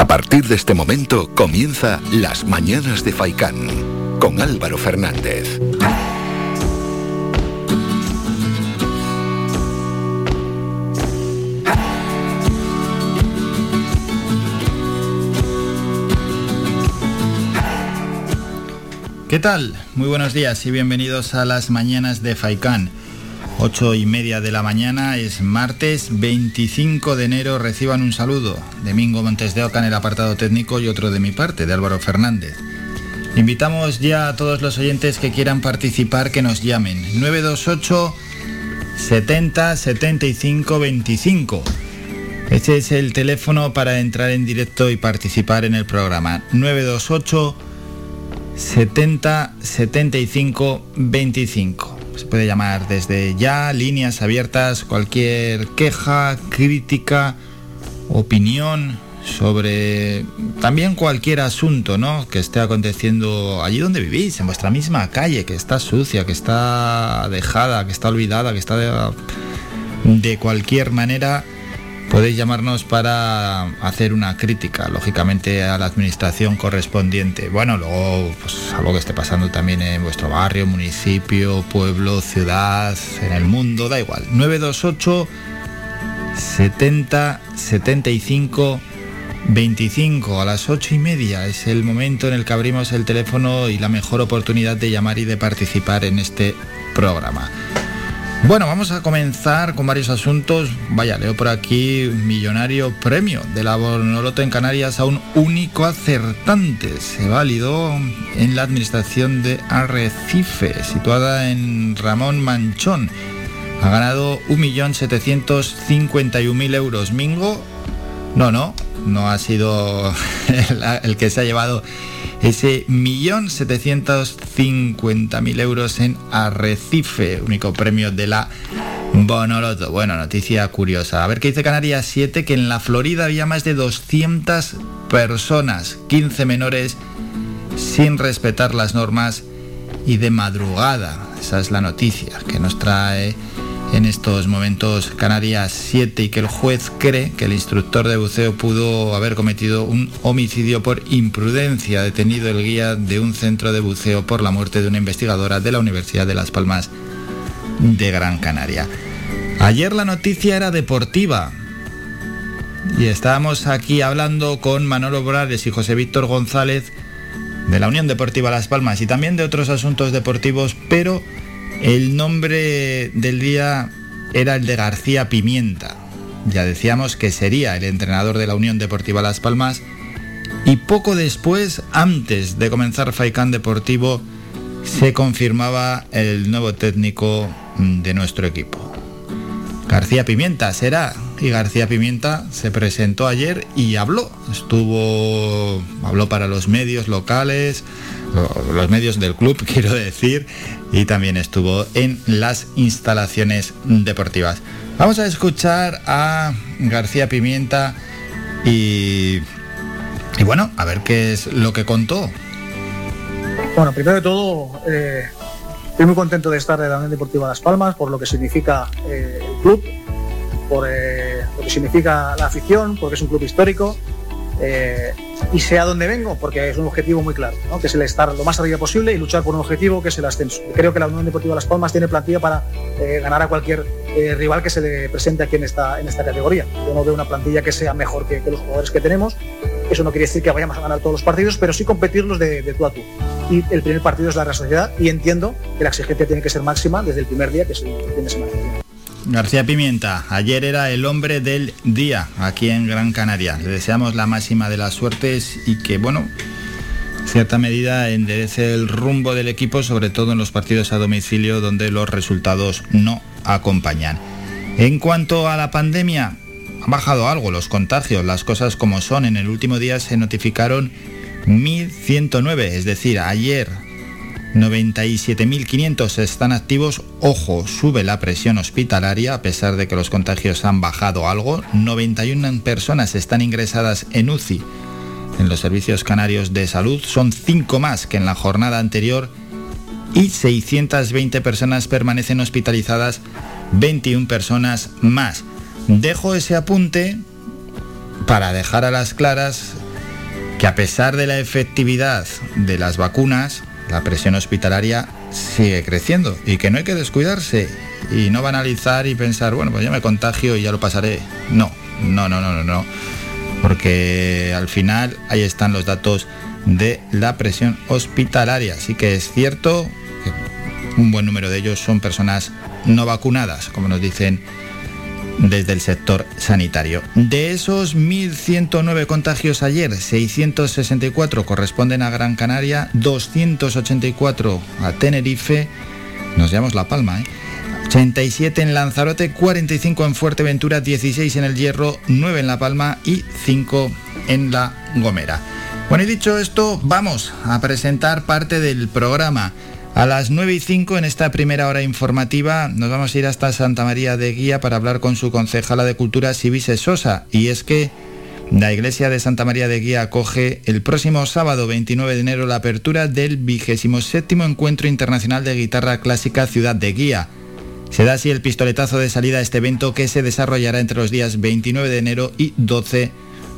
A partir de este momento comienza Las Mañanas de Faicán con Álvaro Fernández. ¿Qué tal? Muy buenos días y bienvenidos a las mañanas de Faicán. 8 y media de la mañana es martes 25 de enero. Reciban un saludo. Domingo Montes de Oca en el apartado técnico y otro de mi parte, de Álvaro Fernández. Invitamos ya a todos los oyentes que quieran participar que nos llamen. 928 70 75 25. Ese es el teléfono para entrar en directo y participar en el programa. 928 70 75 25. Se puede llamar desde ya, líneas abiertas, cualquier queja, crítica, opinión sobre también cualquier asunto ¿no? que esté aconteciendo allí donde vivís, en vuestra misma calle, que está sucia, que está dejada, que está olvidada, que está de, de cualquier manera Podéis llamarnos para hacer una crítica, lógicamente, a la administración correspondiente. Bueno, luego, pues algo que esté pasando también en vuestro barrio, municipio, pueblo, ciudad, en el mundo, da igual. 928 70 75 25 a las 8 y media es el momento en el que abrimos el teléfono y la mejor oportunidad de llamar y de participar en este programa. Bueno, vamos a comenzar con varios asuntos. Vaya, leo por aquí millonario premio de la Bonoloto en Canarias a un único acertante. Se validó en la administración de Arrecife, situada en Ramón Manchón. Ha ganado 1.751.000 euros. Mingo, no, no, no ha sido el que se ha llevado ese millón setecientos cincuenta mil euros en Arrecife, único premio de la Bonoloto. Bueno, noticia curiosa. A ver qué dice Canarias 7, que en la Florida había más de 200 personas, 15 menores, sin respetar las normas y de madrugada. Esa es la noticia que nos trae en estos momentos Canarias 7 y que el juez cree que el instructor de buceo pudo haber cometido un homicidio por imprudencia, detenido el guía de un centro de buceo por la muerte de una investigadora de la Universidad de Las Palmas de Gran Canaria. Ayer la noticia era deportiva y estábamos aquí hablando con Manolo Brales y José Víctor González de la Unión Deportiva Las Palmas y también de otros asuntos deportivos, pero el nombre del día era el de García Pimienta. Ya decíamos que sería el entrenador de la Unión Deportiva Las Palmas y poco después, antes de comenzar Faicán Deportivo, se confirmaba el nuevo técnico de nuestro equipo. García Pimienta será y García Pimienta se presentó ayer y habló. Estuvo, habló para los medios locales, los medios del club, quiero decir, y también estuvo en las instalaciones deportivas. Vamos a escuchar a García Pimienta y, y bueno, a ver qué es lo que contó. Bueno, primero de todo, eh, estoy muy contento de estar en la Unión Deportiva Las Palmas por lo que significa eh, el club, por eh, lo que significa la afición, porque es un club histórico y sé a dónde vengo, porque es un objetivo muy claro, que es el estar lo más arriba posible y luchar por un objetivo que es el ascenso. Creo que la Unión Deportiva Las Palmas tiene plantilla para eh, ganar a cualquier eh, rival que se le presente aquí en esta, en esta categoría. Yo no veo una plantilla que sea mejor que, los jugadores que tenemos. Eso no quiere decir que vayamos a ganar todos los partidos, pero sí competirlos de, tú a tú. Y el primer partido es la Real Sociedad y entiendo que la exigencia tiene que ser máxima desde el primer día, que es el fin. García Pimienta, ayer era el hombre del día aquí en Gran Canaria. Le deseamos la máxima de las suertes y que, bueno, cierta medida enderece el rumbo del equipo, sobre todo en los partidos a domicilio donde los resultados no acompañan. En cuanto a la pandemia, ha bajado algo los contagios, las cosas como son. En el último día se notificaron 1.109, es decir, ayer 97.500 están activos. Ojo, sube la presión hospitalaria a pesar de que los contagios han bajado algo. 91 personas están ingresadas en UCI en los servicios canarios de salud. Son 5 más que en la jornada anterior. Y 620 personas permanecen hospitalizadas, 21 personas más. Dejo ese apunte para dejar a las claras que a pesar de la efectividad de las vacunas, la presión hospitalaria sigue creciendo y que no hay que descuidarse y no banalizar y pensar, bueno, pues ya me contagio y ya lo pasaré. No, no, no, no, no, no. Porque al final ahí están los datos de la presión hospitalaria. Así que es cierto que un buen número de ellos son personas no vacunadas, como nos dicen desde el sector sanitario. De esos 1.109 contagios ayer, 664 corresponden a Gran Canaria, 284 a Tenerife, nos llamamos La Palma, ¿eh? 87 en Lanzarote, 45 en Fuerteventura, 16 en El Hierro, 9 en La Palma y 5 en La Gomera. Bueno, y dicho esto, vamos a presentar parte del programa. A las 9 y 5 en esta primera hora informativa nos vamos a ir hasta Santa María de Guía para hablar con su concejala de Cultura, Sibise Sosa. Y es que la iglesia de Santa María de Guía acoge el próximo sábado 29 de enero la apertura del 27 Encuentro Internacional de Guitarra Clásica Ciudad de Guía. Se da así el pistoletazo de salida a este evento que se desarrollará entre los días 29 de enero y 12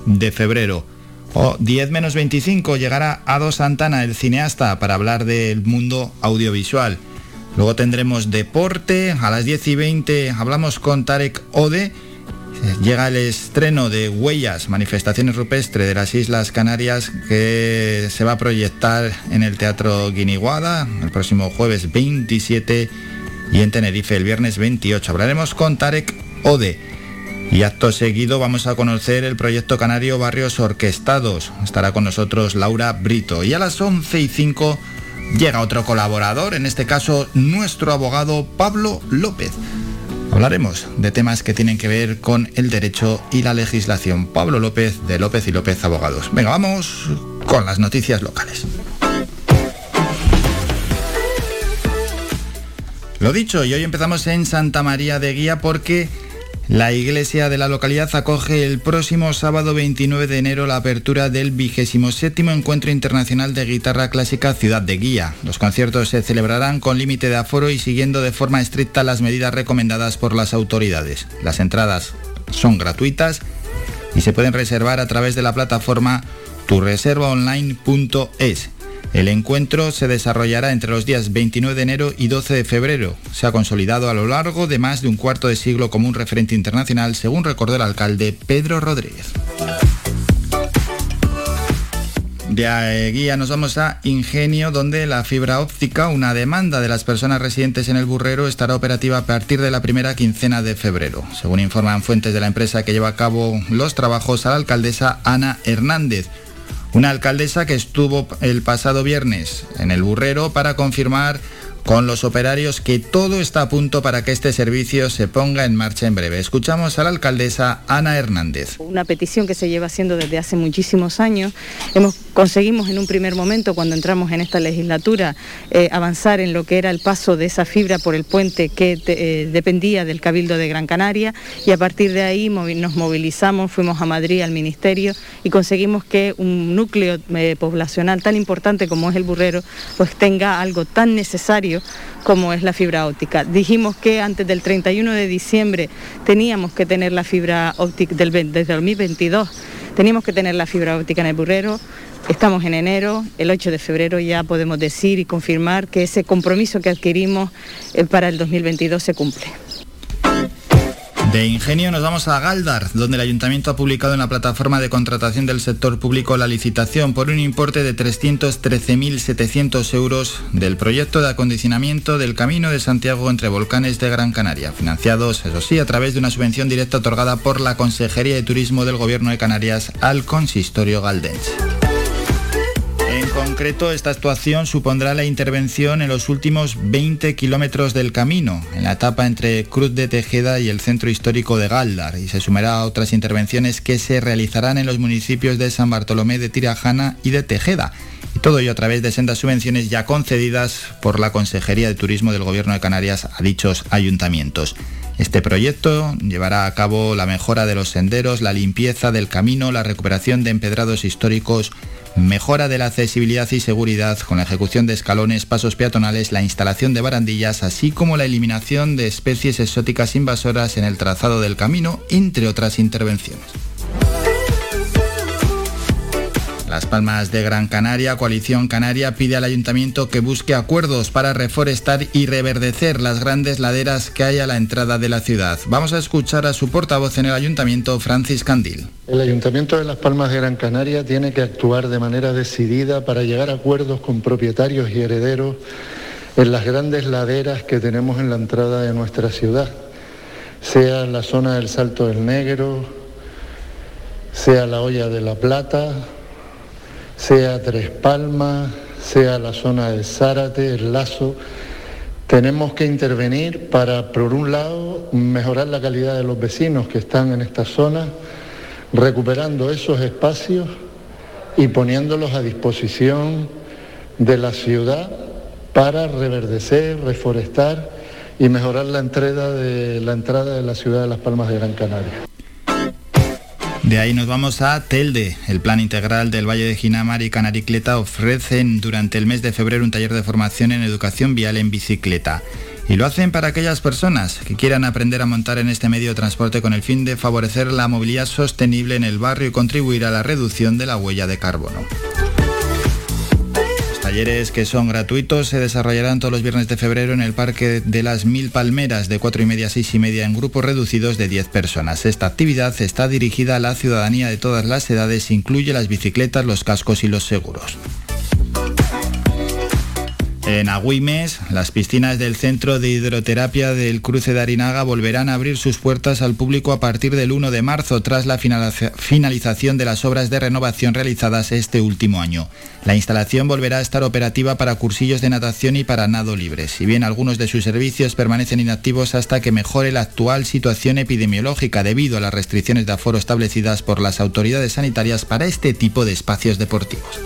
de febrero. O 10 menos 25 llegará Ado Santana, el cineasta, para hablar del mundo audiovisual. Luego tendremos deporte, a las 10 y 20 hablamos con Tarek Ode. Llega el estreno de Huellas, manifestaciones rupestre de las Islas Canarias, que se va a proyectar en el Teatro Guiniguada el próximo jueves 27 y en Tenerife el viernes 28. Hablaremos con Tarek Ode. Y acto seguido vamos a conocer el proyecto canario Barrios Orquestados. Estará con nosotros Laura Brito. Y a las 11 y 5 llega otro colaborador, en este caso nuestro abogado Pablo López. Hablaremos de temas que tienen que ver con el derecho y la legislación. Pablo López de López y López Abogados. Venga, vamos con las noticias locales. Lo dicho, y hoy empezamos en Santa María de Guía porque la iglesia de la localidad acoge el próximo sábado 29 de enero la apertura del 27 Encuentro Internacional de Guitarra Clásica Ciudad de Guía. Los conciertos se celebrarán con límite de aforo y siguiendo de forma estricta las medidas recomendadas por las autoridades. Las entradas son gratuitas y se pueden reservar a través de la plataforma turreservaonline.es. El encuentro se desarrollará entre los días 29 de enero y 12 de febrero. Se ha consolidado a lo largo de más de un cuarto de siglo como un referente internacional, según recordó el alcalde Pedro Rodríguez. De guía nos vamos a Ingenio, donde la fibra óptica, una demanda de las personas residentes en el burrero, estará operativa a partir de la primera quincena de febrero. Según informan fuentes de la empresa que lleva a cabo los trabajos a la alcaldesa Ana Hernández. Una alcaldesa que estuvo el pasado viernes en el Burrero para confirmar con los operarios que todo está a punto para que este servicio se ponga en marcha en breve. Escuchamos a la alcaldesa Ana Hernández. Una petición que se lleva haciendo desde hace muchísimos años. Hemos conseguimos en un primer momento, cuando entramos en esta legislatura, eh, avanzar en lo que era el paso de esa fibra por el puente que eh, dependía del Cabildo de Gran Canaria y a partir de ahí nos movilizamos, fuimos a Madrid al Ministerio y conseguimos que un núcleo eh, poblacional tan importante como es el Burrero pues tenga algo tan necesario como es la fibra óptica. Dijimos que antes del 31 de diciembre teníamos que tener la fibra óptica del, desde 2022, teníamos que tener la fibra óptica en el burrero. Estamos en enero, el 8 de febrero ya podemos decir y confirmar que ese compromiso que adquirimos eh, para el 2022 se cumple. De Ingenio nos vamos a Galdar, donde el ayuntamiento ha publicado en la plataforma de contratación del sector público la licitación por un importe de 313.700 euros del proyecto de acondicionamiento del Camino de Santiago entre volcanes de Gran Canaria, financiados, eso sí, a través de una subvención directa otorgada por la Consejería de Turismo del Gobierno de Canarias al consistorio galdense concreto, esta actuación supondrá la intervención en los últimos 20 kilómetros del camino, en la etapa entre Cruz de Tejeda y el centro histórico de Galdar, y se sumará a otras intervenciones que se realizarán en los municipios de San Bartolomé de Tirajana y de Tejeda. Y todo ello a través de sendas subvenciones ya concedidas por la Consejería de Turismo del Gobierno de Canarias a dichos ayuntamientos. Este proyecto llevará a cabo la mejora de los senderos, la limpieza del camino, la recuperación de empedrados históricos, mejora de la accesibilidad y seguridad con la ejecución de escalones, pasos peatonales, la instalación de barandillas, así como la eliminación de especies exóticas invasoras en el trazado del camino, entre otras intervenciones. Las Palmas de Gran Canaria, Coalición Canaria, pide al ayuntamiento que busque acuerdos para reforestar y reverdecer las grandes laderas que hay a la entrada de la ciudad. Vamos a escuchar a su portavoz en el ayuntamiento, Francis Candil. El ayuntamiento de Las Palmas de Gran Canaria tiene que actuar de manera decidida para llegar a acuerdos con propietarios y herederos en las grandes laderas que tenemos en la entrada de nuestra ciudad, sea la zona del Salto del Negro, sea la olla de la Plata, sea Tres Palmas, sea la zona de Zárate, el Lazo. Tenemos que intervenir para, por un lado, mejorar la calidad de los vecinos que están en esta zona, recuperando esos espacios y poniéndolos a disposición de la ciudad para reverdecer, reforestar y mejorar la entrada de la entrada de la ciudad de Las Palmas de Gran Canaria. De ahí nos vamos a Telde. El Plan Integral del Valle de Ginamar y Canaricleta ofrecen durante el mes de febrero un taller de formación en educación vial en bicicleta. Y lo hacen para aquellas personas que quieran aprender a montar en este medio de transporte con el fin de favorecer la movilidad sostenible en el barrio y contribuir a la reducción de la huella de carbono talleres que son gratuitos se desarrollarán todos los viernes de febrero en el Parque de las Mil Palmeras de 4 y media a 6 y media en grupos reducidos de 10 personas. Esta actividad está dirigida a la ciudadanía de todas las edades, incluye las bicicletas, los cascos y los seguros. En Agüimes, las piscinas del Centro de Hidroterapia del Cruce de Arinaga volverán a abrir sus puertas al público a partir del 1 de marzo tras la finalización de las obras de renovación realizadas este último año. La instalación volverá a estar operativa para cursillos de natación y para nado libre, si bien algunos de sus servicios permanecen inactivos hasta que mejore la actual situación epidemiológica debido a las restricciones de aforo establecidas por las autoridades sanitarias para este tipo de espacios deportivos.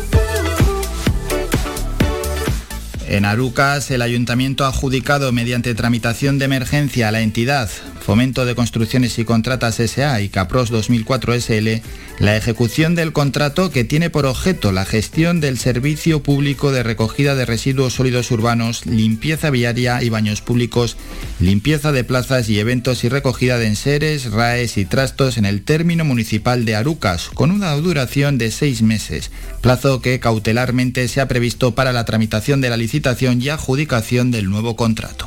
En Arucas, el ayuntamiento ha adjudicado mediante tramitación de emergencia a la entidad Fomento de Construcciones y Contratas SA y Capros 2004 SL la ejecución del contrato que tiene por objeto la gestión del servicio público de recogida de residuos sólidos urbanos, limpieza viaria y baños públicos, limpieza de plazas y eventos y recogida de enseres, raes y trastos en el término municipal de Arucas, con una duración de seis meses, plazo que cautelarmente se ha previsto para la tramitación de la licitación y adjudicación del nuevo contrato.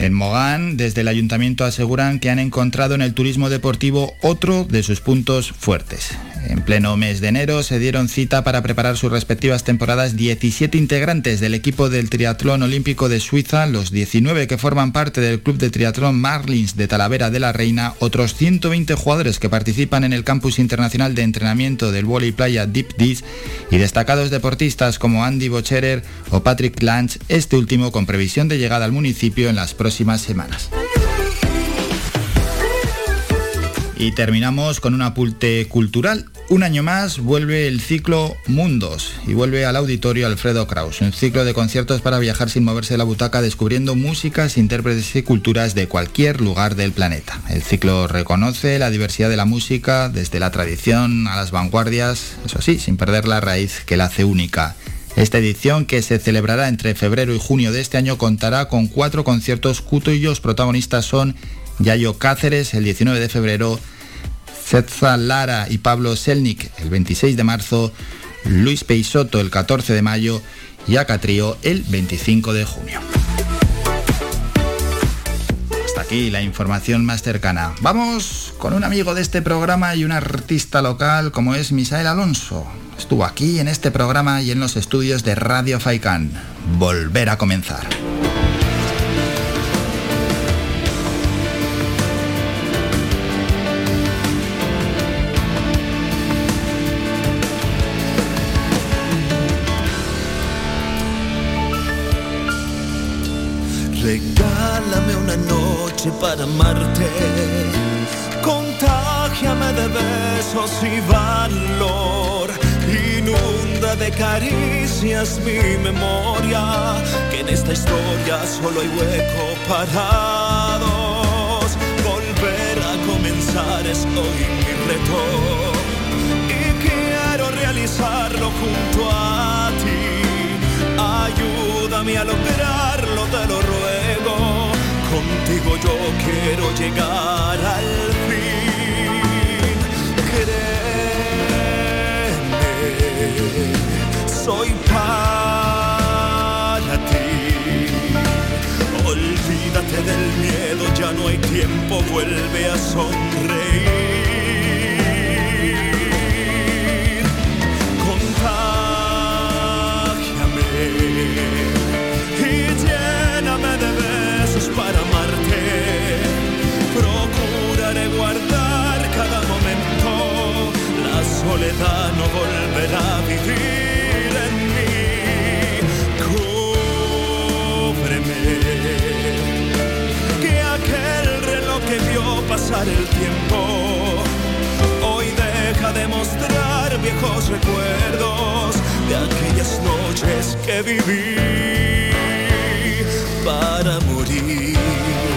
En Mogán, desde el ayuntamiento aseguran que han encontrado en el turismo deportivo otro de sus puntos fuertes. En pleno mes de enero se dieron cita para preparar sus respectivas temporadas 17 integrantes del equipo del triatlón olímpico de Suiza, los 19 que forman parte del club de triatlón Marlins de Talavera de la Reina, otros 120 jugadores que participan en el campus internacional de entrenamiento del Volley Playa Deep Dish y destacados deportistas como Andy Bocherer o Patrick Lange, este último con previsión de llegada al municipio en las próximas semanas. Y terminamos con un apulte cultural. Un año más vuelve el ciclo Mundos y vuelve al auditorio Alfredo Kraus, un ciclo de conciertos para viajar sin moverse de la butaca descubriendo músicas, intérpretes y culturas de cualquier lugar del planeta. El ciclo reconoce la diversidad de la música, desde la tradición a las vanguardias, eso sí, sin perder la raíz que la hace única. Esta edición, que se celebrará entre febrero y junio de este año, contará con cuatro conciertos cuyos protagonistas son Yayo Cáceres el 19 de febrero, Zetza Lara y Pablo Selnik el 26 de marzo, Luis Peisoto el 14 de mayo y Acatrío el 25 de junio. Hasta aquí la información más cercana. Vamos con un amigo de este programa y un artista local como es Misael Alonso. Estuvo aquí en este programa y en los estudios de Radio Faikán. Volver a comenzar. Regálame una noche para amarte. Contágiame de besos y valor. Inunda de caricias mi memoria. Que en esta historia solo hay hueco para dos. Volver a comenzar es hoy mi reto. Y quiero realizarlo junto a ti ayúdame a lograrlo, te lo ruego. Contigo yo quiero llegar al fin. Créeme, soy para ti. Olvídate del miedo, ya no hay tiempo, vuelve a sonreír. Contágiame soledad no volverá a vivir en mí. Cúbreme que aquel reloj que vio pasar el tiempo hoy deja de mostrar viejos recuerdos de aquellas noches que viví para morir.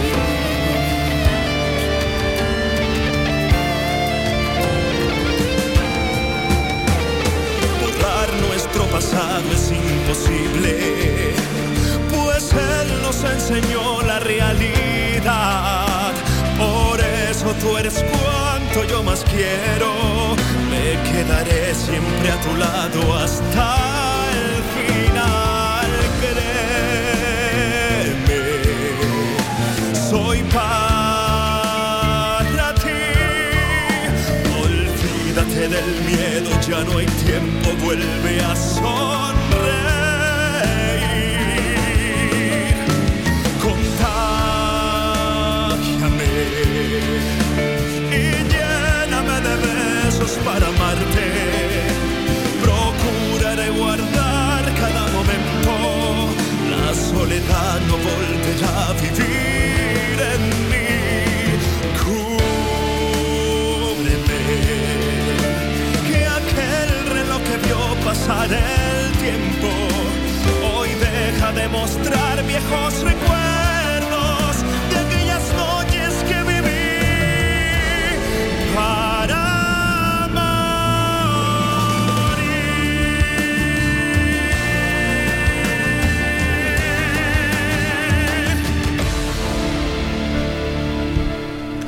Pasado es imposible, pues Él nos enseñó la realidad. Por eso tú eres cuanto yo más quiero, me quedaré siempre a tu lado hasta el final. Créeme, soy para Olvídate del miedo, ya no hay tiempo, vuelve a sonreír. Contágiame y lléname de besos para amarte.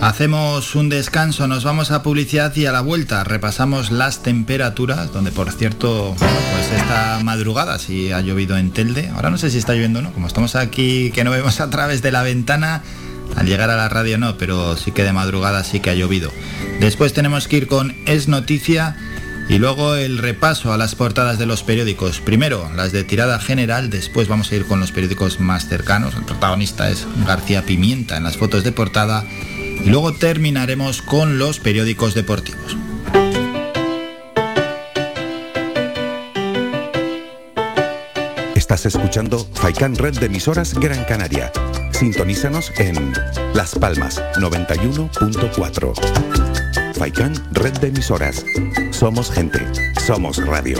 Hacemos un descanso, nos vamos a publicidad y a la vuelta repasamos las temperaturas, donde por cierto, pues esta madrugada sí ha llovido en Telde. Ahora no sé si está lloviendo o no, como estamos aquí que no vemos a través de la ventana, al llegar a la radio no, pero sí que de madrugada sí que ha llovido. Después tenemos que ir con Es Noticia y luego el repaso a las portadas de los periódicos. Primero las de tirada general, después vamos a ir con los periódicos más cercanos. El protagonista es García Pimienta en las fotos de portada y luego terminaremos con los periódicos deportivos. Estás escuchando Faikan Red de emisoras Gran Canaria. Sintonízanos en Las Palmas 91.4. Faikan Red de emisoras. Somos gente, somos radio.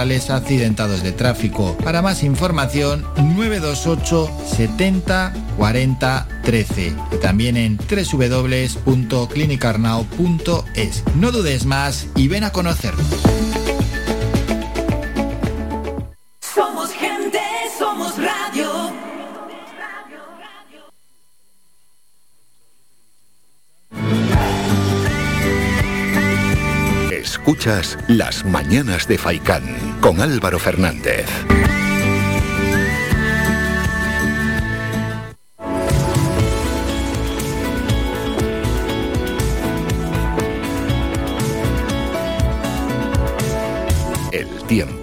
accidentados de tráfico. Para más información, 928 70 40 13 y también en www.clinicarnao.es. No dudes más y ven a conocernos. Somos gente, somos radio. Escuchas Las Mañanas de Faicán con Álvaro Fernández. El tiempo.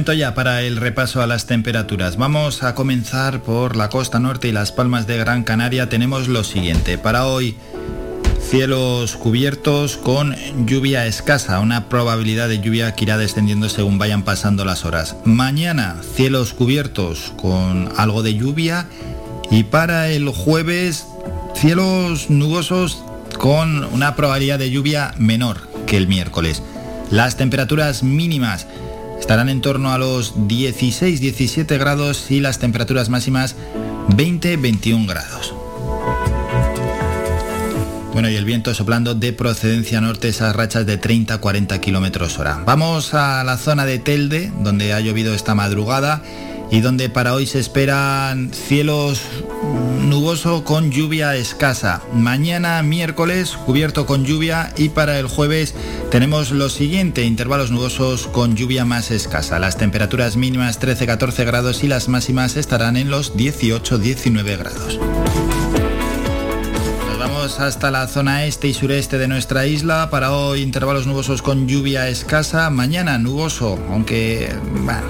Ya para el repaso a las temperaturas. Vamos a comenzar por la costa norte y las palmas de Gran Canaria. Tenemos lo siguiente. Para hoy, cielos cubiertos con lluvia escasa, una probabilidad de lluvia que irá descendiendo según vayan pasando las horas. Mañana, cielos cubiertos con algo de lluvia. Y para el jueves, cielos nubosos con una probabilidad de lluvia menor que el miércoles. Las temperaturas mínimas estarán en torno a los 16-17 grados y las temperaturas máximas 20-21 grados. Bueno, y el viento soplando de procedencia norte, esas rachas de 30-40 kilómetros hora. Vamos a la zona de Telde, donde ha llovido esta madrugada y donde para hoy se esperan cielos nuboso con lluvia escasa. Mañana miércoles cubierto con lluvia y para el jueves tenemos lo siguiente, intervalos nubosos con lluvia más escasa. Las temperaturas mínimas 13-14 grados y las máximas estarán en los 18-19 grados hasta la zona este y sureste de nuestra isla. Para hoy intervalos nubosos con lluvia escasa. Mañana nuboso, aunque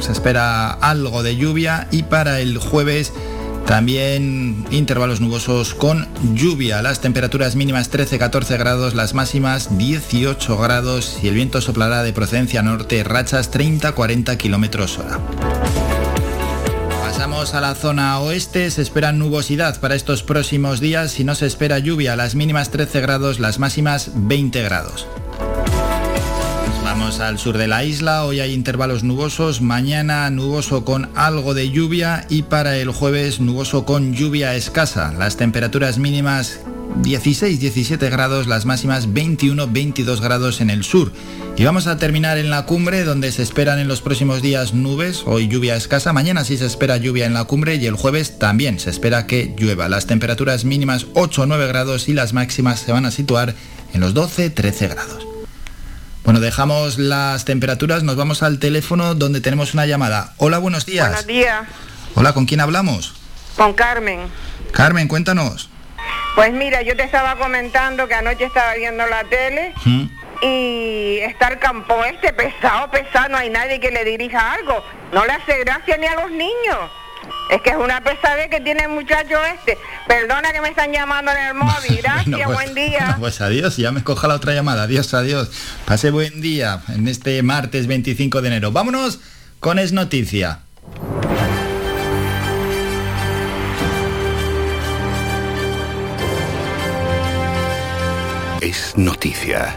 se espera algo de lluvia. Y para el jueves también intervalos nubosos con lluvia. Las temperaturas mínimas 13-14 grados, las máximas 18 grados y el viento soplará de procedencia norte, rachas 30-40 kilómetros hora. Pasamos a la zona oeste, se espera nubosidad para estos próximos días y no se espera lluvia, las mínimas 13 grados, las máximas 20 grados. Vamos al sur de la isla, hoy hay intervalos nubosos, mañana nuboso con algo de lluvia y para el jueves nuboso con lluvia escasa. Las temperaturas mínimas 16-17 grados, las máximas 21-22 grados en el sur. Y vamos a terminar en la cumbre donde se esperan en los próximos días nubes, hoy lluvia escasa, mañana sí se espera lluvia en la cumbre y el jueves también se espera que llueva. Las temperaturas mínimas 8-9 grados y las máximas se van a situar en los 12-13 grados. Bueno, dejamos las temperaturas, nos vamos al teléfono donde tenemos una llamada. Hola, buenos días. Buenos días. Hola, ¿con quién hablamos? Con Carmen. Carmen, cuéntanos. Pues mira, yo te estaba comentando que anoche estaba viendo la tele y está el campo este pesado, pesado, no hay nadie que le dirija algo. No le hace gracia ni a los niños. Es que es una pesadez que tiene el muchacho este. Perdona que me están llamando en el móvil. Gracias, pues, buen día. pues adiós, ya me coja la otra llamada. Adiós, adiós. Pase buen día en este martes 25 de enero. Vámonos con Es Noticia. Es noticia.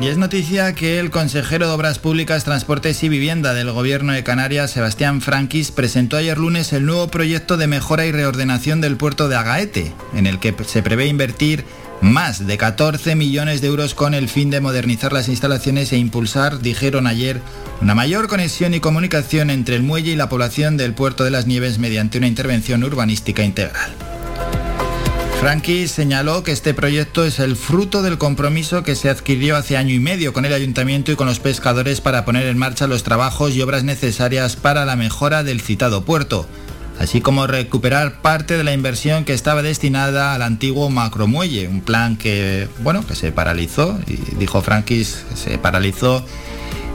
Y es noticia que el consejero de Obras Públicas, Transportes y Vivienda del Gobierno de Canarias, Sebastián Franquis, presentó ayer lunes el nuevo proyecto de mejora y reordenación del puerto de Agaete, en el que se prevé invertir más de 14 millones de euros con el fin de modernizar las instalaciones e impulsar, dijeron ayer, una mayor conexión y comunicación entre el muelle y la población del puerto de las Nieves mediante una intervención urbanística integral. Frankie señaló que este proyecto es el fruto del compromiso que se adquirió hace año y medio con el ayuntamiento y con los pescadores para poner en marcha los trabajos y obras necesarias para la mejora del citado puerto, así como recuperar parte de la inversión que estaba destinada al antiguo macromuelle, un plan que, bueno, que se paralizó, y dijo Frankis, se paralizó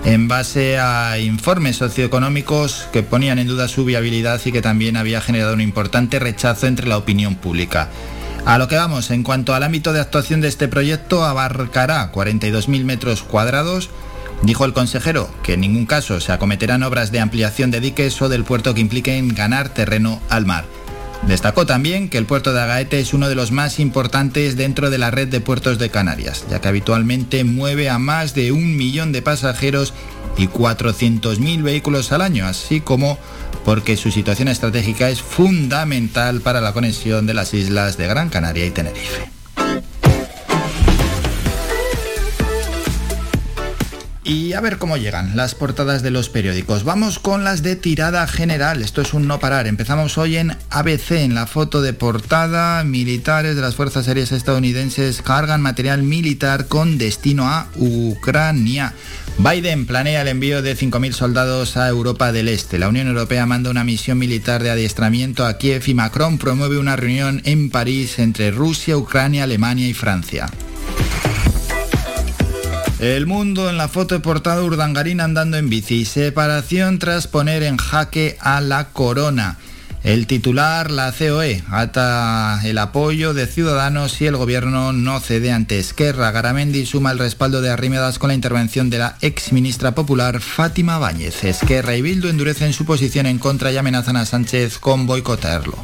en base a informes socioeconómicos que ponían en duda su viabilidad y que también había generado un importante rechazo entre la opinión pública. A lo que vamos, en cuanto al ámbito de actuación de este proyecto, abarcará 42.000 metros cuadrados. Dijo el consejero que en ningún caso se acometerán obras de ampliación de diques o del puerto que impliquen ganar terreno al mar. Destacó también que el puerto de Agaete es uno de los más importantes dentro de la red de puertos de Canarias, ya que habitualmente mueve a más de un millón de pasajeros y 400.000 vehículos al año, así como porque su situación estratégica es fundamental para la conexión de las islas de Gran Canaria y Tenerife. y a ver cómo llegan las portadas de los periódicos. Vamos con las de tirada general. Esto es un no parar. Empezamos hoy en ABC, en la foto de portada. Militares de las Fuerzas Aéreas estadounidenses cargan material militar con destino a Ucrania. Biden planea el envío de 5.000 soldados a Europa del Este. La Unión Europea manda una misión militar de adiestramiento a Kiev y Macron promueve una reunión en París entre Rusia, Ucrania, Alemania y Francia. El mundo en la foto de portada Urdangarín andando en bici. Separación tras poner en jaque a la corona. El titular, la COE, ata el apoyo de Ciudadanos y el gobierno no cede ante Esquerra. Garamendi suma el respaldo de Arrímedas con la intervención de la ex ministra popular Fátima Báñez. Esquerra y Bildu endurecen su posición en contra y amenazan a Sánchez con boicotearlo.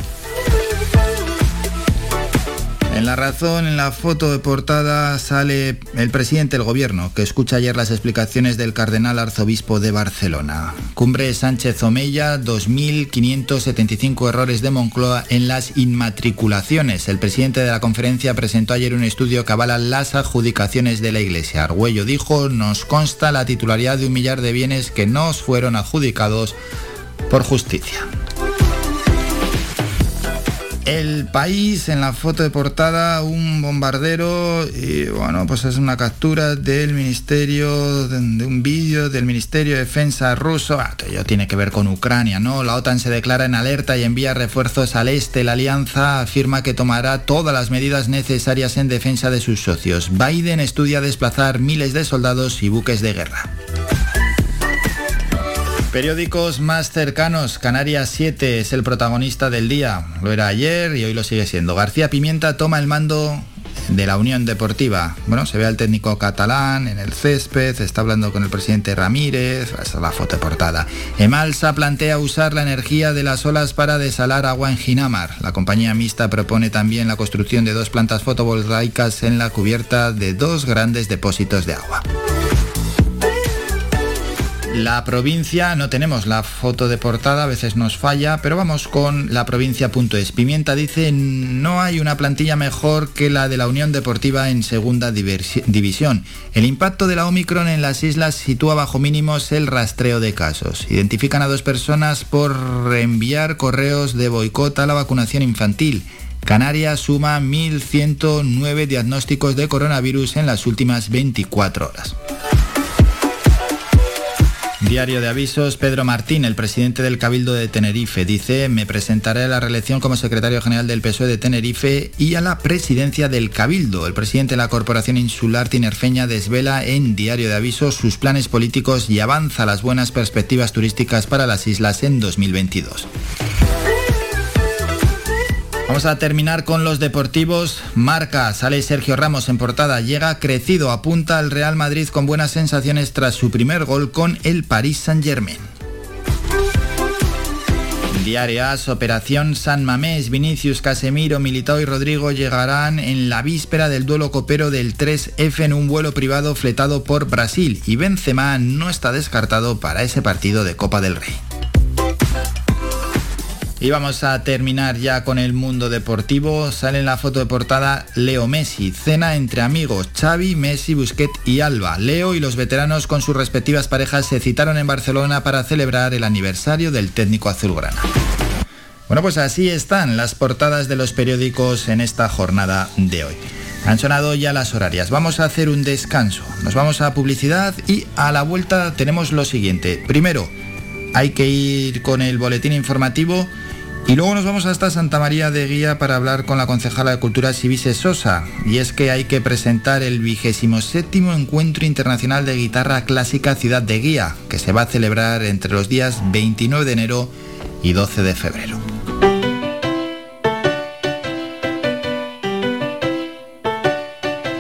En la razón, en la foto de portada, sale el presidente del gobierno, que escucha ayer las explicaciones del cardenal arzobispo de Barcelona. Cumbre Sánchez Omeya, 2.575 errores de Moncloa en las inmatriculaciones. El presidente de la conferencia presentó ayer un estudio que avala las adjudicaciones de la Iglesia. Argüello dijo, nos consta la titularidad de un millar de bienes que no fueron adjudicados por justicia. El país en la foto de portada, un bombardero y bueno, pues es una captura del ministerio, de, un vídeo del Ministerio de Defensa ruso, ah, que tiene que ver con Ucrania, ¿no? La OTAN se declara en alerta y envía refuerzos al este. La alianza afirma que tomará todas las medidas necesarias en defensa de sus socios. Biden estudia desplazar miles de soldados y buques de guerra. Periódicos más cercanos, Canarias 7 es el protagonista del día, lo era ayer y hoy lo sigue siendo. García Pimienta toma el mando de la Unión Deportiva. Bueno, se ve al técnico catalán en el césped, está hablando con el presidente Ramírez, esa es la foto de portada. Emalsa plantea usar la energía de las olas para desalar agua en Ginamar. La compañía mixta propone también la construcción de dos plantas fotovoltaicas en la cubierta de dos grandes depósitos de agua. La provincia, no tenemos la foto de portada, a veces nos falla, pero vamos con la provincia.es. Pimienta dice, no hay una plantilla mejor que la de la Unión Deportiva en segunda división. El impacto de la Omicron en las islas sitúa bajo mínimos el rastreo de casos. Identifican a dos personas por enviar correos de boicot a la vacunación infantil. Canarias suma 1.109 diagnósticos de coronavirus en las últimas 24 horas. Diario de avisos, Pedro Martín, el presidente del Cabildo de Tenerife, dice, me presentaré a la reelección como secretario general del PSOE de Tenerife y a la presidencia del Cabildo. El presidente de la Corporación Insular Tinerfeña desvela en Diario de avisos sus planes políticos y avanza las buenas perspectivas turísticas para las islas en 2022. Vamos a terminar con los deportivos. Marca, sale Sergio Ramos en portada, llega crecido, apunta al Real Madrid con buenas sensaciones tras su primer gol con el Paris Saint-Germain. Diarias, Operación San Mamés, Vinicius, Casemiro, Militao y Rodrigo llegarán en la víspera del duelo copero del 3F en un vuelo privado fletado por Brasil y Benzema no está descartado para ese partido de Copa del Rey. Y vamos a terminar ya con el mundo deportivo. Sale en la foto de portada Leo Messi. Cena entre amigos. Xavi, Messi, Busquets y Alba. Leo y los veteranos con sus respectivas parejas se citaron en Barcelona para celebrar el aniversario del técnico azulgrana. Bueno, pues así están las portadas de los periódicos en esta jornada de hoy. Han sonado ya las horarias. Vamos a hacer un descanso. Nos vamos a publicidad y a la vuelta tenemos lo siguiente. Primero, hay que ir con el boletín informativo y luego nos vamos hasta Santa María de Guía para hablar con la concejala de Cultura Sibise Sosa. Y es que hay que presentar el vigésimo séptimo Encuentro Internacional de Guitarra Clásica Ciudad de Guía, que se va a celebrar entre los días 29 de enero y 12 de febrero.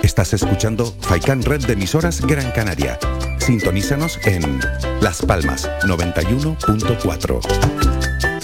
Estás escuchando Faikan Red de emisoras Gran Canaria. Sintonízanos en Las Palmas 91.4.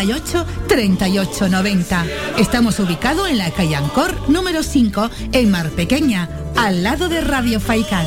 98 38 90. Estamos ubicados en la calle Ancor número 5 en Mar Pequeña, al lado de Radio Faicán.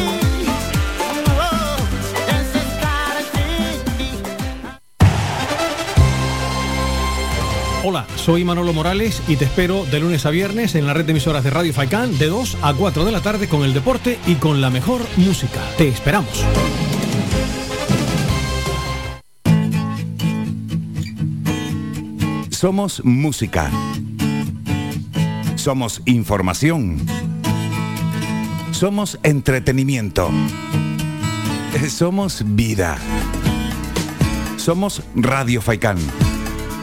Hola, soy Manolo Morales y te espero de lunes a viernes en la red de emisoras de Radio Faicán de 2 a 4 de la tarde con el deporte y con la mejor música. Te esperamos. Somos música. Somos información. Somos entretenimiento. Somos vida. Somos Radio Faicán.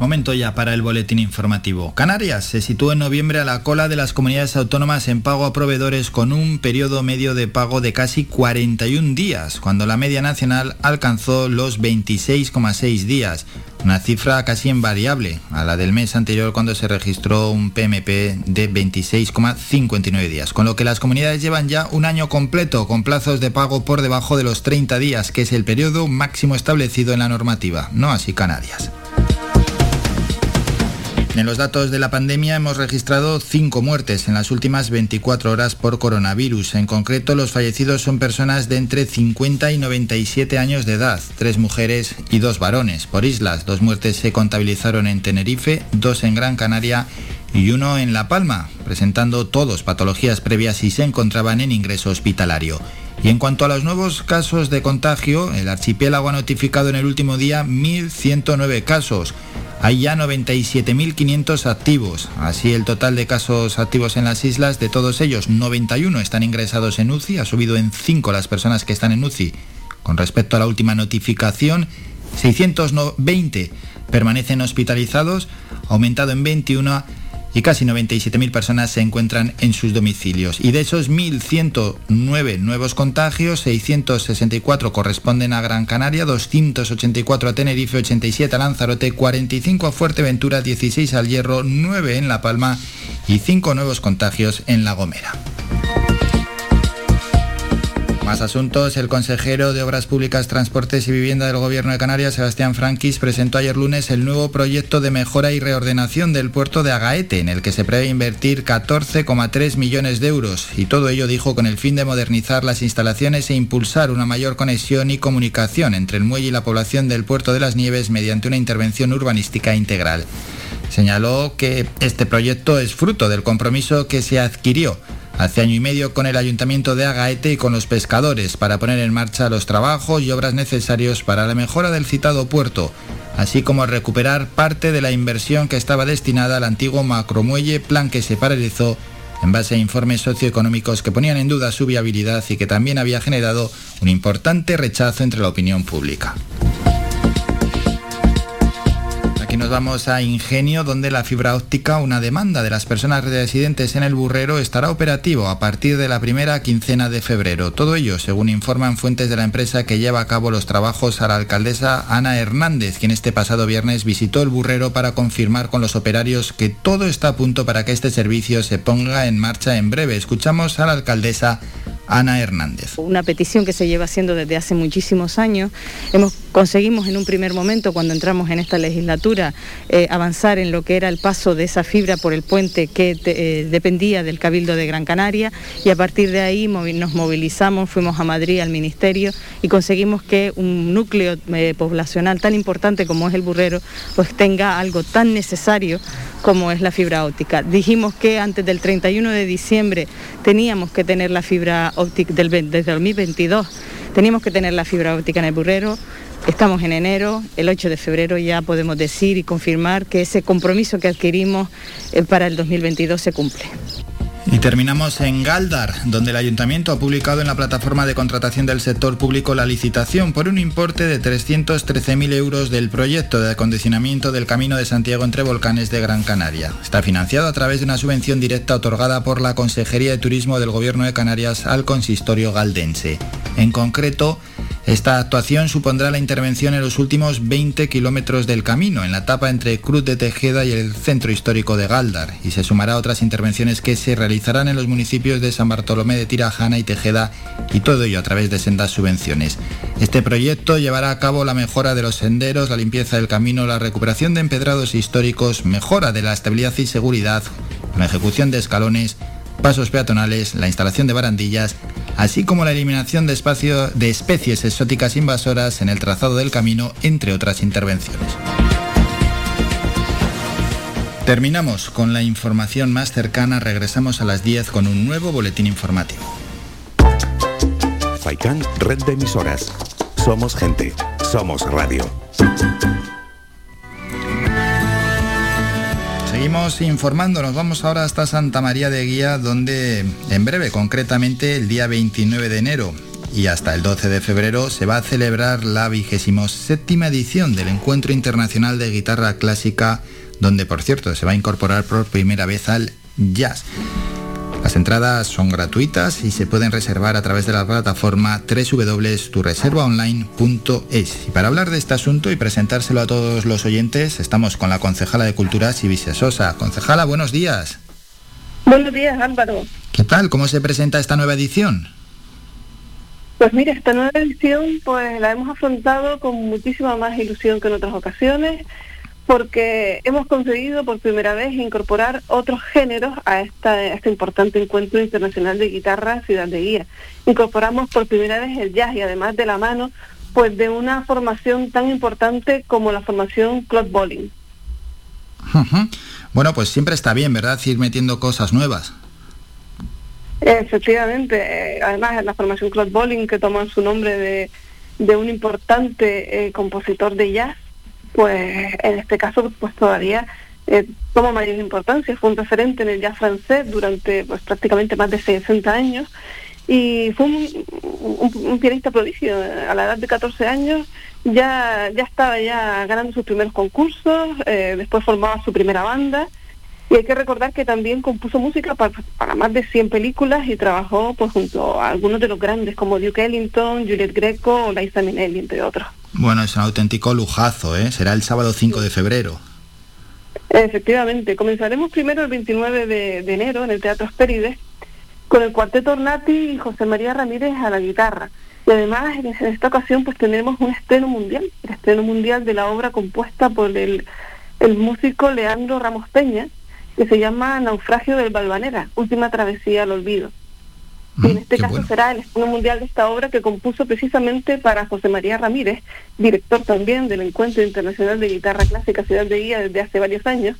Momento ya para el boletín informativo. Canarias se sitúa en noviembre a la cola de las comunidades autónomas en pago a proveedores con un periodo medio de pago de casi 41 días, cuando la media nacional alcanzó los 26,6 días, una cifra casi invariable a la del mes anterior cuando se registró un PMP de 26,59 días, con lo que las comunidades llevan ya un año completo con plazos de pago por debajo de los 30 días, que es el periodo máximo establecido en la normativa, no así Canarias. En los datos de la pandemia hemos registrado cinco muertes en las últimas 24 horas por coronavirus. En concreto, los fallecidos son personas de entre 50 y 97 años de edad, tres mujeres y dos varones. Por islas, dos muertes se contabilizaron en Tenerife, dos en Gran Canaria y uno en La Palma, presentando todos patologías previas y se encontraban en ingreso hospitalario. Y en cuanto a los nuevos casos de contagio, el archipiélago ha notificado en el último día 1.109 casos. Hay ya 97.500 activos. Así el total de casos activos en las islas, de todos ellos, 91 están ingresados en UCI. Ha subido en 5 las personas que están en UCI. Con respecto a la última notificación, 620 permanecen hospitalizados, aumentado en 21 y casi 97.000 personas se encuentran en sus domicilios. Y de esos 1.109 nuevos contagios, 664 corresponden a Gran Canaria, 284 a Tenerife, 87 a Lanzarote, 45 a Fuerteventura, 16 al Hierro, 9 en La Palma y 5 nuevos contagios en La Gomera. Más asuntos. El consejero de Obras Públicas, Transportes y Vivienda del Gobierno de Canarias, Sebastián Franquis, presentó ayer lunes el nuevo proyecto de mejora y reordenación del puerto de Agaete, en el que se prevé invertir 14,3 millones de euros. Y todo ello dijo con el fin de modernizar las instalaciones e impulsar una mayor conexión y comunicación entre el muelle y la población del puerto de las Nieves mediante una intervención urbanística integral. Señaló que este proyecto es fruto del compromiso que se adquirió hace año y medio con el Ayuntamiento de Agaete y con los pescadores para poner en marcha los trabajos y obras necesarios para la mejora del citado puerto, así como recuperar parte de la inversión que estaba destinada al antiguo macromuelle, plan que se paralizó en base a informes socioeconómicos que ponían en duda su viabilidad y que también había generado un importante rechazo entre la opinión pública. Nos vamos a Ingenio, donde la fibra óptica, una demanda de las personas residentes en el Burrero, estará operativo a partir de la primera quincena de febrero. Todo ello, según informan fuentes de la empresa que lleva a cabo los trabajos a la alcaldesa Ana Hernández, quien este pasado viernes visitó el Burrero para confirmar con los operarios que todo está a punto para que este servicio se ponga en marcha en breve. Escuchamos a la alcaldesa Ana Hernández. Una petición que se lleva haciendo desde hace muchísimos años. Hemos conseguimos en un primer momento, cuando entramos en esta legislatura, eh, avanzar en lo que era el paso de esa fibra por el puente que eh, dependía del Cabildo de Gran Canaria y a partir de ahí nos movilizamos, fuimos a Madrid al Ministerio y conseguimos que un núcleo eh, poblacional tan importante como es el Burrero, pues tenga algo tan necesario como es la fibra óptica. Dijimos que antes del 31 de diciembre teníamos que tener la fibra óptica del, desde 2022, teníamos que tener la fibra óptica en el burrero. Estamos en enero, el 8 de febrero ya podemos decir y confirmar que ese compromiso que adquirimos eh, para el 2022 se cumple. Y terminamos en Galdar, donde el ayuntamiento ha publicado en la plataforma de contratación del sector público la licitación por un importe de 313.000 euros del proyecto de acondicionamiento del Camino de Santiago entre volcanes de Gran Canaria. Está financiado a través de una subvención directa otorgada por la Consejería de Turismo del Gobierno de Canarias al consistorio galdense. En concreto, esta actuación supondrá la intervención en los últimos 20 kilómetros del camino, en la etapa entre Cruz de Tejeda y el centro histórico de Galdar, y se sumará a otras intervenciones que se realizarán en los municipios de San Bartolomé de Tirajana y Tejeda, y todo ello a través de sendas subvenciones. Este proyecto llevará a cabo la mejora de los senderos, la limpieza del camino, la recuperación de empedrados históricos, mejora de la estabilidad y seguridad, la ejecución de escalones, pasos peatonales, la instalación de barandillas, así como la eliminación de, espacio, de especies exóticas invasoras en el trazado del camino, entre otras intervenciones. Terminamos con la información más cercana, regresamos a las 10 con un nuevo boletín informativo. Faikan, red emisoras. Somos gente, somos radio. Seguimos informándonos, vamos ahora hasta Santa María de Guía, donde en breve, concretamente el día 29 de enero y hasta el 12 de febrero, se va a celebrar la vigésimo séptima edición del Encuentro Internacional de Guitarra Clásica, donde por cierto se va a incorporar por primera vez al jazz. Las entradas son gratuitas y se pueden reservar a través de la plataforma www.tureservaonline.es. Y para hablar de este asunto y presentárselo a todos los oyentes, estamos con la concejala de Cultura, Sibisia Sosa. Concejala, buenos días. Buenos días, Álvaro. ¿Qué tal? ¿Cómo se presenta esta nueva edición? Pues mira, esta nueva edición pues la hemos afrontado con muchísima más ilusión que en otras ocasiones porque hemos conseguido por primera vez incorporar otros géneros a, este importante encuentro internacional de guitarra Ciudad de Guía. Incorporamos por primera vez el jazz y además de la mano pues de una formación tan importante como la formación Claude Bowling. Bueno, pues siempre está bien, ¿verdad? Ir metiendo cosas nuevas. Efectivamente, eh, además la formación Claude Bowling que toma su nombre de, un importante eh, compositor de jazz pues en este caso pues todavía eh, toma mayor importancia, fue un referente en el jazz francés durante pues prácticamente más de 60 años. Y fue un, pianista prodigio, a la edad de 14 años ya, ya estaba ya ganando sus primeros concursos, eh, después formaba su primera banda. Y hay que recordar que también compuso música para, más de 100 películas y trabajó pues junto a algunos de los grandes como Duke Ellington, Juliet Greco o Liza Minnelli, entre otros. Bueno, es un auténtico lujazo, ¿eh? Será el sábado 5 de febrero. Efectivamente, comenzaremos primero el 29 de, enero en el Teatro Asperides con el cuarteto Ornati y José María Ramírez a la guitarra. Y además en esta ocasión pues tenemos un estreno mundial, el estreno mundial de la obra compuesta por el, el músico Leandro Ramos Peña, que se llama Naufragio del Balvanera, Última Travesía al Olvido en este caso será el estreno mundial de esta obra que compuso precisamente para José María Ramírez, director también del Encuentro Internacional de Guitarra Clásica Ciudad de Guía desde hace varios años,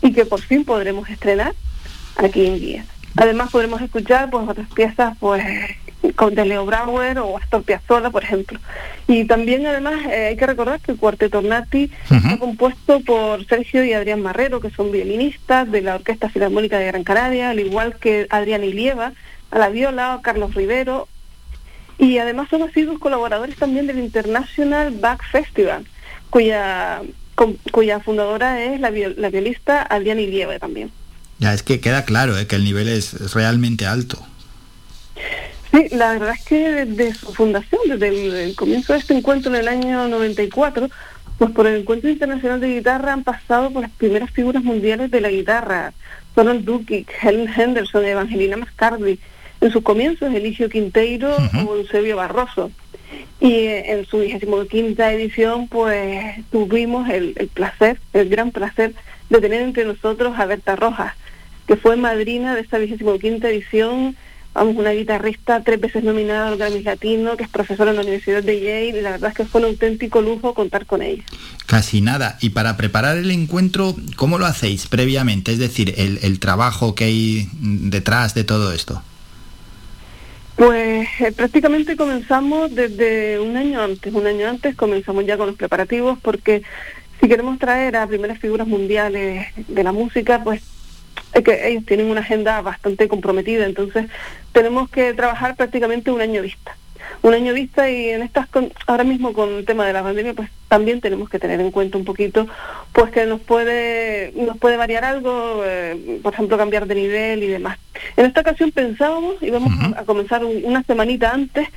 y que por fin podremos estrenar aquí en Guía. Además podremos escuchar pues otras piezas pues con de Leo Brauer o Astor Piazzolla, por ejemplo. Y también además eh, hay que recordar que el Cuarteto Nati está compuesto por Sergio y Adrián Marrero, que son violinistas de la Orquesta Filarmónica de Gran Canaria, al igual que Adrián Ilieva, a la viola, Carlos Rivero, y además son asiduos colaboradores también del International Back Festival, cuya cuya fundadora es la, la violista Adriana Ilieva también. Ya, es que queda claro ¿eh? que el nivel es, realmente alto. Sí, la verdad es que desde su fundación, desde el, comienzo de este encuentro en el año 94, pues por el Encuentro Internacional de Guitarra han pasado por las primeras figuras mundiales de la guitarra, Donald Dukic, Helen Henderson, Evangelina Mascardi, en sus comienzos Eligio Quinteiro o Eusebio Barroso. Y eh, en su vigésimo quinta edición, pues tuvimos el, el, placer, el gran placer de tener entre nosotros a Berta Rojas, que fue madrina de esta vigésimo quinta edición, vamos, una guitarrista tres veces nominada al Grammy Latino, que es profesora en la Universidad de Yale, y la verdad es que fue un auténtico lujo contar con ella. Casi nada. Y para preparar el encuentro, ¿cómo lo hacéis previamente? Es decir, el, el trabajo que hay detrás de todo esto. Pues eh, prácticamente comenzamos desde un año antes, un año antes comenzamos ya con los preparativos porque si queremos traer a primeras figuras mundiales de la música, pues es que ellos tienen una agenda bastante comprometida, entonces tenemos que trabajar prácticamente un año vista un año vista y en estas ahora mismo con el tema de la pandemia pues también tenemos que tener en cuenta un poquito pues que nos puede nos puede variar algo eh, por ejemplo cambiar de nivel y demás en esta ocasión pensábamos íbamos a comenzar una semanita antes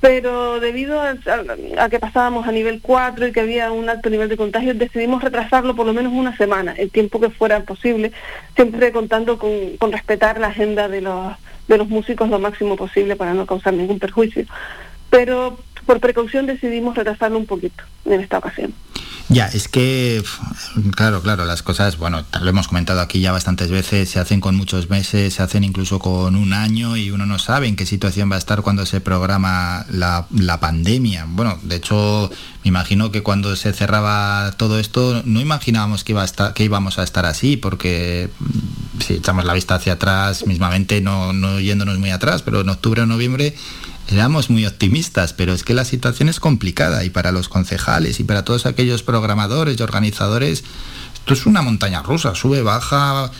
pero debido a, que pasábamos a nivel 4 y que había un alto nivel de contagios, decidimos retrasarlo por lo menos una semana, el tiempo que fuera posible, siempre contando con, con respetar la agenda de los, de los músicos lo máximo posible para no causar ningún perjuicio. Pero por precaución decidimos retrasarlo un poquito en esta ocasión. Ya, es que, claro, claro, las cosas, bueno, lo hemos comentado aquí ya bastantes veces, se hacen con muchos meses, se hacen incluso con un año y uno no sabe en qué situación va a estar cuando se programa la, la pandemia. Bueno, de hecho, me imagino que cuando se cerraba todo esto, no imaginábamos que, iba a estar, que íbamos a estar así, porque mm, si echamos la vista hacia atrás, mismamente no, no yéndonos muy atrás, pero en octubre o noviembre éramos muy optimistas, pero es que la situación es complicada y para los concejales y para todos aquellos programadores y organizadores, esto es una montaña rusa, sube, baja.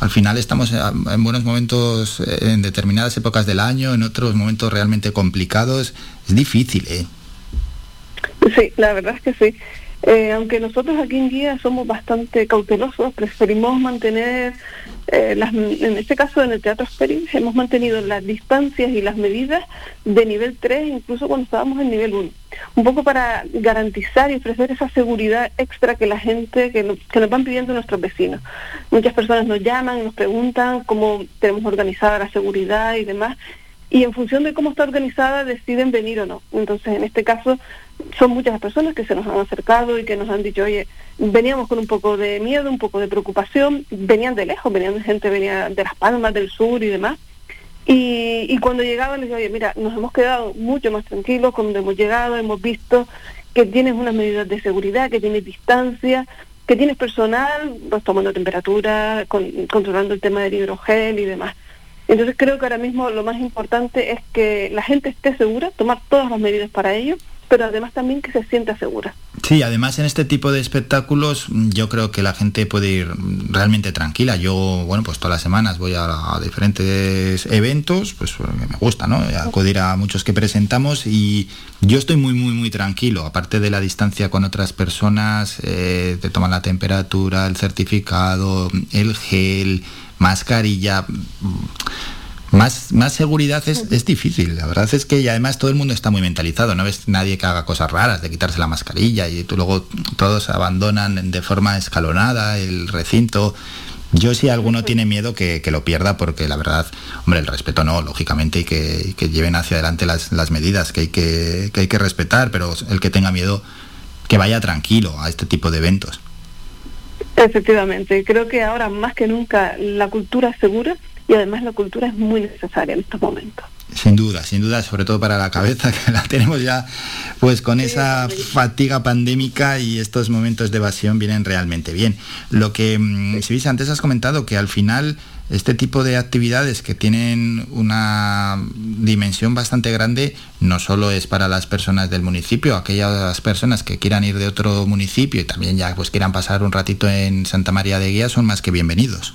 Al final estamos en buenos momentos, en determinadas épocas del año, en otros momentos realmente complicados. Es difícil, ¿eh? Sí, la verdad es que sí. Eh, aunque nosotros aquí en Guía somos bastante cautelosos, preferimos mantener, eh, las, en este caso en el Teatro Asperis, hemos mantenido las distancias y las medidas de nivel 3, incluso cuando estábamos en nivel 1. Un poco para garantizar y ofrecer esa seguridad extra que la gente, que, que nos van pidiendo nuestros vecinos. Muchas personas nos llaman, nos preguntan cómo tenemos organizada la seguridad y demás, y en función de cómo está organizada deciden venir o no. Entonces, en este caso, son muchas las personas que se nos han acercado y que nos han dicho, oye, veníamos con un poco de miedo, un poco de preocupación, venían de lejos, venían de gente, venía de Las Palmas, del sur y demás. Y, cuando llegaban les digo, oye, mira, nos hemos quedado mucho más tranquilos cuando hemos llegado, hemos visto que tienes unas medidas de seguridad, que tienes distancia, que tienes personal, pues tomando temperatura, controlando el tema del hidrogel y demás. Entonces creo que ahora mismo lo más importante es que la gente esté segura, tomar todas las medidas para ello, pero además también que se sienta segura. Sí, además en este tipo de espectáculos mm, yo creo que la gente puede ir realmente tranquila. Yo, bueno, pues todas las semanas voy a, diferentes eventos, pues me gusta, ¿no? Acudir a muchos que presentamos y yo estoy muy, muy, muy tranquilo. Aparte de la distancia con otras personas, eh, te toman la temperatura, el certificado, el gel, mascarilla más, más seguridad es, es, difícil. La verdad es que y además todo el mundo está muy mentalizado. No ves nadie que haga cosas raras de quitarse la mascarilla y tú luego todos abandonan de forma escalonada el recinto. Yo si alguno tiene miedo que, que, lo pierda porque la verdad, hombre, el respeto no, lógicamente, y que, que lleven hacia adelante las, las medidas que hay que, que hay que respetar, pero el que tenga miedo, que vaya tranquilo a este tipo de eventos. Efectivamente, creo que ahora más que nunca la cultura es segura y además la cultura es muy necesaria en estos momentos. Sin duda, sin duda, sobre todo para la cabeza, que la tenemos ya pues con esa fatiga pandémica y estos momentos de evasión vienen realmente bien. Lo que, mm, si antes has comentado que al final este tipo de actividades que tienen una dimensión bastante grande no solo es para las personas del municipio, aquellas personas que quieran ir de otro municipio y también ya pues quieran pasar un ratito en Santa María de Guía son más que bienvenidos.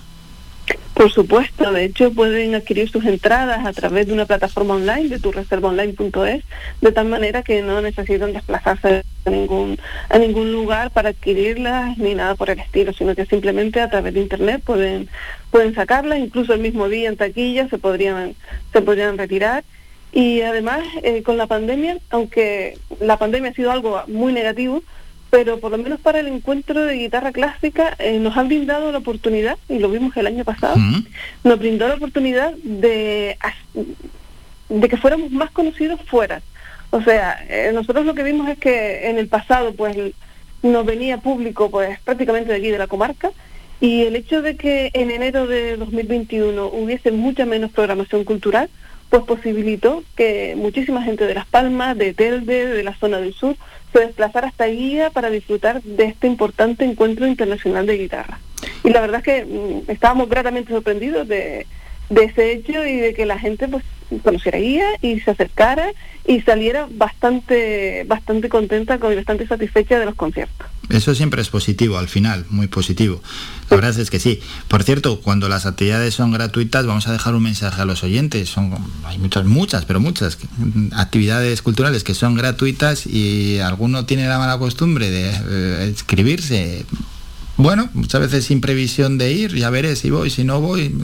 Por supuesto, de hecho pueden adquirir sus entradas a través de una plataforma online de turreservaonline.es, de tal manera que no necesitan desplazarse a ningún, a ningún lugar para adquirirlas ni nada por el estilo, sino que simplemente a través de internet pueden, pueden sacarlas, incluso el mismo día en taquilla se podrían, se podrían retirar. Y además, eh, con la pandemia, aunque la pandemia ha sido algo muy negativo, pero por lo menos para el encuentro de guitarra clásica eh, nos han brindado la oportunidad, y lo vimos el año pasado, nos brindó la oportunidad de, de que fuéramos más conocidos fuera. O sea, eh, nosotros lo que vimos es que en el pasado pues nos venía público pues prácticamente de aquí de la comarca y el hecho de que en enero de 2021 hubiese mucha menos programación cultural, pues posibilitó que muchísima gente de Las Palmas, de Telde, de la zona del sur, se desplazara hasta Guía para disfrutar de este importante encuentro internacional de guitarra. Y la verdad es que mm, estábamos gratamente sorprendidos de, de ese hecho y de que la gente pues conociera guía y se acercara y saliera bastante bastante contenta y bastante satisfecha de los conciertos. Eso siempre es positivo al final, muy positivo. La verdad es que sí. Por cierto, cuando las actividades son gratuitas, vamos a dejar un mensaje a los oyentes. Son hay muchas muchas, pero muchas actividades culturales que son gratuitas y alguno tiene la mala costumbre de eh, escribirse bueno, muchas veces sin previsión de ir, ya veré si voy, si no voy,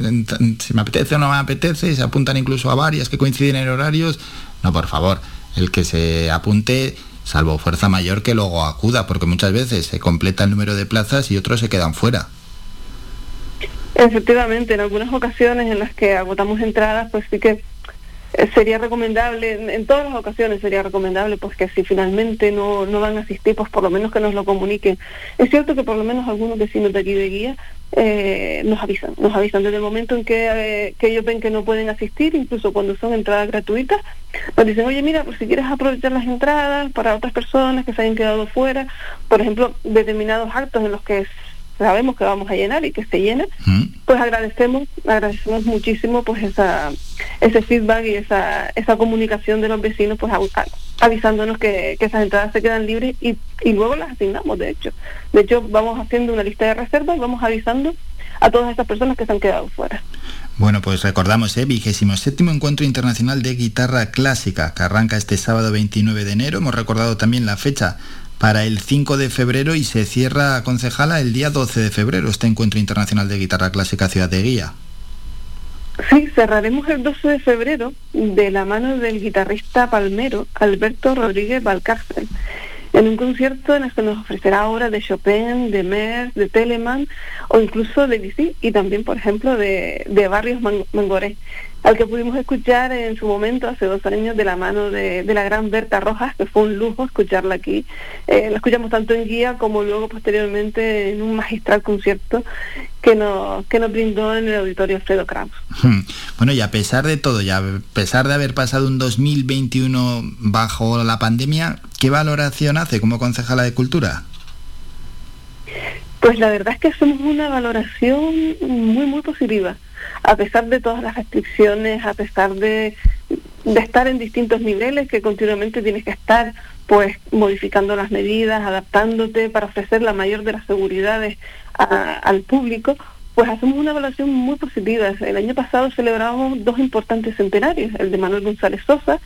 si me apetece o no me apetece, se apuntan incluso a varias que coinciden en horarios. No, por favor, el que se apunte, salvo fuerza mayor, que luego acuda, porque muchas veces se completa el número de plazas y otros se quedan fuera. Efectivamente, en algunas ocasiones en las que agotamos entradas, pues sí que sería recomendable, en, todas las ocasiones sería recomendable pues que si finalmente no, no van a asistir, pues por lo menos que nos lo comuniquen. Es cierto que por lo menos algunos vecinos de aquí de guía eh, nos avisan, nos avisan desde el momento en que, eh, que ellos ven que no pueden asistir, incluso cuando son entradas gratuitas, nos dicen, oye mira, pues si quieres aprovechar las entradas para otras personas que se hayan quedado fuera, por ejemplo, determinados actos en los que sabemos que vamos a llenar y que se llena, mm. pues agradecemos, agradecemos muchísimo pues esa, ese feedback y esa, esa comunicación de los vecinos pues avisándonos que, que, esas entradas se quedan libres y, y luego las asignamos de hecho. De hecho vamos haciendo una lista de reservas y vamos avisando a todas esas personas que se han quedado fuera. Bueno, pues recordamos, ¿eh? vigésimo séptimo Encuentro Internacional de Guitarra Clásica, que arranca este sábado 29 de enero. Hemos recordado también la fecha para el 5 de febrero y se cierra concejala el día 12 de febrero, este Encuentro Internacional de Guitarra Clásica Ciudad de Guía. Sí, cerraremos el 12 de febrero de la mano del guitarrista palmero Alberto Rodríguez Valcárcel, en un concierto en el que nos ofrecerá obras de Chopin, de Merz, de Telemann o incluso de Bizet y también, por ejemplo, de, de Barrios Mangoré al que pudimos escuchar en su momento, hace dos años, de la mano de, la gran Berta Rojas, que fue un lujo escucharla aquí. Eh, la escuchamos tanto en guía como luego posteriormente en un magistral concierto que nos, que nos brindó en el auditorio Alfredo Kraus. Hmm. Bueno, y a pesar de todo, y a pesar de haber pasado un 2021 bajo la pandemia, ¿qué valoración hace como concejala de Cultura? Pues la verdad es que hacemos una valoración muy, muy positiva a pesar de todas las restricciones, a pesar de, estar en distintos niveles, que continuamente tienes que estar pues modificando las medidas, adaptándote para ofrecer la mayor de las seguridades al público, pues hacemos una evaluación muy positiva. El año pasado celebrábamos dos importantes centenarios, el de Manuel González Sosa,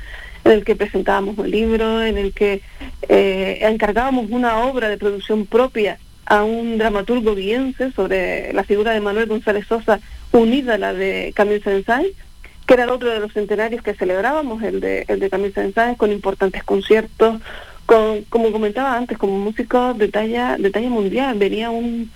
en el que presentábamos un libro, en el que eh, encargábamos una obra de producción propia a un dramaturgo viense sobre la figura de Manuel González Sosa unida a la de Camille Saint-Saëns, que era otro de los centenarios que celebrábamos, el de, el de Camille Saint-Saëns, con importantes conciertos, con, como comentaba antes, como músico de talla, de talla mundial. Venía un,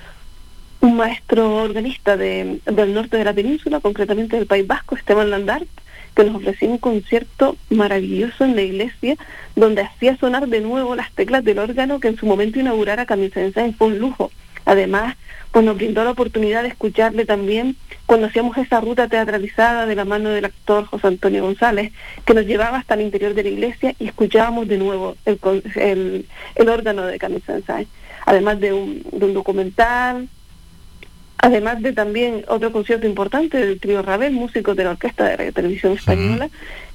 maestro organista de, del norte de la península, concretamente del País Vasco, Esteban Landart, que nos ofreció un concierto maravilloso en la iglesia, donde hacía sonar de nuevo las teclas del órgano que en su momento inaugurara Camille Saint-Saëns. Fue un lujo. Además, pues nos brindó la oportunidad de escucharle también cuando hacíamos esa ruta teatralizada de la mano del actor José Antonio González, que nos llevaba hasta el interior de la iglesia y escuchábamos de nuevo el, el, órgano de Camille además de un, de un documental, además de también otro concierto importante del trío Ravel, músico de la Orquesta de la Televisión Española,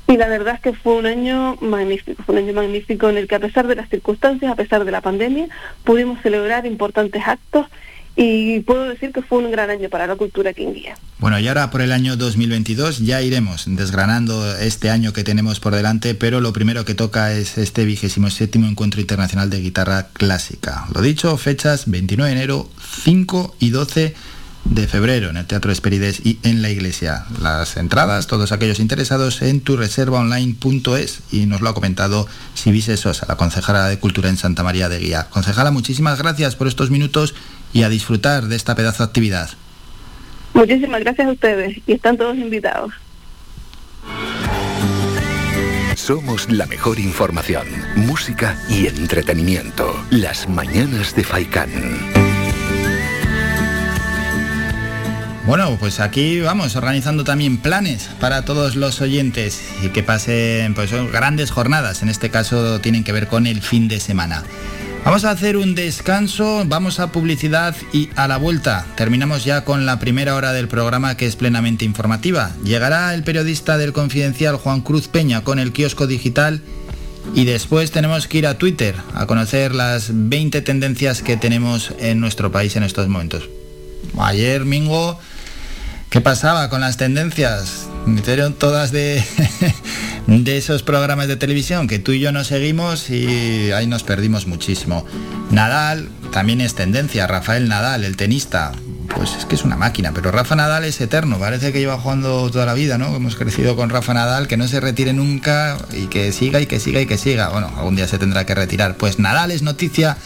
y la verdad es que fue un año magnífico, fue un año magnífico en el que a pesar de las circunstancias, a pesar de la pandemia, pudimos celebrar importantes actos y puedo decir que fue un gran año para la cultura aquí en Guía. Bueno, y ahora por el año 2022 ya iremos desgranando este año que tenemos por delante, pero lo primero que toca es este vigésimo séptimo Encuentro Internacional de Guitarra Clásica. Lo dicho, fechas 29 de enero, 5 y 12 de febrero en el Teatro Esperides y en la iglesia. Las entradas, todos aquellos interesados en tu reservaonline.es y nos lo ha comentado Sibise Sosa, la concejala de Cultura en Santa María de Guía. Concejala, muchísimas gracias por estos minutos y a disfrutar de esta pedazo de actividad. Muchísimas gracias a ustedes y están todos invitados. Somos la mejor información, música y entretenimiento. Las mañanas de Faikán. Bueno, pues aquí vamos organizando también planes para todos los oyentes y que pasen pues grandes jornadas, en este caso tienen que ver con el fin de semana. Vamos a hacer un descanso, vamos a publicidad y a la vuelta. Terminamos ya con la primera hora del programa que es plenamente informativa. Llegará el periodista del Confidencial Juan Cruz Peña con el kiosco digital y después tenemos que ir a Twitter a conocer las 20 tendencias que tenemos en nuestro país en estos momentos. Ayer, Mingo, ¿qué pasaba con las tendencias? Metieron todas de, de esos programas de televisión que tú y yo no seguimos y ahí nos perdimos muchísimo. Nadal también es tendencia, Rafael Nadal, el tenista. Pues es que es una máquina, pero Rafa Nadal es eterno, parece que lleva jugando toda la vida, ¿no? Hemos crecido con Rafa Nadal, que no se retire nunca y que siga y que siga y que siga. Bueno, algún día se tendrá que retirar. Pues Nadal es noticia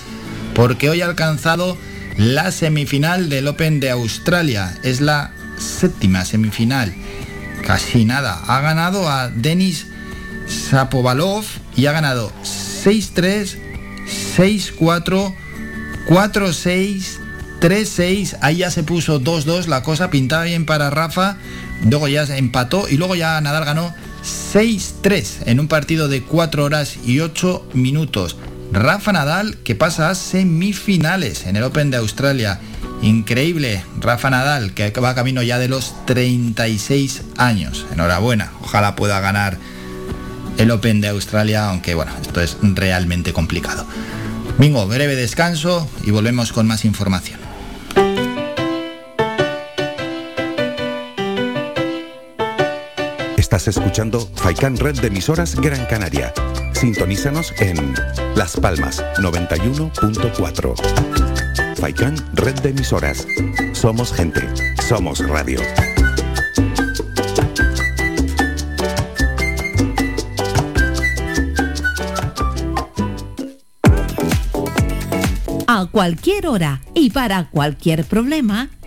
porque hoy ha alcanzado la semifinal del Open de Australia. Es la séptima semifinal. Casi nada. Ha ganado a Denis Sapovalov y ha ganado 6-3, 6-4, 4-6, 3-6. Ahí ya se puso 2-2. La cosa pintaba bien para Rafa. Luego ya se empató y luego ya Nadal ganó 6-3 en un partido de 4 horas y 8 minutos. Rafa Nadal que pasa a semifinales en el Open de Australia. Increíble, Rafa Nadal que va camino ya de los 36 años. Enhorabuena, ojalá pueda ganar el Open de Australia, aunque bueno, esto es realmente complicado. Bingo, breve descanso y volvemos con más información. Estás escuchando Faikan Red de emisoras Gran Canaria. Sintonízanos en Las Palmas 91.4. Faikan Red de emisoras. Somos gente, somos radio. A cualquier hora y para cualquier problema,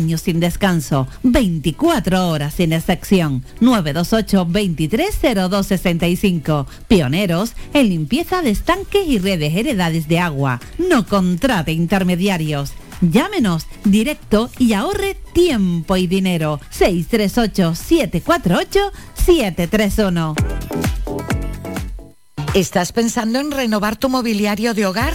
sin descanso. 24 horas sin excepción. 928 230265. Pioneros en limpieza de estanques y redes heredades de agua. No contrate intermediarios. Llámenos directo y ahorre tiempo y dinero. 638 748 731. ¿Estás pensando en renovar tu mobiliario de hogar?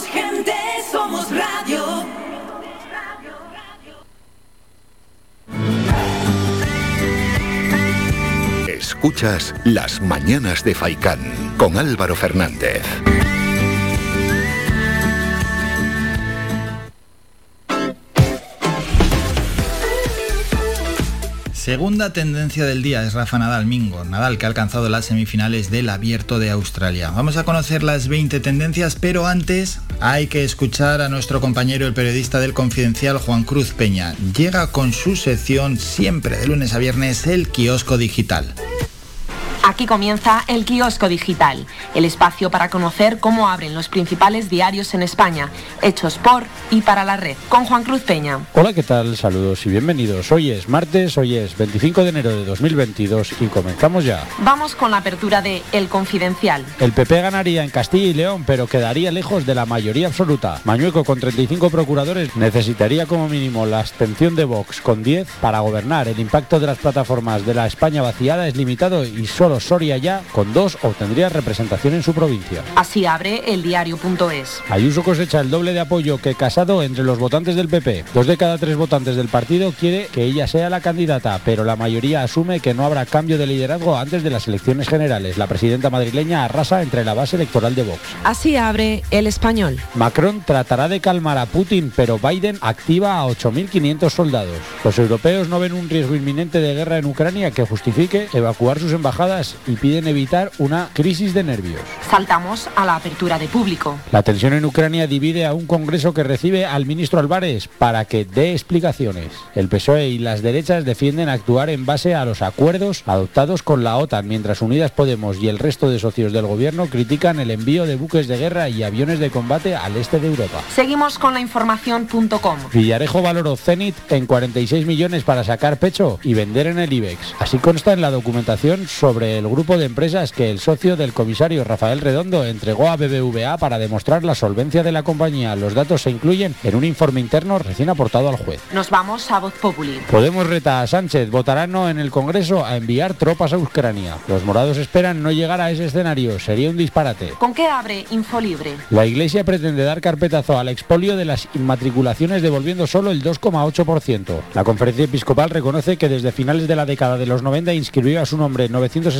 Escuchas Las Mañanas de Faicán con Álvaro Fernández. Segunda tendencia del día es Rafa Nadal Mingo. Nadal que ha alcanzado las semifinales del Abierto de Australia. Vamos a conocer las 20 tendencias, pero antes hay que escuchar a nuestro compañero el periodista del Confidencial Juan Cruz Peña. Llega con su sección siempre de lunes a viernes el kiosco digital. Aquí comienza el kiosco digital, el espacio para conocer cómo abren los principales diarios en España, hechos por y para la red, con Juan Cruz Peña. Hola, ¿qué tal? Saludos y bienvenidos. Hoy es martes, hoy es 25 de enero de 2022 y comenzamos ya. Vamos con la apertura de El Confidencial. El PP ganaría en Castilla y León, pero quedaría lejos de la mayoría absoluta. Mañueco con 35 procuradores necesitaría como mínimo la abstención de Vox con 10 para gobernar. El impacto de las plataformas de la España vaciada es limitado y solo Soria ya, con dos, obtendría representación en su provincia. Así abre el diario.es. Ayuso cosecha el doble de apoyo que Casado entre los votantes del PP. Dos de cada tres votantes del partido quiere que ella sea la candidata, pero la mayoría asume que no habrá cambio de liderazgo antes de las elecciones generales. La presidenta madrileña arrasa entre la base electoral de Vox. Así abre el español. Macron tratará de calmar a Putin, pero Biden activa a 8.500 soldados. Los europeos no ven un riesgo inminente de guerra en Ucrania que justifique evacuar sus embajadas y piden evitar una crisis de nervios. Saltamos a la apertura de público. La tensión en Ucrania divide a un Congreso que recibe al ministro Álvarez para que dé explicaciones. El PSOE y las derechas defienden actuar en base a los acuerdos adoptados con la OTAN, mientras Unidas Podemos y el resto de socios del gobierno critican el envío de buques de guerra y aviones de combate al este de Europa. Seguimos con la información.com. Villarejo valoró Zenit en 46 millones para sacar pecho y vender en el IBEX. Así consta en la documentación sobre el grupo de empresas que el socio del comisario Rafael Redondo entregó a BBVA para demostrar la solvencia de la compañía. Los datos se incluyen en un informe interno recién aportado al juez. Nos vamos a Voz Populi. Podemos reta a Sánchez, votará no en el Congreso a enviar tropas a Ucrania. Los morados esperan no llegar a ese escenario, sería un disparate. ¿Con qué abre Infolibre? La Iglesia pretende dar carpetazo al expolio de las inmatriculaciones devolviendo solo el 2,8%. La conferencia episcopal reconoce que desde finales de la década de los 90 inscribió a su nombre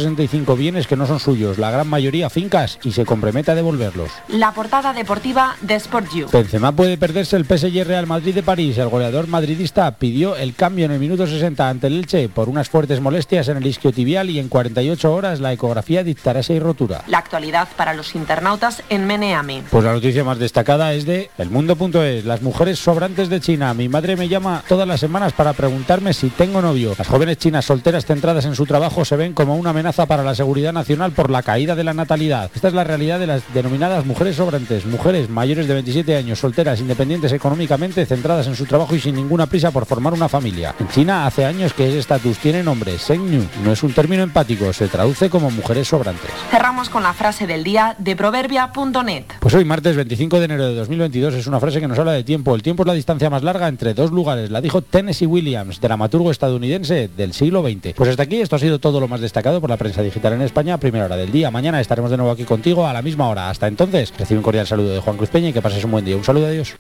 965 bienes que no son suyos, la gran mayoría fincas, y se compromete a devolverlos. La portada deportiva de Sport You. Benzema puede perderse el PSG Real Madrid de París. El goleador madridista pidió el cambio en el minuto 60 ante el Elche por unas fuertes molestias en el isquiotibial y en 48 horas la ecografía dictará esa rotura. La actualidad para los internautas en Meneame. Pues la noticia más destacada es de elmundo.es. Las mujeres sobrantes de China. Mi madre me llama todas las semanas para preguntarme si tengo novio. Las jóvenes chinas solteras centradas en su trabajo se ven como una amenaza para la seguridad nacional por la caída de la natalidad. Esta es la realidad de las denominadas mujeres sobrantes. Mujeres mayores de 27 años, solteras, independientes económicamente, centradas en su trabajo y sin ninguna prisa por formar una familia. En China hace años que ese estatus tiene nombre, Sengnu. No es un término empático, se traduce como mujeres sobrantes. Cerramos con la frase del día de proverbia.net. Pues hoy, martes 25 de enero de 2022, es una frase que nos habla de tiempo. El tiempo es la distancia más larga entre dos lugares. La dijo Tennessee Williams, dramaturgo estadounidense del siglo XX. Pues hasta aquí, esto ha sido todo lo más destacado por la prensa digital en España, a primera hora del día. Mañana estaremos de nuevo aquí contigo a la misma hora. Hasta entonces, recibe un cordial saludo de Juan Cruz Peña y que pases un buen día. Un saludo, adiós.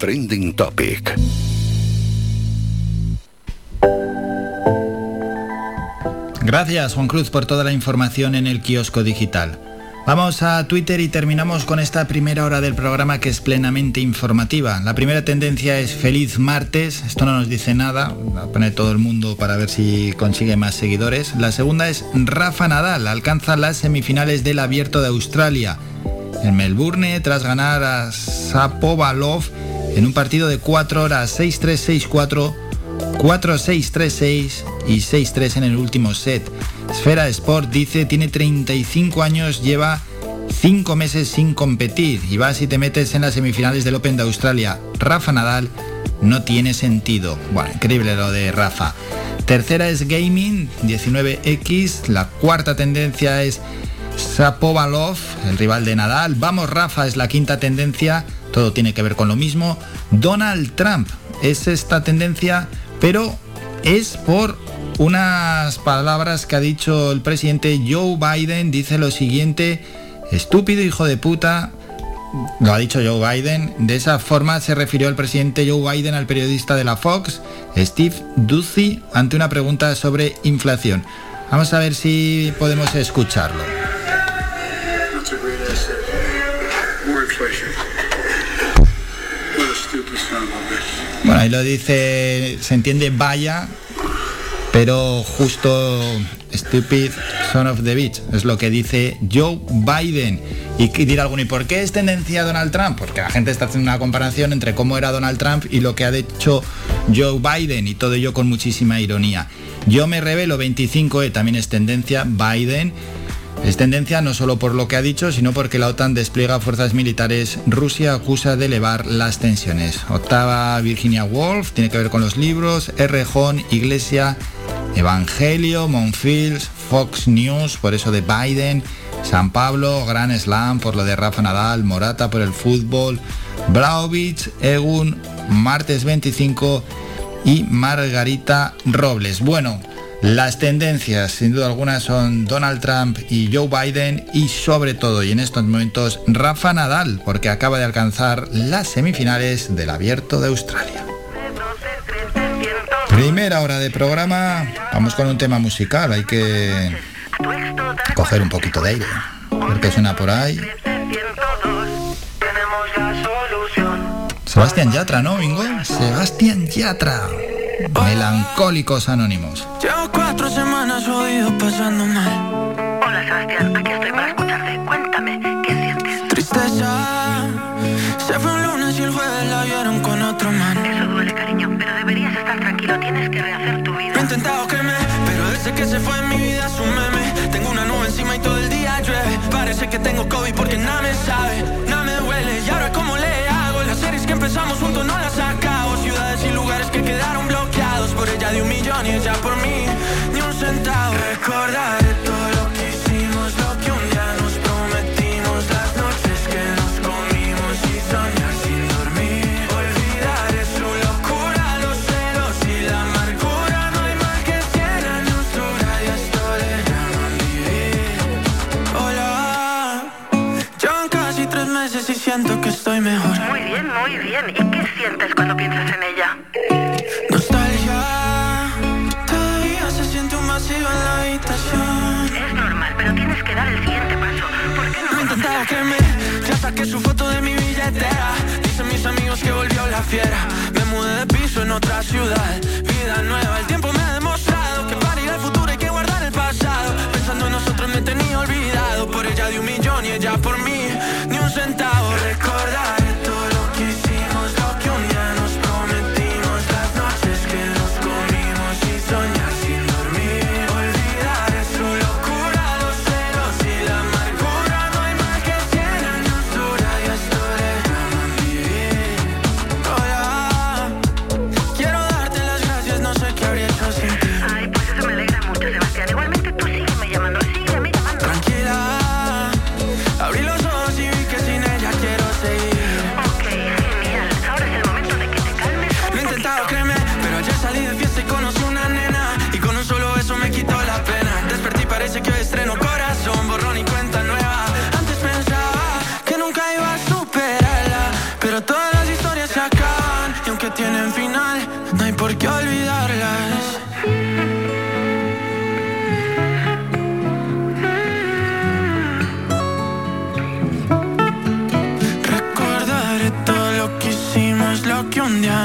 Trending Topic. Gracias Juan Cruz por toda la información en el kiosco digital. Vamos a Twitter y terminamos con esta primera hora del programa que es plenamente informativa. La primera tendencia es feliz martes, esto no nos dice nada, va a poner todo el mundo para ver si consigue más seguidores. La segunda es Rafa Nadal, alcanza las semifinales del Abierto de Australia en Melbourne tras ganar a Sapovalov en un partido de 4 horas 6-3, 6-4, 4-6, 3-6 y 6-3 en el último set. Esfera Sport dice tiene 35 años, lleva 5 meses sin competir y vas y te metes en las semifinales del Open de Australia. Rafa Nadal no tiene sentido. Bueno, increíble lo de Rafa. Tercera es gaming, 19X. La cuarta tendencia es Sapovalov, el rival de Nadal. Vamos Rafa es la quinta tendencia. Todo tiene que ver con lo mismo. Donald Trump es esta tendencia, pero es por unas palabras que ha dicho el presidente Joe Biden. Dice lo siguiente, estúpido hijo de puta, lo ha dicho Joe Biden. De esa forma se refirió el presidente Joe Biden al periodista de la Fox, Steve Ducey, ante una pregunta sobre inflación. Vamos a ver si podemos escucharlo. Bueno, ahí lo dice, se entiende vaya, pero justo stupid son of the beach, es lo que dice Joe Biden. Y dirá alguno, ¿y por qué es tendencia Donald Trump? Porque la gente está haciendo una comparación entre cómo era Donald Trump y lo que ha hecho Joe Biden, y todo ello con muchísima ironía. Yo me revelo 25E, también es tendencia Biden. Es tendencia no solo por lo que ha dicho, sino porque la OTAN despliega fuerzas militares. Rusia acusa de elevar las tensiones. Octava Virginia Woolf, tiene que ver con los libros. Errejón, Iglesia, Evangelio, Monfils, Fox News, por eso de Biden. San Pablo, Gran Slam por lo de Rafa Nadal, Morata por el fútbol, Blaovic, Egun, martes 25 y Margarita Robles. Bueno, las tendencias, sin duda alguna, son Donald Trump y Joe Biden y sobre todo, y en estos momentos, Rafa Nadal, porque acaba de alcanzar las semifinales del Abierto de Australia. Primera hora de programa, vamos con un tema musical, hay que coger un poquito de aire, porque suena por ahí. Sebastián Yatra, ¿no, Bingo? Sebastián Yatra. Melancólicos Anónimos. Llevo cuatro semanas jodido pasando mal. Hola Sebastián, aquí estoy para escucharte. Cuéntame, ¿qué sientes? Tristeza. Se fue un lunes y el jueves la vieron con otro man. Eso duele, cariño, pero deberías estar tranquilo. Tienes que rehacer tu vida. He intentado que me, pero desde que se fue en mi vida es un meme. Tengo una nube encima y todo el día llueve. Parece que tengo COVID porque nada me sabe, cuando piensas en ella? Nostalgia, todavía se siente un vacío en la habitación. Es normal, pero tienes que dar el siguiente paso. ¿Por qué no He intentado que me, ya saqué su foto de mi billetera. Dicen mis amigos que volvió la fiera. Me mudé de piso en otra ciudad.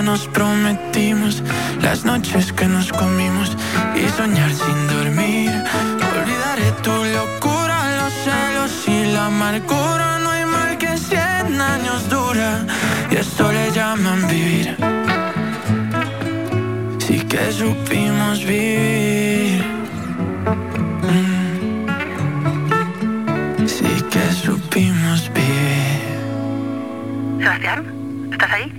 Nos prometimos, las noches que nos comimos y soñar sin dormir. Olvidaré tu locura, los celos y la amargura. No hay mal que cien años dura y esto le llaman vivir. Sí que supimos vivir. Mm. Sí que supimos vivir. Sebastián, ¿estás ahí?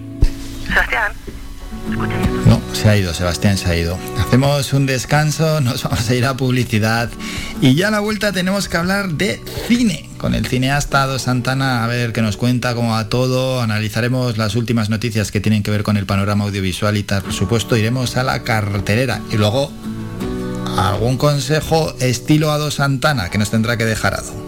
Se ha ido, Sebastián se ha ido. Hacemos un descanso, nos vamos a ir a publicidad y ya a la vuelta tenemos que hablar de cine con el cineasta Ado Santana, a ver qué nos cuenta, cómo va todo, analizaremos las últimas noticias que tienen que ver con el panorama audiovisual y por supuesto iremos a la cartelera y luego algún consejo estilo Ado Santana que nos tendrá que dejar Ado.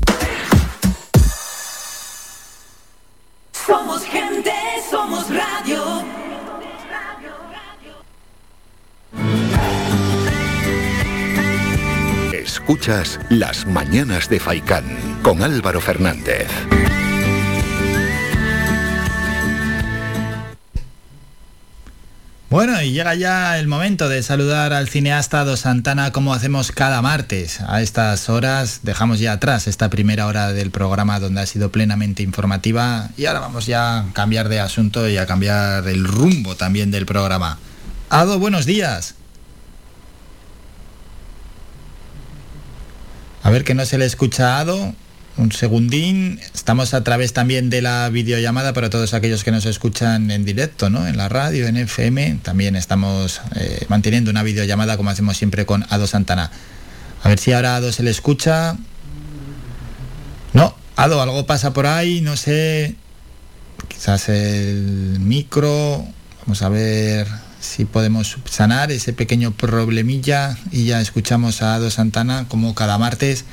Escuchas Las Mañanas de Faicán con Álvaro Fernández. Bueno, y llega ya el momento de saludar al cineasta Dos Santana como hacemos cada martes. A estas horas dejamos ya atrás esta primera hora del programa donde ha sido plenamente informativa y ahora vamos ya a cambiar de asunto y a cambiar el rumbo también del programa. Ado, buenos días. A ver que no se le escucha a Ado. Un segundín. Estamos a través también de la videollamada para todos aquellos que nos escuchan en directo, ¿no? En la radio, en FM. También estamos eh, manteniendo una videollamada como hacemos siempre con Ado Santana. A ver si ahora Ado se le escucha. No, Ado, algo pasa por ahí, no sé. Quizás el micro. Vamos a ver si podemos subsanar ese pequeño problemilla y ya escuchamos a Ado Santana como cada martes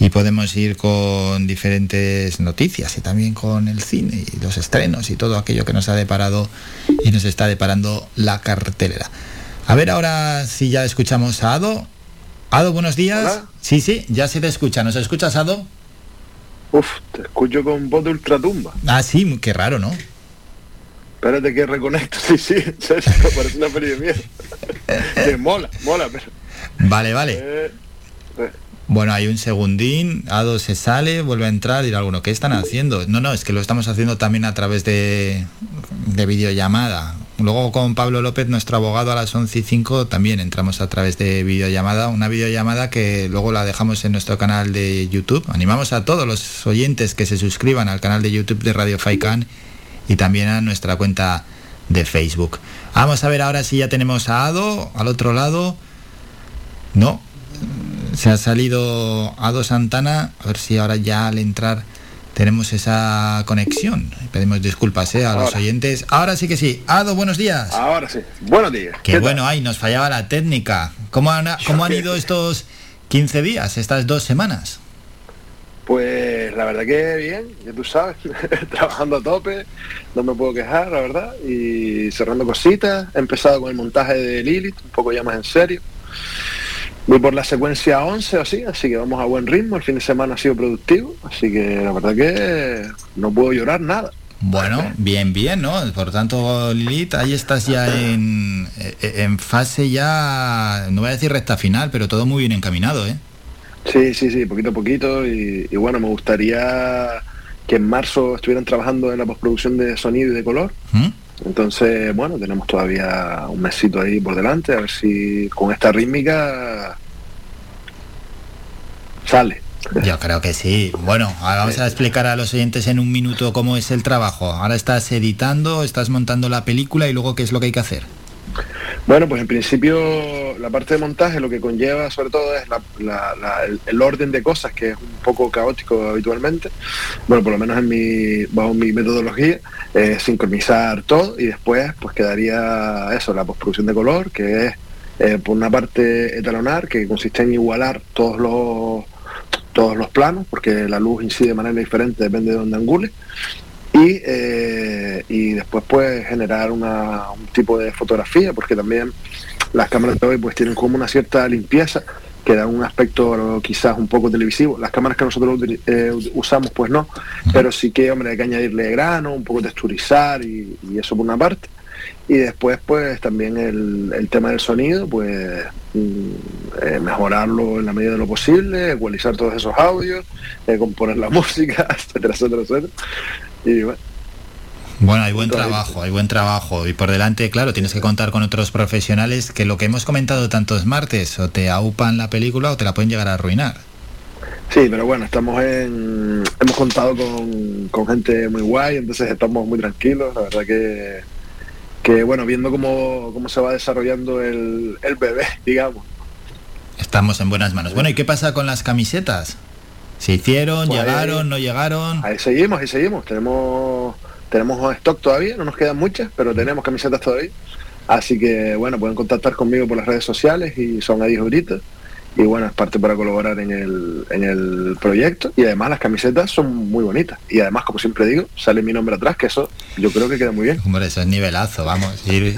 y podemos ir con diferentes noticias y también con el cine y los estrenos y todo aquello que nos ha deparado y nos está deparando la cartelera. A ver ahora si ya escuchamos a Ado. Ado, buenos días. Hola. Sí, sí, ya se te escucha. ¿Nos escuchas, Ado? Uf, te escucho con voz de ultratumba. Ah, sí, qué raro, ¿no? Espérate que reconecto, sí, sí, parece una peli de. Que mola, mola, pero... Vale, vale. eh, eh, Bueno, hay un segundín, Ado se sale, vuelve a entrar dirá alguno, ¿qué están haciendo? No, no, es que lo estamos haciendo también a través de, de videollamada. Luego con Pablo López, nuestro abogado, a las 11 y 5 también entramos a través de videollamada. Una videollamada que luego la dejamos en nuestro canal de YouTube. Animamos a todos los oyentes que se suscriban al canal de YouTube de Radio Faikan y también a nuestra cuenta de Facebook. Vamos a ver ahora si ya tenemos a Ado al otro lado. No, se ha salido Ado Santana, a ver si ahora ya al entrar tenemos esa conexión. Pedimos disculpas eh, a los oyentes. Ahora sí que sí. Ado, buenos días. ahora sí, buenos días. Qué, ¿Qué bueno, ay, nos fallaba la técnica. ¿Cómo han, cómo han ido estos 15 días, estas dos semanas? Pues la verdad que bien, ya tú sabes, trabajando a tope, no me puedo quejar, la verdad, y cerrando cositas. He empezado con el montaje de Lilith, un poco ya más en serio. Voy por la secuencia 11 o así, así que vamos a buen ritmo. El fin de semana ha sido productivo, así que la verdad que no puedo llorar nada. Bueno, bien, bien, ¿no? Por tanto, Lilith, ahí estás ya en, en fase ya, no voy a decir recta final, pero todo muy bien encaminado, ¿eh? Sí, sí, sí, poquito a poquito. Y, y bueno, me gustaría que en marzo estuvieran trabajando en la postproducción de sonido y de color. ¿Mm? Entonces, bueno, tenemos todavía un mesito ahí por delante, a ver si con esta rítmica sale. Yo creo que sí. Bueno, ahora vamos a explicar a los oyentes en un minuto cómo es el trabajo. Ahora estás editando, estás montando la película y luego qué es lo que hay que hacer. Bueno, pues en principio la parte de montaje lo que conlleva sobre todo es el, orden de cosas que es un poco caótico habitualmente. Bueno, por lo menos en mi, bajo mi metodología, sincronizar todo y después pues quedaría eso, la postproducción de color, que es eh, por una parte etalonar, que consiste en igualar todos los todos los planos, porque la luz incide de manera diferente, depende de dónde angule. Y, eh, y después pues generar una, un tipo de fotografía, porque también las cámaras de hoy pues tienen como una cierta limpieza que da un aspecto quizás un poco televisivo. Las cámaras que nosotros eh, usamos pues no, pero sí que hombre hay que añadirle grano, un poco texturizar y, y eso por una parte. Y después pues también el, tema del sonido pues mm, eh, mejorarlo en la medida de lo posible ecualizar todos esos audios eh, componer la música etcétera etcétera etcétera y bueno bueno, hay buen trabajo, hay buen trabajo. Y por delante, claro, tienes que contar con otros profesionales que lo que hemos comentado tantos martes, o te aupan la película o te la pueden llegar a arruinar. Sí, pero bueno, estamos en. Hemos contado con, con gente muy guay, entonces estamos muy tranquilos. La verdad que que bueno, viendo cómo, cómo se va desarrollando el, el, bebé, digamos. Estamos en buenas manos. Bueno, ¿y qué pasa con las camisetas? ¿Se hicieron? Pues ¿Llegaron? ¿No llegaron? Ahí seguimos, ahí seguimos. Tenemos, tenemos stock todavía, no nos quedan muchas, pero tenemos camisetas todavía. Así que bueno, pueden contactar conmigo por las redes sociales y son ahí ahorita y bueno, es parte para colaborar en el, en el proyecto y además las camisetas son muy bonitas y además como siempre digo sale mi nombre atrás que eso yo creo que queda muy bien hombre eso es nivelazo vamos ir,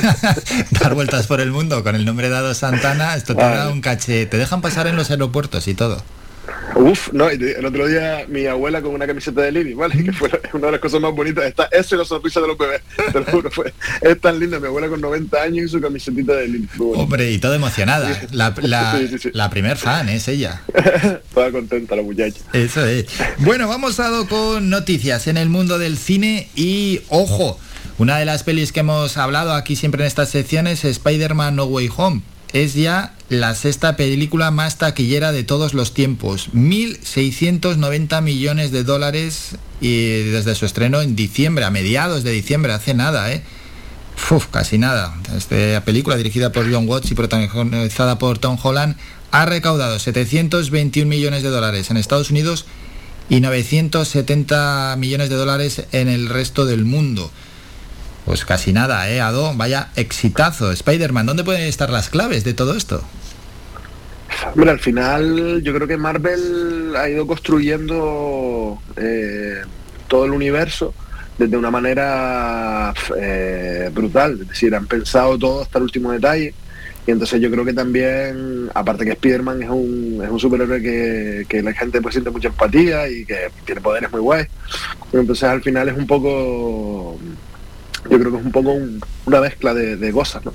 dar vueltas por el mundo con el nombre dado Santana esto te da un caché te dejan pasar en los aeropuertos y todo Uf, no, el otro día mi abuela con una camiseta de Lili, ¿vale? Que fue una de las cosas más bonitas. Está, eso y la sonrisa de los bebés, te lo juro. Fue, es tan linda, mi abuela con 90 años y su camisetita de Lili. Hombre, y todo emocionada. La, la, la primer fan es ella. Toda contenta la muchacha. Eso es. Bueno, vamos a con noticias en el mundo del cine y ojo. Una de las pelis que hemos hablado aquí siempre en estas secciones es Spider-Man No Way Home es ya la sexta película más taquillera de todos los tiempos. 1.690 millones de dólares y desde su estreno en diciembre, a mediados de diciembre, hace nada, ¿eh? Uf, casi nada. Esta película dirigida por John Watts y protagonizada por Tom Holland ha recaudado 721 millones de dólares en Estados Unidos y 970 millones de dólares en el resto del mundo. Pues casi nada, ¿eh, Ado? Vaya exitazo. Spider-Man, ¿dónde pueden estar las claves de todo esto? Hombre, al final yo creo que Marvel ha ido construyendo eh, todo el universo desde una manera eh, brutal. Es decir, han pensado todo hasta el último detalle. Y entonces yo creo que también, aparte que Spider-Man es un, es un superhéroe que, la gente pues siente mucha empatía y que tiene poderes muy guays. Entonces al final es un poco yo creo que es un poco una mezcla de, cosas, ¿no?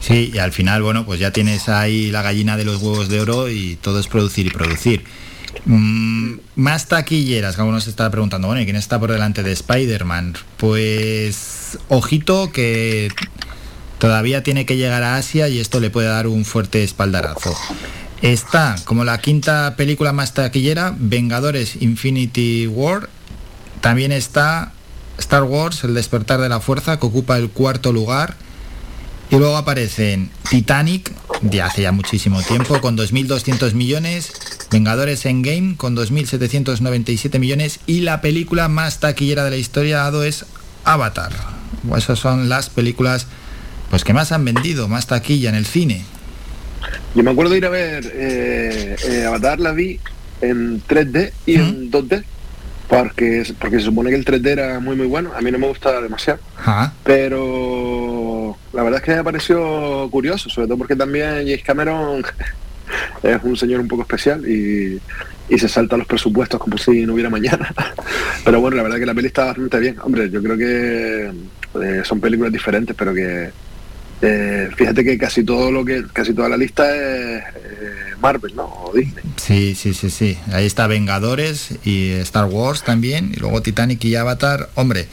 Sí, y al final, bueno, pues ya tienes ahí la gallina de los huevos de oro y todo es producir y producir. Mm, más taquilleras, como nos está preguntando, bueno, ¿y quién está por delante de Spider-Man? Pues ojito que todavía tiene que llegar a Asia y esto le puede dar un fuerte espaldarazo. Está como la quinta película más taquillera, Vengadores Infinity War. También está Star Wars, El despertar de la fuerza, que ocupa el cuarto lugar. Y luego aparecen Titanic, de hace ya muchísimo tiempo, con 2.200 millones, Vengadores Endgame, con 2.797 millones, y la película más taquillera de la historia dado es Avatar. Esas son las películas pues que más han vendido, más taquilla en el cine. Yo me acuerdo de ir a ver eh, eh, Avatar, la vi en 3D y en 2D porque, porque se supone que el 3D era muy muy bueno, a mí no me gusta demasiado, pero la verdad es que me pareció curioso, sobre todo porque también James Cameron es un señor un poco especial y, se salta los presupuestos como si no hubiera mañana. Pero bueno, la verdad que la peli está bastante bien. Hombre, yo creo que eh, son películas diferentes, pero que eh, fíjate que casi todo lo que casi toda la lista es eh, Marvel, ¿no? O Disney. Sí, sí, sí, sí. Ahí está Vengadores y Star Wars también, y luego Titanic y Avatar. Hombre,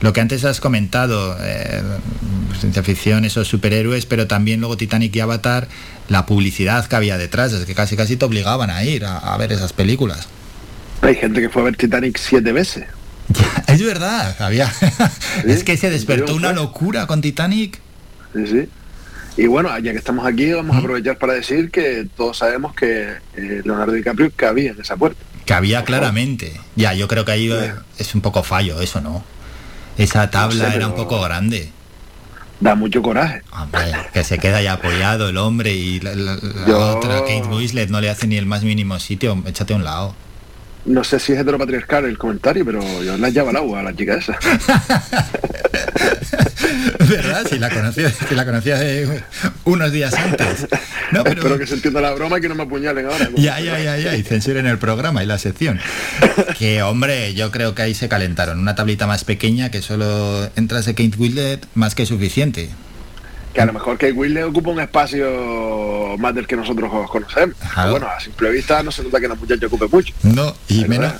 lo que antes has comentado, eh, ciencia ficción, esos superhéroes, pero también luego Titanic y Avatar, la publicidad que había detrás, es que casi casi te obligaban a ir a, ver esas películas. Hay gente que fue a ver Titanic siete veces. es verdad, había. es que se despertó una locura con Titanic. Sí, sí. Y bueno, ya que estamos aquí, vamos a aprovechar para decir que todos sabemos que eh, Leonardo DiCaprio cabía en esa puerta. Cabía claramente. Ya, yo creo que ahí es un poco fallo eso, ¿no? Esa tabla No sé, era un poco grande. Da mucho coraje. Hombre, que se queda ya apoyado el hombre y la, la- la Yo- otra, Kate Winslet, no le hace ni el más mínimo sitio. Échate a un lado. No sé si es heteropatriarcal el comentario, pero yo la llevo al agua a la chica esa. ¿Verdad? Si la conocía, si la de unos días antes. No, pero- Espero que se entienda la broma y que no me apuñalen ahora. Ya, ya, ya, ya, y censuren el programa y la sección. Que hombre, yo creo que ahí se calentaron. Una tablita más pequeña que solo entras de Kate Winslet más que suficiente. Que a lo mejor Kate Winslet ocupa un espacio más del que nosotros conocemos. Claro. Bueno, a simple vista no se nota que la muchacha ocupe mucho. No, y menos,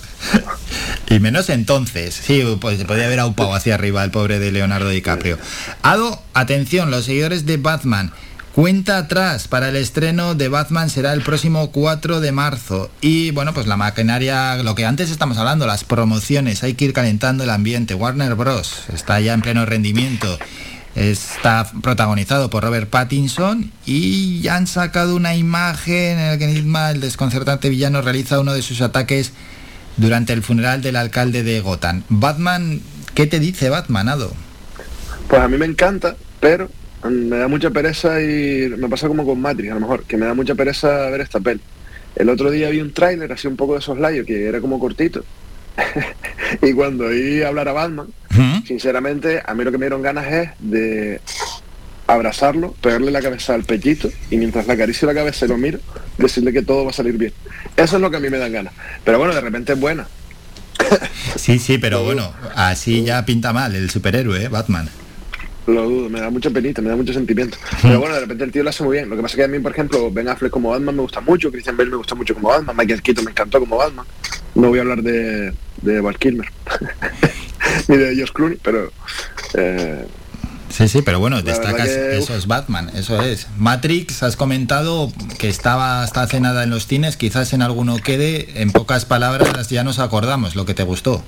y menos entonces. Sí, pues se podía haber aupado hacia arriba el pobre de Leonardo DiCaprio. Ado, atención, los seguidores de Batman. Cuenta atrás para el estreno de Batman será el próximo 4 de marzo. Y bueno, pues la maquinaria, lo que antes estamos hablando, las promociones, hay que ir calentando el ambiente. Warner Bros. está ya en pleno rendimiento. Está protagonizado por Robert Pattinson y ya han sacado una imagen en la que el desconcertante villano, realiza uno de sus ataques durante el funeral del alcalde de Gotham. Batman, ¿qué te dice Batman, Ado? Pues a mí me encanta, pero me da mucha pereza y me pasa como con Matrix, a lo mejor, que me da mucha pereza ver esta peli. El otro día vi un tráiler así un poco de soslayo que era como cortito. Y cuando oí hablar a Batman, sinceramente, a mí lo que me dieron ganas es de abrazarlo, pegarle la cabeza al pechito y mientras le acaricio la cabeza y lo miro, decirle que todo va a salir bien. Eso es lo que a mí me dan ganas. Pero bueno, de repente es buena. Sí, sí, pero bueno, así ya pinta mal el superhéroe, ¿eh? Batman. Lo dudo, me da mucha penita, me da mucho sentimiento. Pero bueno, de repente el tío lo hace muy bien. Lo que pasa es que a mí, por ejemplo, Ben Affleck como Batman me gusta mucho, Christian Bale me gusta mucho como Batman, Michael Keaton me encantó como Batman. No voy a hablar de, de Val Kilmer, ni de Josh Clooney, pero... eh, Sí, sí, pero bueno, destacas, que, eso es Batman, eso es. Matrix, has comentado que estaba hasta hace nada en los cines, quizás en alguno quede, en pocas palabras ya nos acordamos lo que te gustó.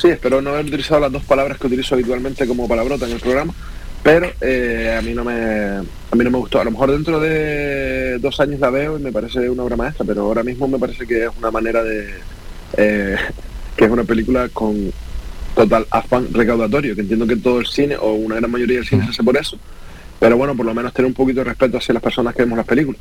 Sí, espero no haber utilizado las dos palabras que utilizo habitualmente como palabrota en el programa, pero eh, a mí no me a mí no me gustó. A lo mejor dentro de dos años la veo y me parece una obra maestra, pero ahora mismo me parece que es una manera de eh, que es una película con total afán recaudatorio, que entiendo que todo el cine o una gran mayoría del cine se hace por eso. Pero bueno, por lo menos tener un poquito de respeto hacia las personas que vemos las películas.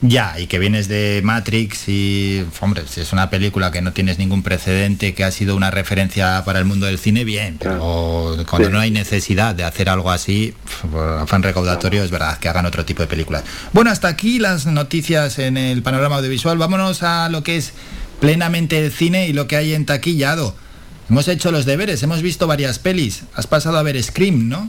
Ya, y que vienes de Matrix y, hombre, si es una película que no tienes ningún precedente, que ha sido una referencia para el mundo del cine, bien, pero cuando Sí. no hay necesidad de hacer algo así, por afán recaudatorio, es verdad que hagan otro tipo de películas. Bueno, hasta aquí las noticias en el panorama audiovisual. Vámonos a lo que es plenamente el cine y lo que hay en taquillado. Hemos hecho los deberes, hemos visto varias pelis. Has pasado a ver Scream, ¿no?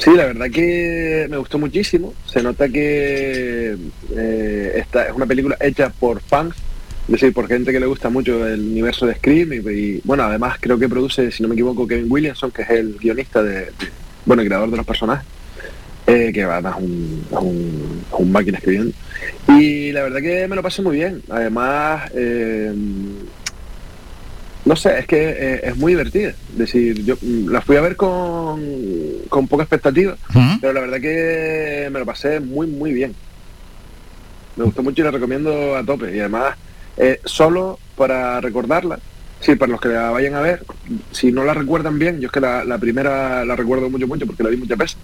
Sí, la verdad que me gustó muchísimo. Se nota que eh, esta es una película hecha por fans, es decir, por gente que le gusta mucho el universo de Scream. Y, bueno, además creo que produce, si no me equivoco, Kevin Williamson, que es el guionista de, bueno, el creador de los personajes, eh, que además es un, un máquina escribiendo. Y la verdad que me lo pasé muy bien. Además, eh, no sé, es que eh, es muy divertida. Es decir, yo mm, la fui a ver con, con poca expectativa, pero la verdad que me lo pasé muy, muy bien. Me gustó mucho y la recomiendo a tope. Y además, eh, solo para recordarla, sí, para los que la vayan a ver, si no la recuerdan bien, yo es que la, la primera la recuerdo mucho, mucho, porque la vi muchas veces.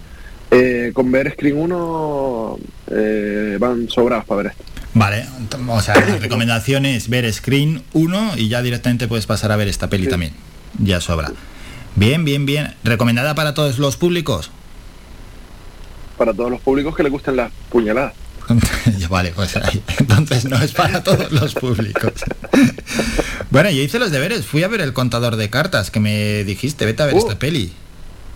eh, con ver Screen 1 eh, van sobrados para ver esto. Vale, o sea, la recomendación es ver Screen 1 y ya directamente puedes pasar a ver esta peli también. Ya sobra. Bien, bien, bien. ¿Recomendada para todos los públicos? Para todos los públicos que les gusten las puñaladas. Vale, pues ahí. entonces no es para todos los públicos. bueno, yo hice los deberes, fui a ver el contador de cartas que me dijiste, vete a ver Uh. esta peli.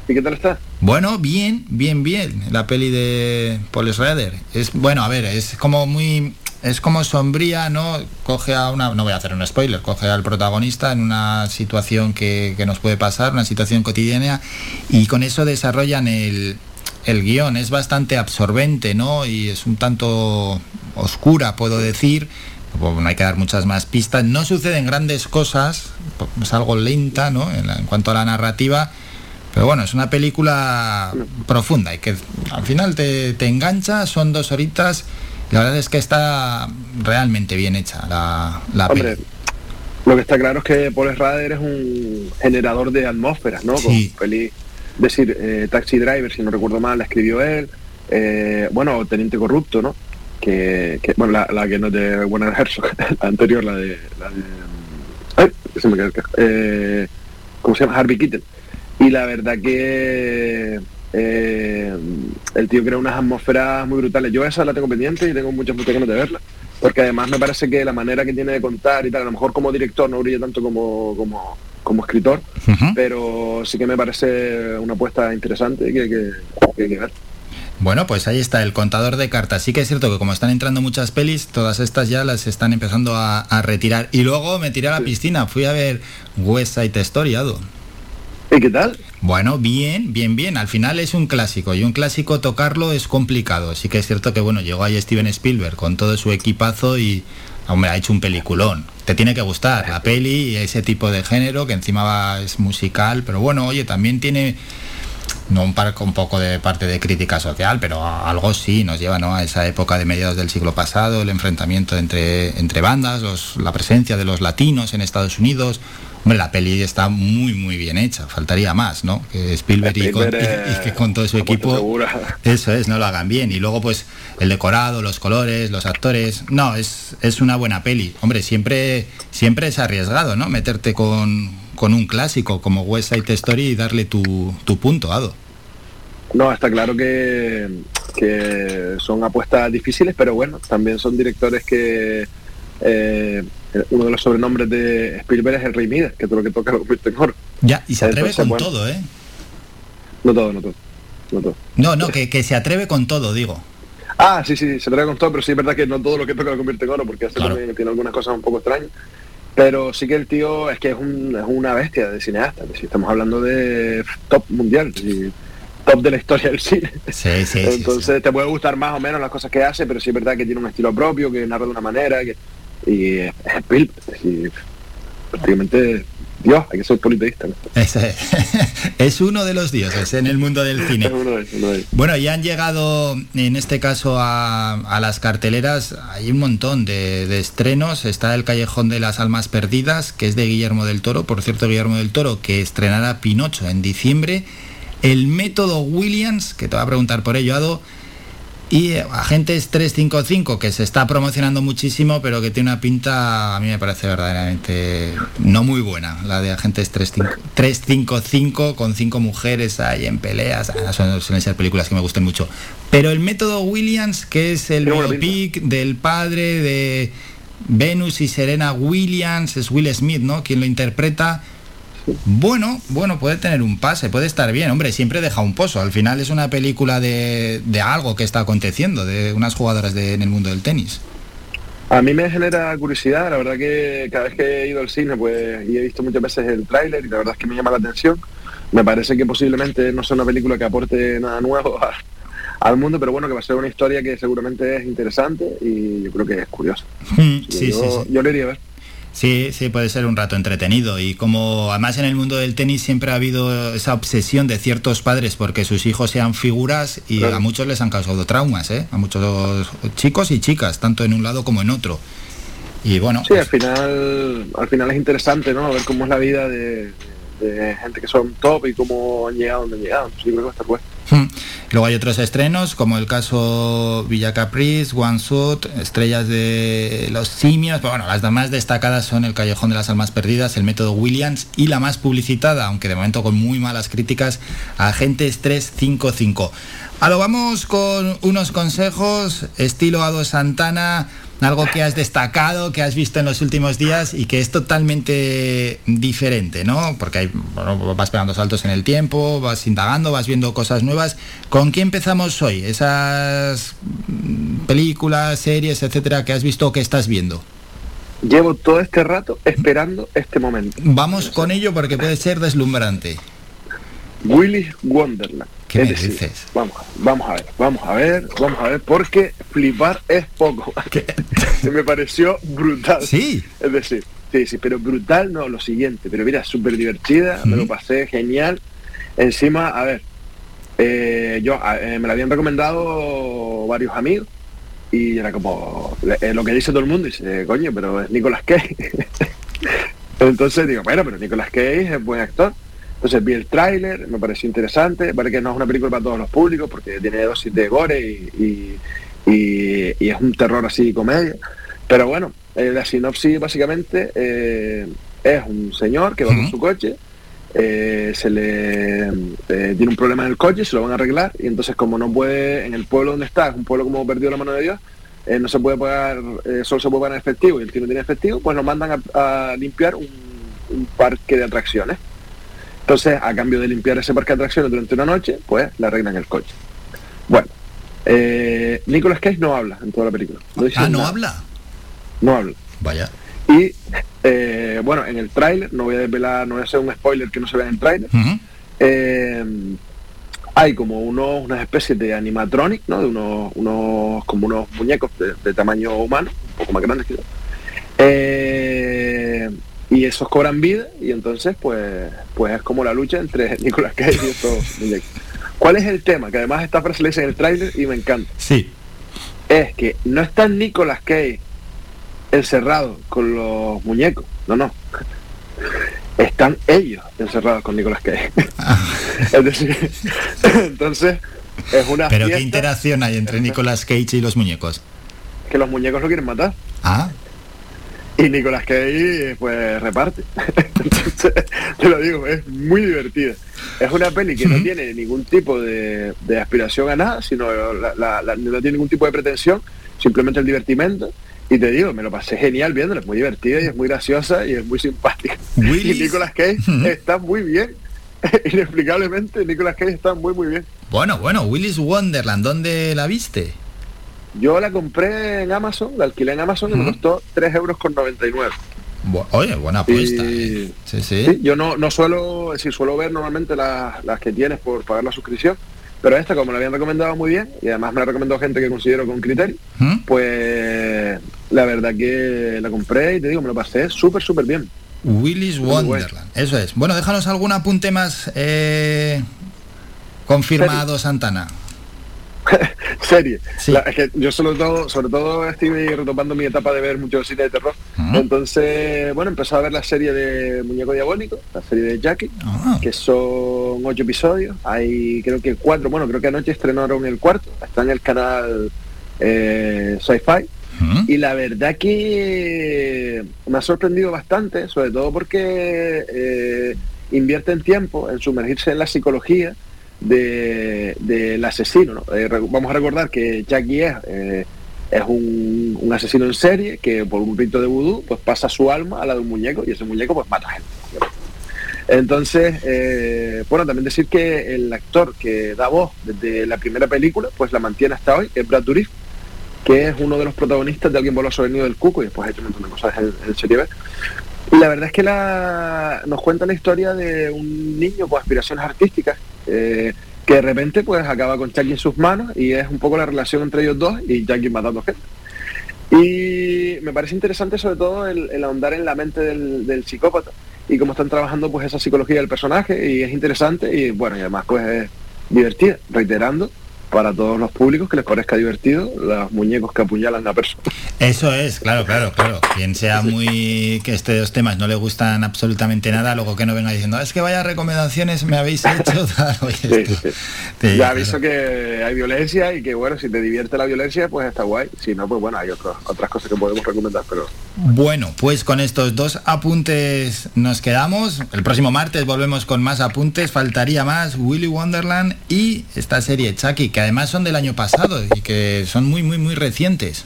¿Y qué tal está? Bueno, bien, bien, bien. La peli de Paul Schrader. Es bueno, a ver, es como muy es como sombría, ¿no? Coge a una no voy a hacer un spoiler, coge al protagonista en una situación que, que nos puede pasar, una situación cotidiana y con eso desarrollan el el guion es bastante absorbente, ¿no? Y es un tanto oscura, puedo decir. No hay que dar muchas más pistas. No suceden grandes cosas, es algo lenta, ¿no? En cuanto a la narrativa, Pero bueno, es una película profunda y que al final te, te engancha, son dos horitas. La verdad es que está realmente bien hecha la, la Hombre, peli. lo que está claro es que Paul Schrader es un generador de atmósferas, ¿no? Con Sí. peli, decir, eh, Taxi Driver, si no recuerdo mal, la escribió él. Eh, bueno, Teniente Corrupto, ¿no? Que, que- bueno, la, la que no es de Werner Herzog, la anterior, la de... La de ay, se me quedó el eh, ¿Cómo se llama? Harvey Keitel. Y la verdad que eh, el tío crea unas atmósferas muy brutales. Yo esa la tengo pendiente y tengo muchas muchas ganas de verla. Porque además me parece que la manera que tiene de contar y tal, a lo mejor como director no brilla tanto como, como, como escritor, pero sí que me parece una apuesta interesante que, que, que hay que ver. Bueno, pues ahí está el contador de cartas. Sí que es cierto que como están entrando muchas pelis, todas estas ya las están empezando a, a retirar. Y luego me tiré a la piscina, fui a ver West Side Story, Ado. ¿Y qué tal? Bueno, bien, bien, bien. Al final es un clásico y un clásico tocarlo es complicado. Sí que es cierto que, bueno, llegó ahí Steven Spielberg con todo su equipazo y, hombre, ha hecho un peliculón. Te tiene que gustar la peli y ese tipo de género que encima va- es musical, pero bueno, oye, también tiene no un, par, un poco de parte de crítica social, pero algo sí nos lleva ¿no? a esa época de mediados del siglo pasado, el enfrentamiento entre, entre bandas, la presencia de los latinos en Estados Unidos. La peli está muy, muy bien hecha, faltaría más, ¿no? Que Spielberg, y, con, y- que con todo su equipo... segura. Eso es, no lo hagan bien. Y luego, pues, el decorado, los colores, los actores. No, es, es una buena peli. Hombre, siempre, siempre es arriesgado, ¿no? Meterte con, con un clásico como West Side Story y darle tu, tu punto, Ado. No, está claro que, que son apuestas difíciles, pero bueno, también son directores que eh, uno de los sobrenombres de Spielberg es el Rey Midas, que todo lo que toca lo convierte en oro. Ya, y se atreve Entonces, con bueno. todo, ¿eh? No todo, no todo. No todo. No, no, que, que se atreve con todo, digo. Ah, sí, sí, se trae con todo, pero sí es verdad que no todo lo que toca lo convierte en oro, porque hace Claro. también tiene algunas cosas un poco extrañas. Pero sí que el tío es que es, un- es una bestia de cineasta. Si estamos hablando de top mundial, y top de la historia del cine. Sí, sí, sí, Entonces te puede gustar más o menos las cosas que hace, pero sí es verdad que tiene un estilo propio, que narra de una manera, que, y es es y prácticamente Dios, hay que ser politeísta. ¿no? Ese- es uno de los dioses en el mundo del cine. Es uno uno. Bueno, ya han llegado en este caso a, a las carteleras, hay un montón de, de estrenos, está El Callejón de las Almas Perdidas, que es de Guillermo del Toro, por cierto Guillermo del Toro, que estrenará Pinocho en diciembre, El Método Williams, que te va a preguntar por ello, Ado, y eh, Agentes 355, que se está promocionando muchísimo, pero que tiene una pinta, a mí me parece verdaderamente no muy buena, la de Agentes 35 355, con cinco mujeres ahí en peleas. Ah, son- suelen ser películas que me gusten mucho. Pero el método Williams, que es el biopic del padre de Venus y Serena Williams, es Will Smith, ¿no? Quien lo interpreta. Bueno, bueno, puede tener un pase, puede estar bien, hombre, siempre deja un pozo. Al final es una película de, de algo que está aconteciendo, de unas jugadoras de- en el mundo del tenis. A mí me genera curiosidad, la verdad que cada vez que he ido al cine pues y he visto muchas veces el tráiler y la verdad es que me llama la atención. Me parece que posiblemente no sea una película que aporte nada nuevo a- al mundo, pero bueno, que va a ser una historia que seguramente es interesante y yo creo que es curiosa. Sí, yo, sí, sí. yo le iría a ver. Sí, sí, puede ser un rato entretenido. Y como además en el mundo del tenis siempre ha habido esa obsesión de ciertos padres porque sus hijos sean figuras y Claro. a muchos les han causado traumas, ¿eh? A muchos chicos y chicas, tanto en un lado como en otro. Y bueno, Sí, al final, al final es interesante, ¿no? Ver cómo es la vida de, de gente que son top y cómo han llegado donde han llegado. A bueno. Hmm. Luego hay otros estrenos, como el caso Villa Capriz, One Shot, Estrellas de los Simios. Pero bueno, las más destacadas son El Callejón de las Almas Perdidas, El Método Williams y la más publicitada, aunque de momento con muy malas críticas, Agentes 355. Ahora vamos con unos consejos, estilo Ado Santana, algo que has destacado, que has visto en los últimos días y que es totalmente diferente, ¿no? Porque hay, bueno, vas pegando saltos en el tiempo, vas indagando, vas viendo cosas nuevas. ¿Con qué empezamos hoy? Esas mm, películas, series, etcétera, que has visto o que estás viendo. Llevo todo este rato esperando este momento. Vamos con ello porque puede ser deslumbrante. Willy's Wonderland. ¿Qué Es me decir, dices? Vamos, vamos a ver, vamos a ver, vamos a ver, porque flipar es poco. me pareció brutal. Sí. Es decir, sí, sí, pero brutal no, lo siguiente. Pero mira, súper divertida, me lo pasé genial. Encima, a ver, eh, yo eh, me la habían recomendado varios amigos y era como eh, lo que dice todo el mundo, dice, coño, pero es Nicolas Cage. Entonces digo, bueno, pero Nicolas Cage es buen actor. Entonces vi el tráiler, me pareció interesante, parece que no es una película para todos los públicos porque tiene dosis de gore y, y, y es un terror así comedia. Pero bueno, eh, la sinopsis básicamente eh, es un señor que va con su coche, eh, se le tiene un problema en el coche, se lo van a arreglar y entonces como no puede, en el pueblo donde está, es un pueblo como perdido la mano de Dios, no se puede pagar, solo se puede pagar en efectivo y el tío no tiene efectivo, pues lo mandan a, a limpiar un, un parque de atracciones. Entonces, a cambio de limpiar ese parque de atracciones durante una noche, pues le arreglan el coche. Bueno, eh, Nicolas Cage no habla en toda la película. dice Ah, ¿no nada. habla? No habla. Vaya. Y eh, bueno, en el tráiler, no voy a desvelar, no voy a hacer un spoiler que no se vea en el tráiler. eh, hay como unos, unas especies de animatronic, ¿no? De unos, unos como unos muñecos de, de tamaño humano, un poco más grandes que yo. Eh, y esos cobran vida y entonces pues pues es como la lucha entre Nicolas Cage y estos muñecos. ¿Cuál es el tema? Que además esta frase le dice en el tráiler y me encanta. Sí. Es que no está Nicolas Cage encerrado con los muñecos, no, no. Están ellos encerrados con Nicolas Cage. es decir, entonces es una Pero qué interacción hay entre Nicolas Cage y los muñecos. que los muñecos lo quieren matar. Ah, Y Nicolas Cage pues reparte. Entonces, te lo digo, es muy divertida. Es una peli que no tiene ningún tipo de, de aspiración a nada, sino la- la- la- no tiene ningún tipo de pretensión, simplemente el divertimento. Y te digo, me lo pasé genial viéndola, es muy divertida y es muy graciosa y es muy simpática. Y Nicolas Cage está muy bien. Inexplicablemente, Nicolas Cage está muy muy bien. bueno, bueno, Willis Wonderland, ¿dónde la viste? Yo la compré en Amazon, la alquilé en Amazon y me costó 3 euros con 99. Bu- Oye, buena apuesta. Y- eh. Sí, sí. Sí, yo no, no suelo, es decir, suelo ver normalmente las, las que tienes por pagar la suscripción, pero esta como la habían recomendado muy bien, y además me la recomendó gente que considero con criterio, pues la verdad que la compré y te digo, me lo pasé súper, súper bien. Bueno. Wonderland, eso es. Bueno, déjanos algún apunte más eh, confirmado, Santana. Serie. La- es que yo sobre todo, sobre todo estoy retomando mi etapa de ver mucho cine de terror. Entonces, bueno, empecé a ver la serie de Muñeco Diabólico, la serie de Jackie, que son ocho episodios. Hay creo que cuatro, bueno, creo que anoche estrenaron el cuarto, está en el canal eh, Sci-Fi. Y la verdad que me ha sorprendido bastante, sobre todo porque eh, invierten tiempo en sumergirse en la psicología de- del asesino. ¿no? Eh, vamos a recordar que Jackie es, eh, es un, un asesino en serie que por un rito de vudú pues pasa su alma a la de un muñeco y ese muñeco pues mata gente. Entonces, eh, bueno, también decir que el actor que da voz desde la primera película pues la mantiene hasta hoy, es Brad Dourif, que es uno de los protagonistas de Alguien voló nido del cuco y después ha hecho un montón de cosas en, en serie B. La verdad es que la, nos cuenta la historia de un niño con aspiraciones artísticas eh, que de repente pues acaba con Jackie en sus manos y es un poco la relación entre ellos dos y Jackie matando gente. Y me parece interesante sobre todo el, el ahondar en la mente del, del psicópata y cómo están trabajando pues esa psicología del personaje y es interesante y bueno y además pues es divertida, reiterando para todos los públicos que les parezca divertido los muñecos que apuñalan a personas. Eso es, claro, claro, claro. Quien sea muy que estos temas no le gustan absolutamente nada, luego que no venga diciendo, "Ah, es que vaya recomendaciones me habéis hecho. tal". Oye, esto- te- ya aviso que hay violencia y que bueno, si te divierte la violencia pues está guay, si no pues bueno, hay otras otras cosas que podemos recomendar, pero Bueno, pues con estos dos apuntes nos quedamos. El próximo martes volvemos con más apuntes. Faltaría más Willy Wonderland y esta serie Chucky, que además son del año pasado y que son muy, muy, muy recientes.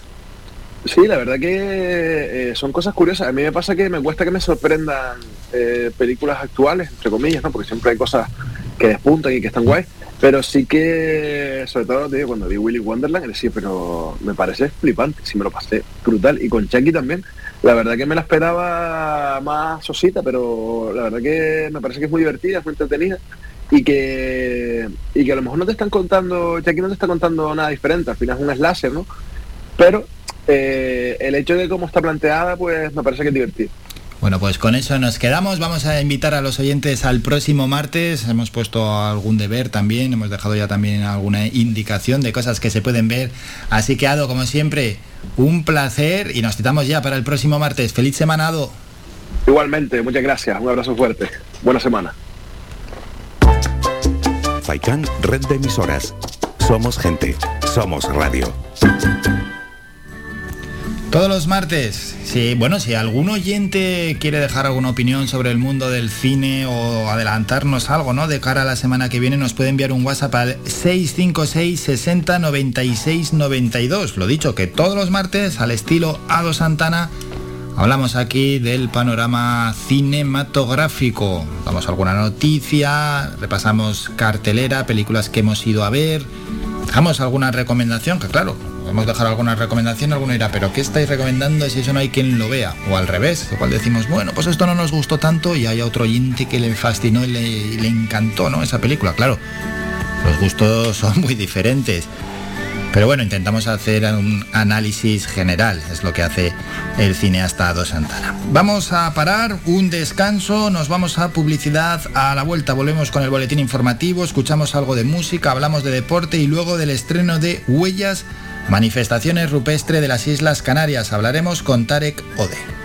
Sí, la verdad que eh, son cosas curiosas. A mí me pasa que me cuesta que me sorprendan eh, películas actuales, entre comillas, ¿no? Porque siempre hay cosas que despuntan y que están guay. Pero sí que, sobre todo, te digo, cuando vi Willy Wonderland, decía, pero me parece flipante, sí me lo pasé brutal. Y con Chucky también, la verdad que me la esperaba más sosita, pero la verdad que me parece que es muy divertida, es muy entretenida. Y que, y que a lo mejor no te están contando, Chucky no te está contando nada diferente, al final es un slasher, ¿no? Pero eh, el hecho de cómo está planteada, pues me parece que es divertido. Bueno, pues con eso nos quedamos. Vamos a invitar a los oyentes al próximo martes. Hemos puesto algún deber también, hemos dejado ya también alguna indicación de cosas que se pueden ver. Así que, Ado, como siempre, un placer y nos citamos ya para el próximo martes. Feliz semana, Ado. Igualmente, muchas gracias. Un abrazo fuerte. Buena semana. Faikan, red de emisoras. Somos gente. Somos radio. Todos los martes, sí, bueno, si algún oyente quiere dejar alguna opinión sobre el mundo del cine o adelantarnos algo, ¿no? De cara a la semana que viene, nos puede enviar un WhatsApp al 656 60 96 92. Lo dicho, que todos los martes, al estilo Ado Santana, hablamos aquí del panorama cinematográfico. Damos alguna noticia, repasamos cartelera, películas que hemos ido a ver, dejamos alguna recomendación, que claro, Podemos dejar alguna recomendación, alguno dirá, pero ¿qué estáis recomendando si eso no hay quien lo vea? O al revés, igual decimos, bueno, pues esto no nos gustó tanto y hay otro oyente que le fascinó y le, encantó, ¿no? Esa película, claro. Los gustos son muy diferentes. Pero bueno, intentamos hacer un análisis general, es lo que hace el cineasta Dos Santana. Vamos a parar, un descanso, nos vamos a publicidad, a la vuelta volvemos con el boletín informativo, escuchamos algo de música, hablamos de deporte y luego del estreno de Huellas Manifestaciones rupestre de las Islas Canarias. Hablaremos con Tarek Ode.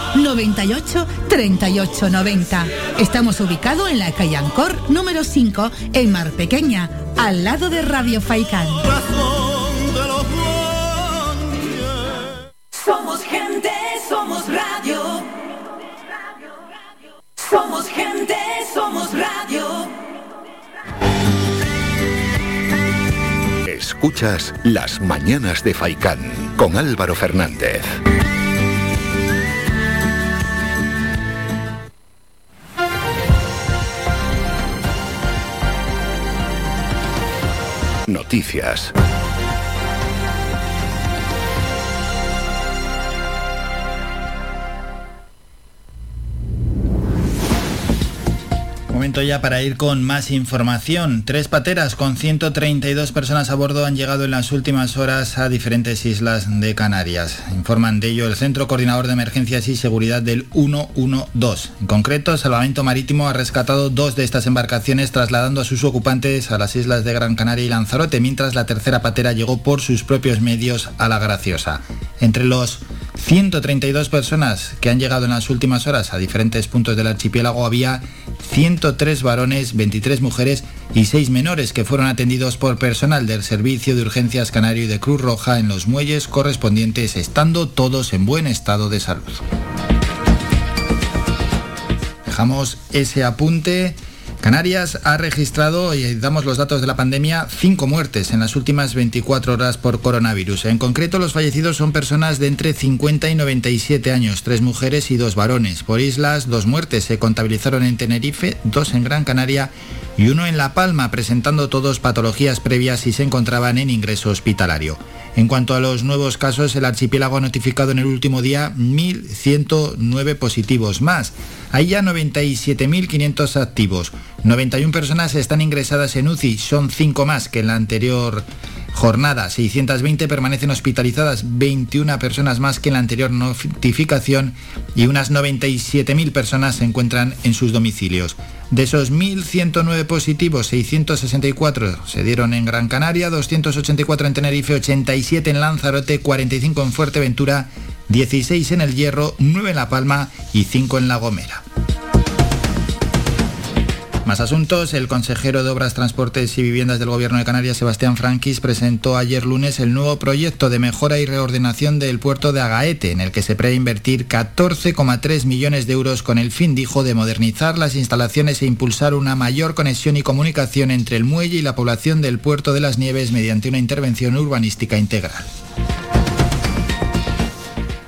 98 38 90. Estamos ubicados en la calle Ancor número 5 en Mar Pequeña, al lado de Radio Faikán. Somos gente, somos radio. Somos gente, somos radio. Escuchas Las Mañanas de Faikán con Álvaro Fernández. Noticias. Momento ya para ir con más información. Tres pateras con 132 personas a bordo han llegado en las últimas horas a diferentes islas de Canarias. Informan de ello el Centro Coordinador de Emergencias y Seguridad del 112. En concreto, Salvamento Marítimo ha rescatado dos de estas embarcaciones trasladando a sus ocupantes a las islas de Gran Canaria y Lanzarote, mientras la tercera patera llegó por sus propios medios a la Graciosa. Entre los 132 personas que han llegado en las últimas horas a diferentes puntos del archipiélago había 103 varones, 23 mujeres y 6 menores que fueron atendidos por personal del Servicio de Urgencias Canario y de Cruz Roja en los muelles correspondientes, estando todos en buen estado de salud. Dejamos ese apunte Canarias ha registrado, y damos los datos de la pandemia, cinco muertes en las últimas 24 horas por coronavirus. En concreto, los fallecidos son personas de entre 50 y 97 años, tres mujeres y dos varones. Por islas, dos muertes se contabilizaron en Tenerife, dos en Gran Canaria y uno en La Palma, presentando todos patologías previas y se encontraban en ingreso hospitalario. En cuanto a los nuevos casos, el archipiélago ha notificado en el último día 1.109 positivos más. Hay ya 97.500 activos. 91 personas están ingresadas en UCI, son 5 más que en la anterior jornada. 620 permanecen hospitalizadas, 21 personas más que en la anterior notificación y unas 97.000 personas se encuentran en sus domicilios. De esos 1.109 positivos, 664 se dieron en Gran Canaria, 284 en Tenerife, 87 en Lanzarote, 45 en Fuerteventura, 16 en El Hierro, 9 en La Palma y 5 en La Gomera. Más asuntos. El consejero de Obras, Transportes y Viviendas del Gobierno de Canarias, Sebastián Franquis, presentó ayer lunes el nuevo proyecto de mejora y reordenación del puerto de Agaete, en el que se prevé invertir 14,3 millones de euros con el fin, dijo, de modernizar las instalaciones e impulsar una mayor conexión y comunicación entre el muelle y la población del puerto de las Nieves mediante una intervención urbanística integral.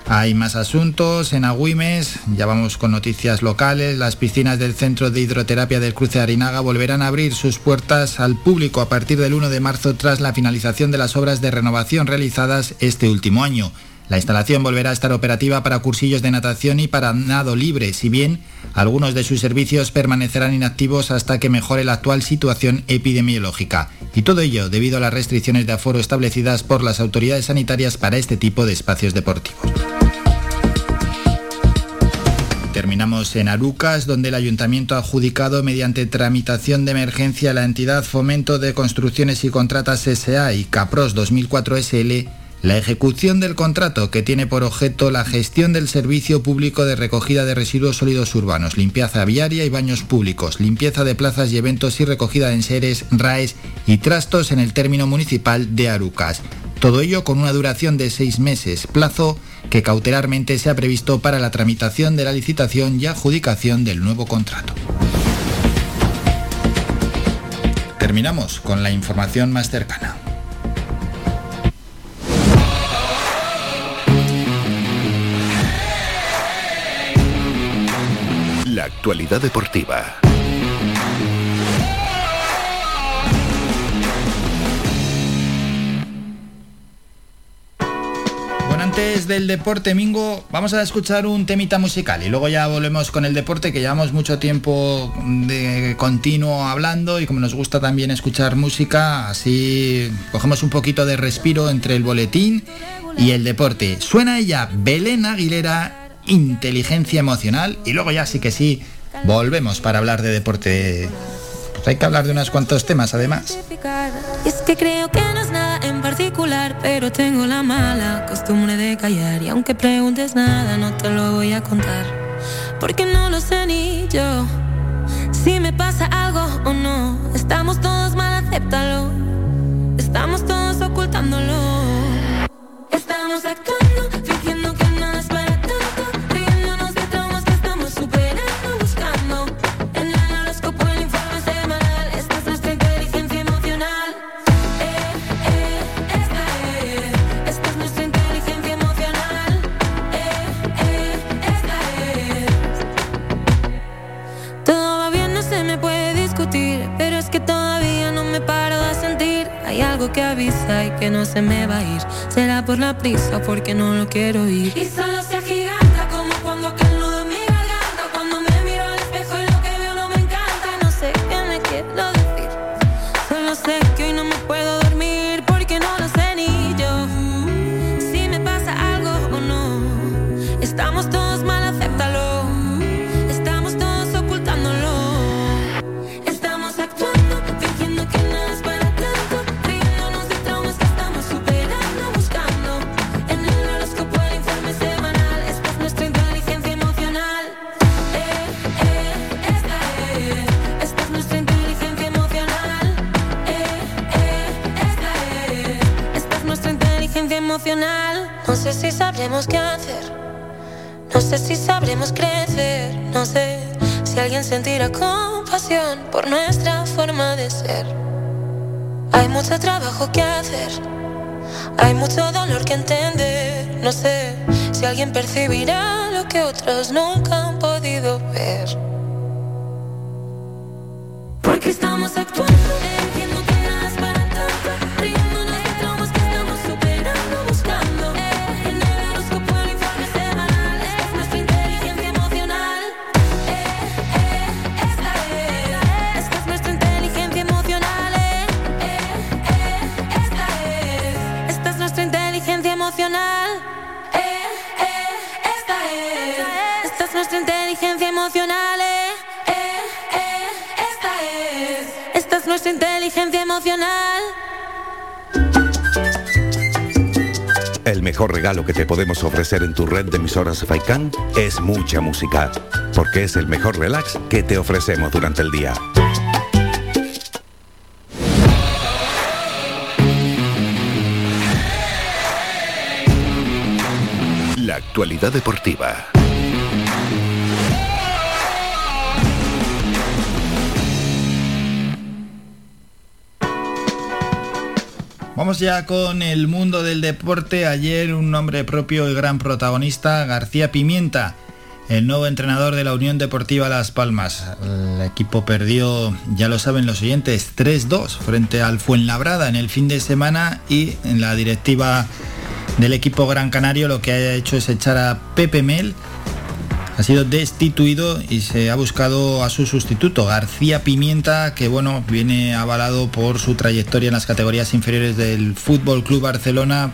Hay más asuntos en Agüimes, ya vamos con noticias locales. Las piscinas del Centro de Hidroterapia del Cruce de Arinaga volverán a abrir sus puertas al público a partir del 1 de marzo tras la finalización de las obras de renovación realizadas este último año. La instalación volverá a estar operativa para cursillos de natación y para nado libre, si bien algunos de sus servicios permanecerán inactivos hasta que mejore la actual situación epidemiológica. Y todo ello debido a las restricciones de aforo establecidas por las autoridades sanitarias para este tipo de espacios deportivos. Terminamos en Arucas, donde el ayuntamiento ha adjudicado mediante tramitación de emergencia a la entidad Fomento de Construcciones y Contratas SA y Capros 2004 SL la ejecución del contrato que tiene por objeto la gestión del servicio público de recogida de residuos sólidos urbanos, limpieza viaria y baños públicos, limpieza de plazas y eventos y recogida de enseres, RAES y trastos en el término municipal de Arucas. Todo ello con una duración de seis meses, plazo que cautelarmente se ha previsto para la tramitación de la licitación y adjudicación del nuevo contrato. Terminamos con la información más cercana. Actualidad deportiva. antes del deporte, Mingo, vamos a escuchar un temita musical y luego ya volvemos con el deporte, que llevamos mucho tiempo de continuo hablando y como nos gusta también escuchar música, así cogemos un poquito de respiro entre el boletín y el deporte. Suena ella, Belén Aguilera, inteligencia emocional y luego ya sí que sí, volvemos para hablar de deporte. Pues hay que hablar de unos cuantos temas además. es que creo que no es nada en particular, pero tengo la mala costumbre de callar. Y aunque preguntes nada, no te lo voy a contar. Porque no lo sé ni yo. Si me pasa algo o no, estamos todos mal, acéptalo. Estamos todos ocultándolo. Estamos actuando, que avisa y que no se me va a ir. Será por la prisa porque no lo quiero oír. Y solo se agiganta sé si sabremos qué hacer. No sé si sabremos crecer. No sé si alguien sentirá compasión por nuestra forma de ser. Hay mucho trabajo que hacer, hay mucho dolor que entender. No sé si alguien percibirá lo que otros nunca han podido ver. Porque estamos actuando. Nuestra inteligencia emocional. El mejor regalo que te podemos ofrecer en tu red de emisoras Faikan es mucha música, porque es el mejor relax que te ofrecemos durante el día. La actualidad deportiva. Vamos ya con el mundo del deporte. Ayer un nombre propio y gran protagonista, García Pimienta, el nuevo entrenador de la Unión Deportiva Las Palmas. El equipo perdió, ya lo saben los oyentes, 3-2 frente al Fuenlabrada en el fin de semana y en la directiva del equipo Gran Canario lo que ha hecho es echar a Pepe Mel ha sido destituido y se ha buscado a su sustituto, García Pimienta, que bueno, viene avalado por su trayectoria en las categorías inferiores del Fútbol Club Barcelona.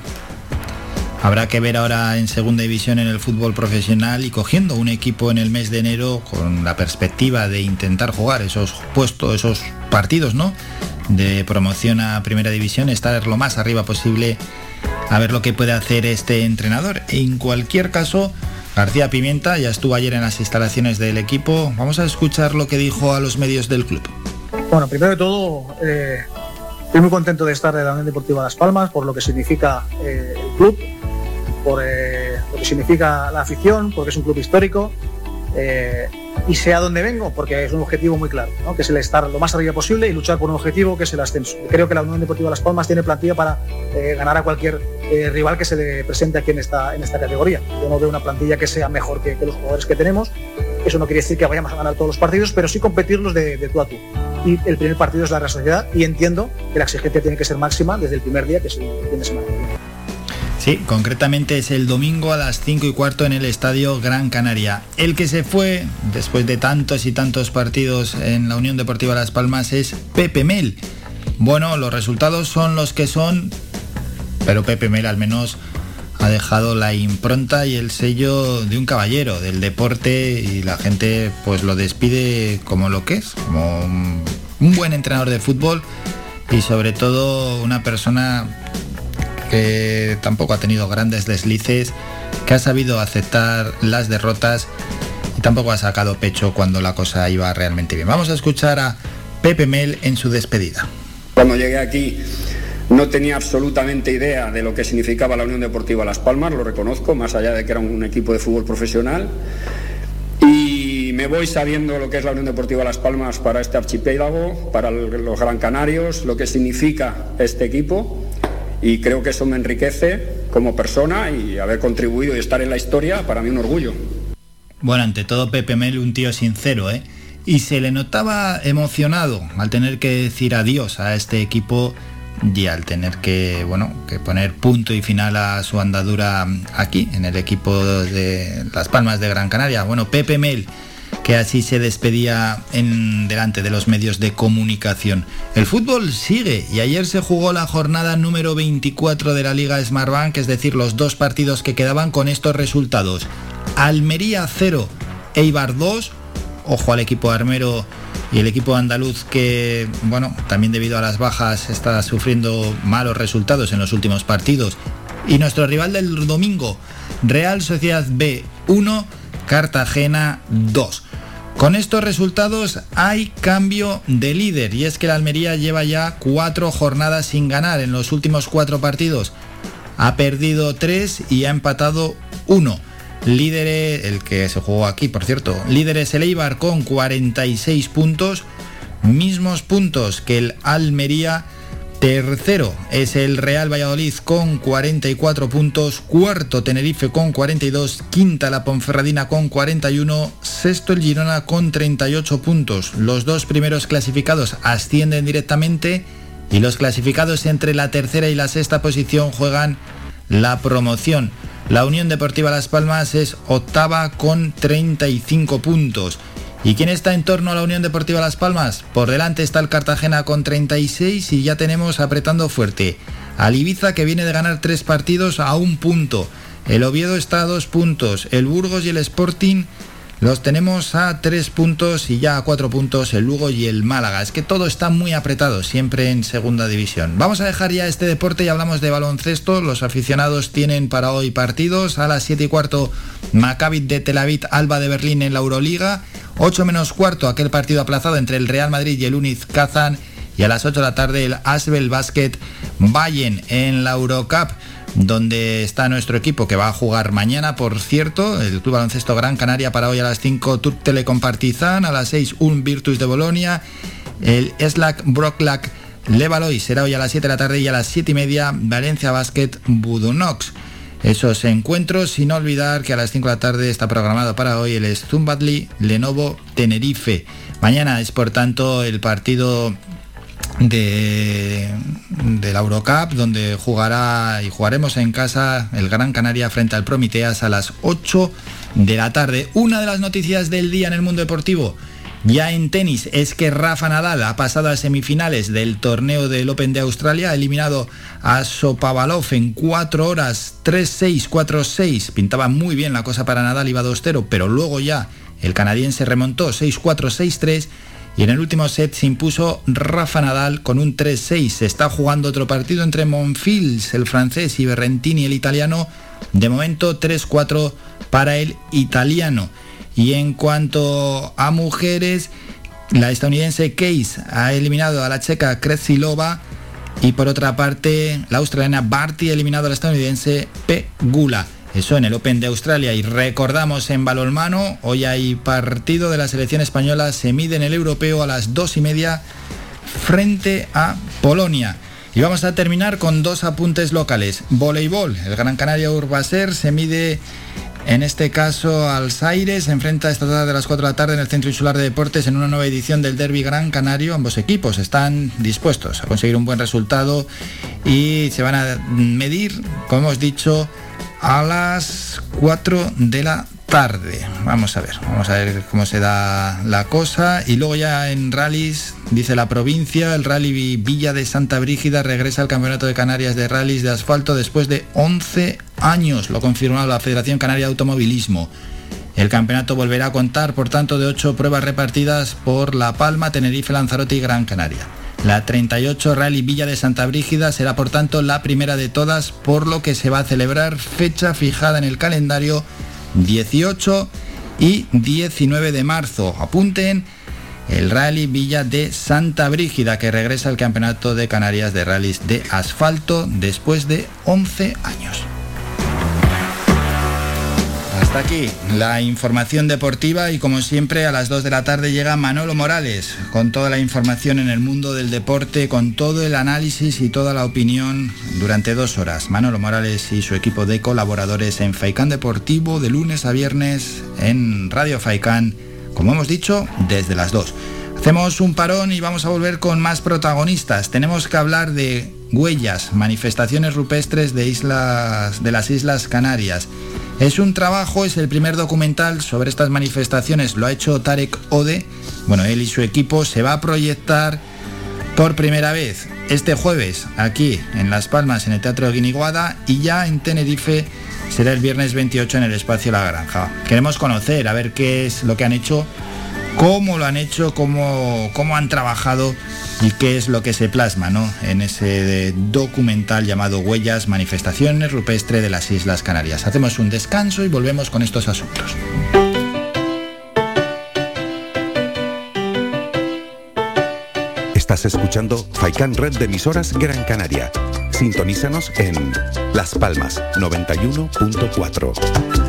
Habrá que ver ahora en segunda división en el fútbol profesional y cogiendo un equipo en el mes de enero con la perspectiva de intentar jugar esos puestos, esos partidos, ¿no? De promoción a primera división, estar lo más arriba posible a ver lo que puede hacer este entrenador. En cualquier caso, García Pimienta ya estuvo ayer en las instalaciones del equipo. Vamos a escuchar lo que dijo a los medios del club. Bueno, primero de todo, eh, estoy muy contento de estar en la Unión Deportiva Las Palmas por lo que significa eh, el club, por eh, lo que significa la afición, porque es un club histórico. Eh, y sé a dónde vengo, porque es un objetivo muy claro, que es el estar lo más arriba posible y luchar por un objetivo que es el ascenso. Creo que la Unión Deportiva Las Palmas tiene plantilla para eh, ganar a cualquier eh, rival que se le presente aquí en esta, en esta categoría. Yo no veo una plantilla que sea mejor que, los jugadores que tenemos. Eso no quiere decir que vayamos a ganar todos los partidos, pero sí competirlos de, de tú a tú. Y el primer partido es la Real Sociedad y entiendo que la exigencia tiene que ser máxima desde el primer día, que es el fin de semana. Sí, concretamente es el domingo a las 5 y cuarto en el Estadio Gran Canaria. El que se fue después de tantos y tantos partidos en la Unión Deportiva Las Palmas es Pepe Mel. Bueno, los resultados son los que son, pero Pepe Mel al menos ha dejado la impronta y el sello de un caballero del deporte y la gente pues lo despide como lo que es, como un, buen entrenador de fútbol y sobre todo una persona que tampoco ha tenido grandes deslices, que ha sabido aceptar las derrotas y tampoco ha sacado pecho cuando la cosa iba realmente bien. Vamos a escuchar a Pepe Mel en su despedida. Cuando llegué aquí no tenía absolutamente idea de lo que significaba la Unión Deportiva Las Palmas, lo reconozco, más allá de que era un equipo de fútbol profesional. Y me voy sabiendo lo que es la Unión Deportiva Las Palmas para este archipiélago, para los Gran Canarios, lo que significa este equipo y creo que eso me enriquece como persona y haber contribuido y estar en la historia, para mí un orgullo. Bueno, ante todo Pepe Mel, un tío sincero, ¿eh? Y se le notaba emocionado al tener que decir adiós a este equipo y al tener que, bueno, que poner punto y final a su andadura aquí, en el equipo de Las Palmas de Gran Canaria. Bueno, Pepe Mel, que así se despedía en delante de los medios de comunicación. El fútbol sigue y ayer se jugó la jornada número 24 de la Liga Smartbank, es decir, los dos partidos que quedaban con estos resultados. Almería 0, Eibar 2, ojo al equipo armero y el equipo andaluz que, bueno, también debido a las bajas está sufriendo malos resultados en los últimos partidos. Y nuestro rival del domingo, Real Sociedad B 1, Cartagena 2. Con estos resultados hay cambio de líder y es que la Almería lleva ya cuatro jornadas sin ganar en los últimos cuatro partidos. Ha perdido tres y ha empatado uno. líder el que se jugó aquí, por cierto. Líder es el Eibar con 46 puntos, mismos puntos que el Almería. Tercero es el Real Valladolid con 44 puntos, cuarto Tenerife con 42, quinta la Ponferradina con 41, sexto el Girona con 38 puntos. Los dos primeros clasificados ascienden directamente y los clasificados entre la tercera y la sexta posición juegan la promoción. La Unión Deportiva Las Palmas es octava con 35 puntos. ¿Y quién está en torno a la Unión Deportiva Las Palmas? Por delante está el Cartagena con 36 y ya tenemos apretando fuerte. Al Ibiza que viene de ganar tres partidos a un punto. El Oviedo está a dos puntos. El Burgos y el Sporting los tenemos a tres puntos y ya a cuatro puntos el Lugo y el Málaga. Es que todo está muy apretado, siempre en segunda división. Vamos a dejar ya este deporte y hablamos de baloncesto. Los aficionados tienen para hoy partidos. A las 7 y cuarto, Maccabi de Tel Aviv, Alba de Berlín en la Euroliga. 8 menos cuarto, aquel partido aplazado entre el Real Madrid y el Uniz Kazan. Y a las 8 de la tarde, el Asbel Basket Bayern en la Eurocup donde está nuestro equipo que va a jugar mañana, por cierto, el Club Baloncesto Gran Canaria para hoy a las 5, Turk Telecom Partizan, a las 6, un Virtus de Bolonia, el Slack Brocklack Levaloy será hoy a las 7 de la tarde y a las 7 y media Valencia Basket Budunox. Esos encuentros, sin olvidar que a las 5 de la tarde está programado para hoy el Zumbatli Lenovo Tenerife. Mañana es por tanto el partido de, la Eurocup, donde jugará y jugaremos en casa el Gran Canaria frente al Promiteas a las 8 de la tarde. Una de las noticias del día en el mundo deportivo. Ya en tenis es que Rafa Nadal ha pasado a semifinales del torneo del Open de Australia, ha eliminado a Sopavalov en 4 horas 3-6, 4-6. Pintaba muy bien la cosa para Nadal, iba 2-0, pero luego ya el canadiense remontó 6-4, 6-3 y en el último set se impuso Rafa Nadal con un 3-6. Se está jugando otro partido entre Monfils, el francés, y Berrentini, el italiano. De momento 3-4 para el italiano. Y en cuanto a mujeres, la estadounidense Case ha eliminado a la checa Kretsilova y por otra parte la australiana Barty ha eliminado a la estadounidense Pegula. Eso en el Open de Australia. Y recordamos en balonmano, hoy hay partido de la selección española, se mide en el europeo a las dos y media frente a Polonia. Y vamos a terminar con dos apuntes locales. Voleibol, el Gran Canaria Urbaser se mide en este caso al Aires, se enfrenta esta tarde a las 4 de la tarde en el Centro Insular de Deportes en una nueva edición del Derby Gran Canario. Ambos equipos están dispuestos a conseguir un buen resultado y se van a medir, como hemos dicho, a las 4 de la tarde. Vamos a ver, vamos a ver cómo se da la cosa. Y luego ya en rallies, dice la provincia, el rally Villa de Santa Brígida regresa al Campeonato de Canarias de Rallys de Asfalto después de 11 años, lo confirmó la Federación Canaria de Automovilismo. El campeonato volverá a contar, por tanto, de 8 pruebas repartidas por La Palma, Tenerife, Lanzarote y Gran Canaria. La 38 Rally Villa de Santa Brígida será por tanto la primera de todas, por lo que se va a celebrar fecha fijada en el calendario 18 y 19 de marzo. Apunten el Rally Villa de Santa Brígida que regresa al Campeonato de Canarias de Rallys de Asfalto después de 11 años. Hasta aquí la información deportiva y como siempre a las 2 de la tarde llega Manolo Morales con toda la información en el mundo del deporte, con todo el análisis y toda la opinión durante dos horas. Manolo Morales y su equipo de colaboradores en Faicán Deportivo de lunes a viernes en Radio Faicán, como hemos dicho, desde las 2. Hacemos un parón y vamos a volver con más protagonistas. Tenemos que hablar de huellas, manifestaciones rupestres de, islas, de las Islas Canarias. Es un trabajo, es el primer documental sobre estas manifestaciones, lo ha hecho Tarek Ode. Bueno, él y su equipo se va a proyectar por primera vez este jueves aquí en Las Palmas en el Teatro Guiniguada y ya en Tenerife será el viernes 28 en el espacio La Granja. Queremos conocer, a ver qué es lo que han hecho, cómo lo han hecho, cómo, cómo han trabajado y qué es lo que se plasma ¿no? en ese documental llamado Huellas, Manifestaciones Rupestre de las Islas Canarias. Hacemos un descanso y volvemos con estos asuntos. Estás escuchando Faikan Red de emisoras Gran Canaria. Sintonízanos en Las Palmas 91.4.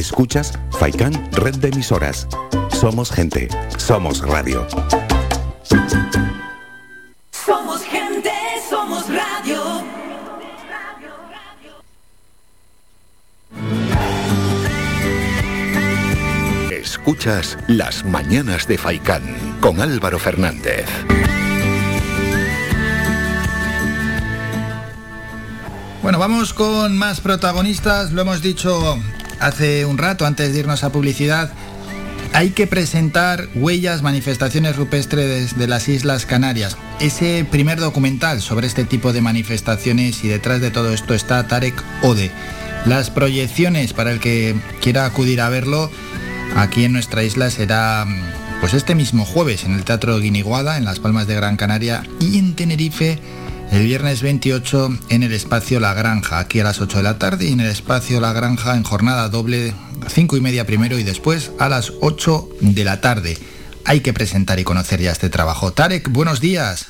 Escuchas Faikán Red de Emisoras. Somos gente. Somos radio. Somos gente, somos radio. Escuchas Las Mañanas de Faikán con Álvaro Fernández. Bueno, vamos con más protagonistas. Lo hemos dicho hace un rato, antes de irnos a publicidad. Hay que presentar Huellas, Manifestaciones Rupestres de las Islas Canarias. Ese primer documental sobre este tipo de manifestaciones y detrás de todo esto está Tarek Ode. Las proyecciones para el que quiera acudir a verlo aquí en nuestra isla será pues este mismo jueves en el Teatro Guiniguada en Las Palmas de Gran Canaria y en Tenerife el viernes 28 en el espacio La Granja, aquí a las 8 de la tarde y en el espacio La Granja en jornada doble, 5 y media primero y después a las 8 de la tarde. Hay que presentar y conocer ya este trabajo. Tarek, buenos días.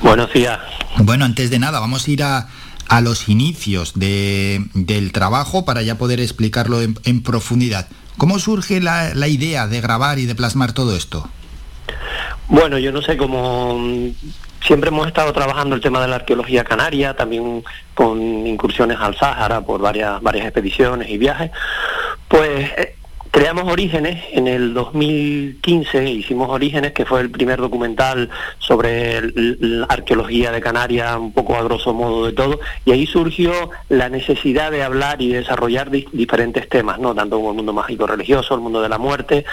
Buenos días. Bueno, antes de nada, vamos a ir a, a los inicios de, del trabajo para ya poder explicarlo en, en profundidad. ¿Cómo surge la, la idea de grabar y de plasmar todo esto? Bueno, yo no sé cómo siempre hemos estado trabajando el tema de la arqueología canaria, también con incursiones al Sáhara por varias, varias expediciones y viajes. Pues eh, creamos Orígenes en el 2015, hicimos Orígenes, que fue el primer documental sobre la arqueología de Canarias, un poco a grosso modo de todo, y ahí surgió la necesidad de hablar y desarrollar di- diferentes temas, ¿no? Tanto como el mundo mágico religioso, el mundo de la muerte,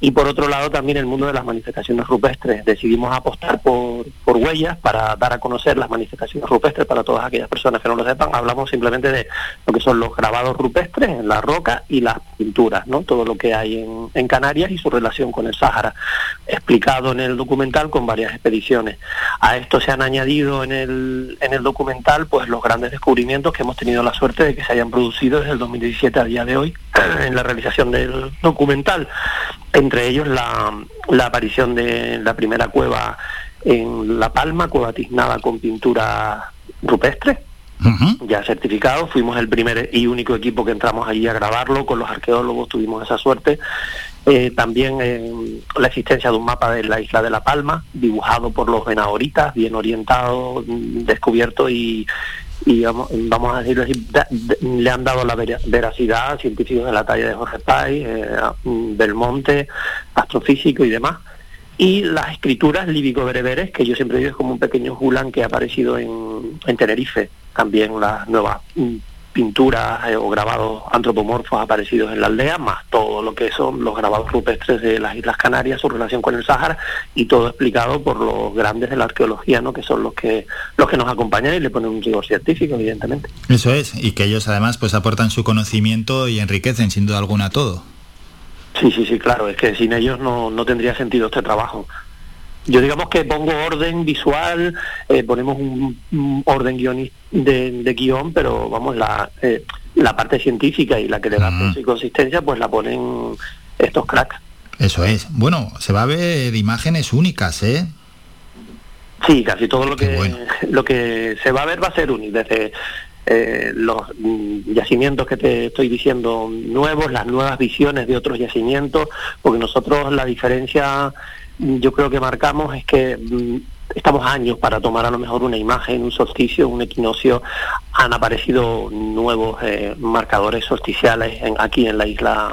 y por otro lado también el mundo de las manifestaciones rupestres. Decidimos apostar por, por huellas para dar a conocer las manifestaciones rupestres para todas aquellas personas que no lo sepan. Hablamos simplemente de lo que son los grabados rupestres en la roca y las pinturas, ¿no? Todo lo que hay en, Canarias y su relación con el Sáhara, explicado en el documental con varias expediciones. A esto se han añadido en el, en el documental pues los grandes descubrimientos que hemos tenido la suerte de que se hayan producido desde el 2017 a día de hoy en la realización del documental entre ellos la, la aparición de la primera cueva en La Palma, cueva tiznada con pintura rupestre, ya certificado. Fuimos el primer y único equipo que entramos allí a grabarlo, con los arqueólogos tuvimos esa suerte. Eh, también eh, la existencia de un mapa de la isla de La Palma, dibujado por los venadoritas, bien orientado, mm, descubierto y, y vamos, vamos a decirlo le han dado la vera- veracidad a científicos de la talla de Jorge Pay, eh, mm, Belmonte, astrofísico y demás. Y las escrituras líbico-bereberes, que yo siempre digo es como un pequeño Julan que ha aparecido en, en Tenerife. También las nuevas mm, pinturas eh, o grabados antropomorfos aparecidos en la aldea, más todo lo que son los grabados rupestres de las Islas Canarias, su relación con el Sáhara, y todo explicado por los grandes de la arqueología, ¿no? que son los que, los que nos acompañan y le ponen un rigor científico, evidentemente. Eso es, y que ellos además pues aportan su conocimiento y enriquecen sin duda alguna todo. Sí, sí, sí, claro, es que sin ellos no, no tendría sentido este trabajo. Yo digamos que pongo orden visual, eh, ponemos un, un orden guioni- de, de guion, pero vamos, la, eh, la parte científica y la que le da peso y consistencia, pues la ponen estos cracks. Eso es. Bueno, se va a ver imágenes únicas, ¿eh? Sí, casi todo lo que lo que se va a ver va a ser único, desde eh, los mm, yacimientos que te estoy diciendo nuevos, las nuevas visiones de otros yacimientos, porque nosotros la diferencia mm, yo creo que marcamos es que mm, estamos años para tomar a lo mejor una imagen, un solsticio, un equinoccio, han aparecido nuevos eh, marcadores solsticiales en- aquí en la isla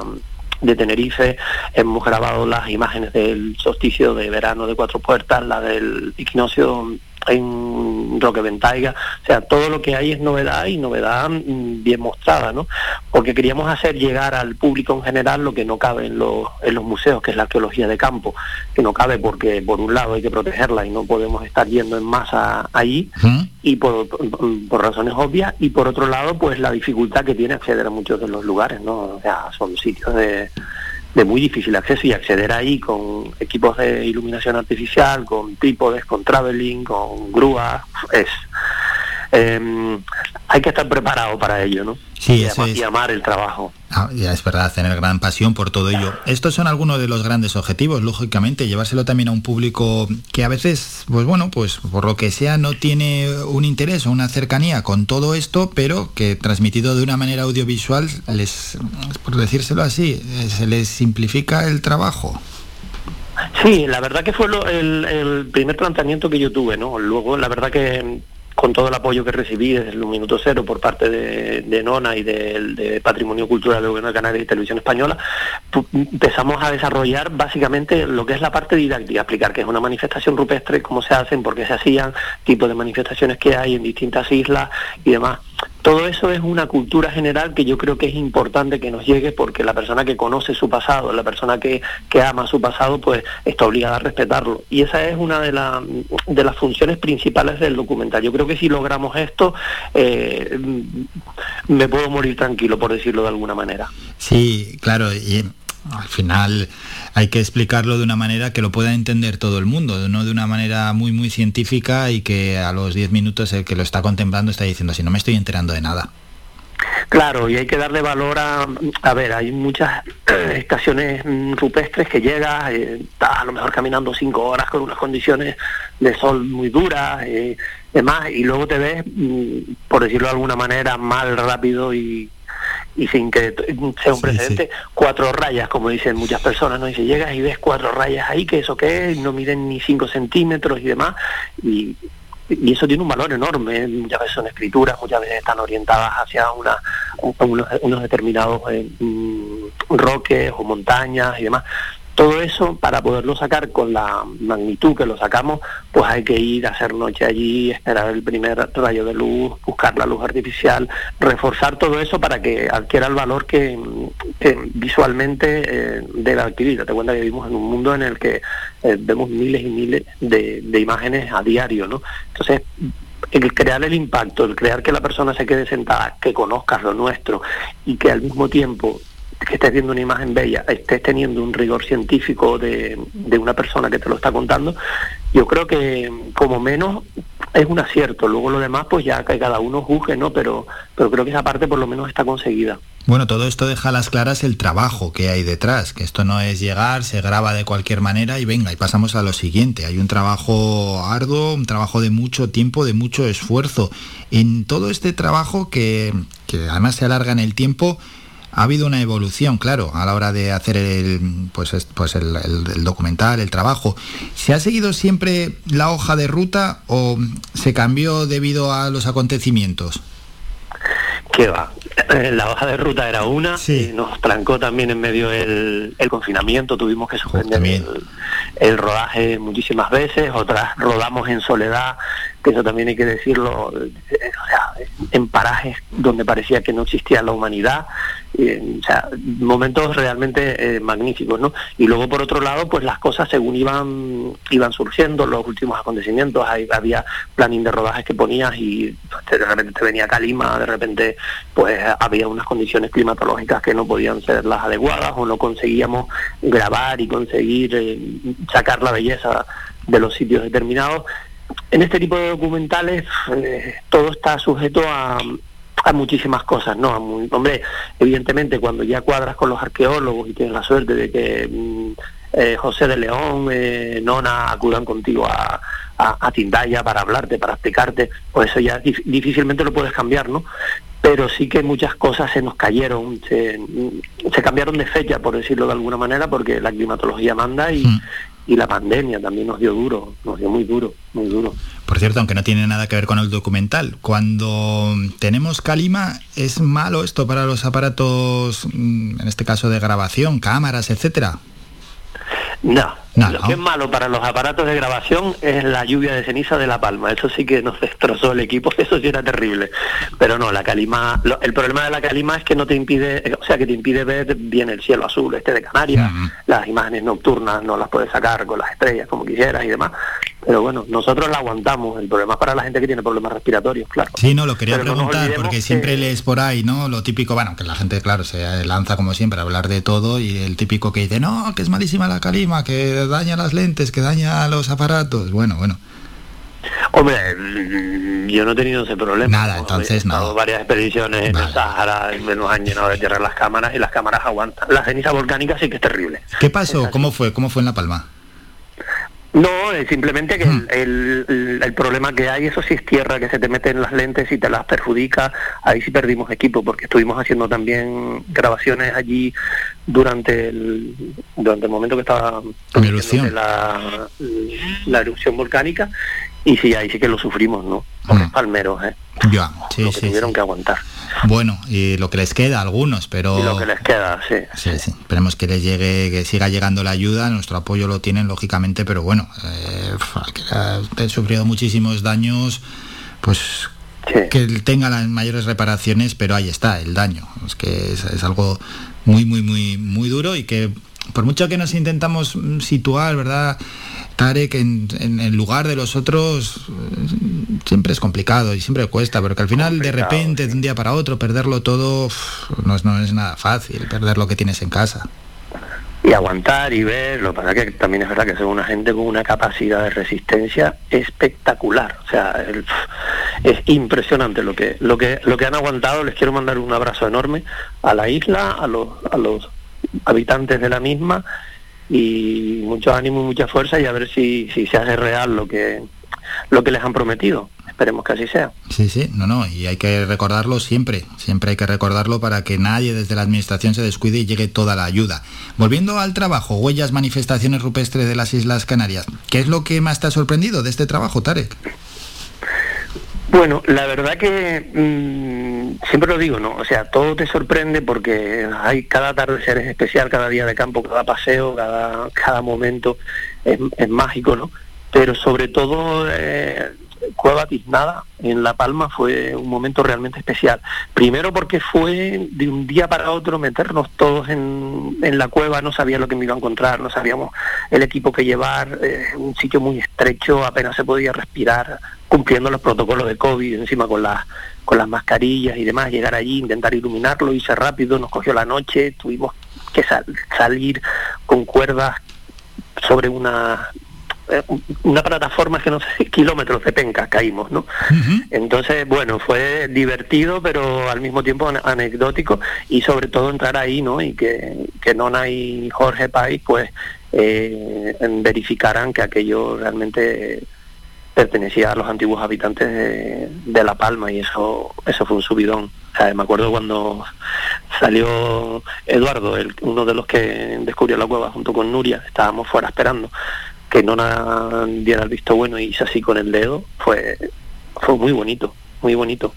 de Tenerife, hemos grabado las imágenes del solsticio de verano de Cuatro Puertas, la del equinoccio en Roque Ventaiga, o sea, todo lo que hay es novedad y novedad mm, bien mostrada, ¿no? Porque queríamos hacer llegar al público en general lo que no cabe en los, en los museos, que es la arqueología de campo, que no cabe porque por un lado hay que protegerla y no podemos estar yendo en masa allí, y por, por- por razones obvias, y por otro lado, pues la dificultad que tiene acceder a muchos de los lugares, ¿no? O sea, son sitios de, de muy difícil acceso y acceder ahí con equipos de iluminación artificial, con trípodes, con traveling, con grúas, es... em, hay que estar preparado para ello, ¿no? Sí, y, eso es. y amar el trabajo. Ah, ya es verdad, tener gran pasión por todo ello. Estos son algunos de los grandes objetivos, lógicamente, llevárselo también a un público que a veces, pues bueno, pues por lo que sea no tiene un interés o una cercanía con todo esto, pero que transmitido de una manera audiovisual les, por decírselo así, eh, se les simplifica el trabajo. Sí, la verdad que fue lo- el, el primer planteamiento que yo tuve, ¿no? Luego, la verdad que con todo el apoyo que recibí desde el minuto cero por parte de, Nona y del de Patrimonio Cultural del Gobierno de Canarias y Televisión Española, empezamos a desarrollar básicamente lo que es la parte didáctica, explicar qué es una manifestación rupestre, cómo se hacen, por qué se hacían, tipo de manifestaciones que hay en distintas islas y demás. Todo eso es una cultura general que yo creo que es importante que nos llegue porque la persona que conoce su pasado, la persona que, que ama su pasado, pues está obligada a respetarlo. Y esa es una de, la- de las funciones principales del documental. Yo creo que si logramos esto, eh, me puedo morir tranquilo, por decirlo de alguna manera. Sí, claro, y al final hay que explicarlo de una manera que lo pueda entender todo el mundo, no de una manera muy muy científica y que a los 10 minutos el que lo está contemplando está diciendo, si no me estoy enterando de nada. Claro, y hay que darle valor a... A ver, hay muchas estaciones mm, rupestres que llegas, eh, estás a lo mejor caminando cinco horas con unas condiciones de sol muy duras, eh, demás, y luego te ves, mm, por decirlo de alguna manera, mal, rápido y, y sin que sea un precedente, cuatro rayas, como dicen muchas personas, ¿no? Y si llegas y ves cuatro rayas ahí, que eso qué es, no miden ni cinco centímetros y demás, y, y eso tiene un valor enorme. ¿eh? Muchas veces son escrituras, muchas veces están orientadas hacia una, un- unos, unos determinados eh, mm, roques o montañas y demás. Todo eso, para poderlo sacar con la magnitud que lo sacamos, pues hay que ir a hacer noche allí, esperar el primer rayo de luz, buscar la luz artificial, reforzar todo eso para que adquiera el valor que, visualmente eh, debe adquirir. Te cuenta que vivimos en un mundo en el que eh, vemos miles y miles de, de imágenes a diario, ¿no? Entonces, el crear el impacto, el crear que la persona se quede sentada, que conozcas lo nuestro y que al mismo tiempo que estés viendo una imagen bella, estés teniendo un rigor científico de, de una persona que te lo está contando, yo creo que como menos es un acierto. Luego lo demás, pues ya que cada uno juzgue, ¿no? Pero, pero creo que esa parte por lo menos está conseguida. Bueno, todo esto deja a las claras el trabajo que hay detrás, que esto no es llegar, se graba de cualquier manera y venga, y pasamos a lo siguiente. Hay un trabajo arduo, un trabajo de mucho tiempo, de mucho esfuerzo. En todo este trabajo que, que además se alarga en el tiempo, ha habido una evolución, claro, a la hora de hacer el, pues, es- pues el, el- el documental, el trabajo. ¿Se ha seguido siempre la hoja de ruta o se cambió debido a los acontecimientos? ¿Qué va? Eh, La hoja de ruta era una, y nos trancó también en medio el, el confinamiento, tuvimos que suspender el rodaje muchísimas veces, otras rodamos en soledad, eso también hay que decirlo, eh, o sea, en parajes donde parecía que no existía la humanidad, eh, o sea, momentos realmente eh, magníficos, ¿no? Y luego por otro lado, pues las cosas según iban iban surgiendo, los últimos acontecimientos, había planning de rodajes que ponías y pues, de repente te venía calima, de repente pues había unas condiciones climatológicas que no podían ser las adecuadas o no conseguíamos grabar y conseguir sacar la belleza de los sitios determinados. En este tipo de documentales eh, todo está sujeto a, a muchísimas cosas, ¿no? A muy- hombre, evidentemente cuando ya cuadras con los arqueólogos y tienes la suerte de que mm, eh, José de León, eh, Nona acudan contigo a, a, Tindaya para hablarte, para explicarte, pues eso ya dif- difícilmente lo puedes cambiar, ¿no? Pero sí que muchas cosas se nos cayeron, se, mm, se cambiaron de fecha, por decirlo de alguna manera, porque la climatología manda y, y la pandemia también nos dio duro, nos dio muy duro, muy duro. Por cierto, aunque no tiene nada que ver con el documental, cuando tenemos calima, ¿es malo esto para los aparatos, mm, en este caso de grabación, cámaras, etcétera? No, No, lo no. que es malo para los aparatos de grabación es la lluvia de ceniza de La Palma. Eso sí que nos destrozó el equipo, eso sí era terrible. Pero no, la calima, lo- el problema de la calima es que no te impide, eh, o sea, que te impide ver bien el cielo azul este de Canarias, las imágenes nocturnas no las puedes sacar con las estrellas como quisieras y demás. Pero bueno, nosotros la aguantamos. El problema es para la gente que tiene problemas respiratorios, claro. Sí, no, lo quería Pero preguntar porque que- siempre lees por ahí, ¿no? Lo típico, bueno, que la gente, claro, se lanza como siempre a hablar de todo y el típico que dice, no, que es malísima la calima, que daña las lentes, que daña los aparatos. Bueno, bueno. Hombre, mm, yo no he tenido ese problema. Nada, ¿no? entonces He no. varias expediciones en el Sahara nos han llenado de tierra las cámaras y las cámaras aguantan. La ceniza volcánica sí que es terrible. ¿Qué pasó? ¿Cómo fue? ¿Cómo fue en La Palma? No, es simplemente que el, el- el- el problema que hay, eso sí es tierra, que se te mete en las lentes y te las perjudica. Ahí sí perdimos equipo, porque estuvimos haciendo también grabaciones allí durante el, durante el momento que estaba produciéndose la, la erupción volcánica. Y sí, ahí sí que lo sufrimos, ¿no? Los palmeros, ¿eh? Ya, sí, lo que sí, tuvieron que aguantar. Bueno, y lo que les queda a algunos, pero... Y lo que les queda, sí. Sí, sí. Esperemos que les llegue, que siga llegando la ayuda. Nuestro apoyo lo tienen, lógicamente, pero bueno, eh, que ha usted sufrido muchísimos daños, pues que tenga las mayores reparaciones, pero ahí está el daño. Es que es, es algo muy, muy, muy, muy duro y que por mucho que nos intentamos mm, situar, ¿verdad? Tarek en, en el lugar de los otros eh, siempre es complicado y siempre cuesta, pero que al final de repente, de un día para otro, perderlo todo no es, no es nada fácil, perder lo que tienes en casa. y aguantar y ver. Lo que pasa que también es verdad que son una gente con una capacidad de resistencia espectacular. O sea, el- es impresionante lo que, lo que, lo que han aguantado. Les quiero mandar un abrazo enorme a la isla, a los, a los habitantes de la misma y mucho ánimo y mucha fuerza y a ver si, si se hace real lo que, lo que les han prometido. Esperemos que así sea. Sí, sí, no, no, y hay que recordarlo siempre, siempre hay que recordarlo para que nadie desde la administración se descuide y llegue toda la ayuda. Volviendo al trabajo, huellas, manifestaciones rupestres de las Islas Canarias, ¿qué es lo que más te ha sorprendido de este trabajo, Tarek? Bueno, la verdad que mm, siempre lo digo, ¿no? O sea, todo te sorprende porque hay cada atardecer es especial, cada día de campo, cada paseo, cada, cada momento es, mágico, ¿no? Pero sobre todo eh, Cueva Tiznada en La Palma fue un momento realmente especial. Primero porque fue de un día para otro meternos todos en, en la cueva, no sabía lo que me iba a encontrar, no sabíamos el equipo que llevar, eh, un sitio muy estrecho, apenas se podía respirar, cumpliendo los protocolos de COVID, encima con las con las mascarillas y demás, llegar allí, intentar iluminarlo, irse rápido, nos cogió la noche, tuvimos que sal- salir con cuerdas sobre una eh, una plataforma que no sé, kilómetros de penca caímos, ¿no? Entonces, bueno, fue divertido, pero al mismo tiempo ane- anecdótico y sobre todo entrar ahí, ¿no? Y que, que Nona y Jorge Pais, pues, eh, verificaran que aquello realmente pertenecía a los antiguos habitantes de, La Palma y eso eso fue un subidón. Me acuerdo cuando salió Eduardo, el, uno de los que descubrió la cueva junto con Nuria, estábamos fuera esperando que Nona diera el visto bueno y hizo así con el dedo, fue, fue muy bonito, muy bonito.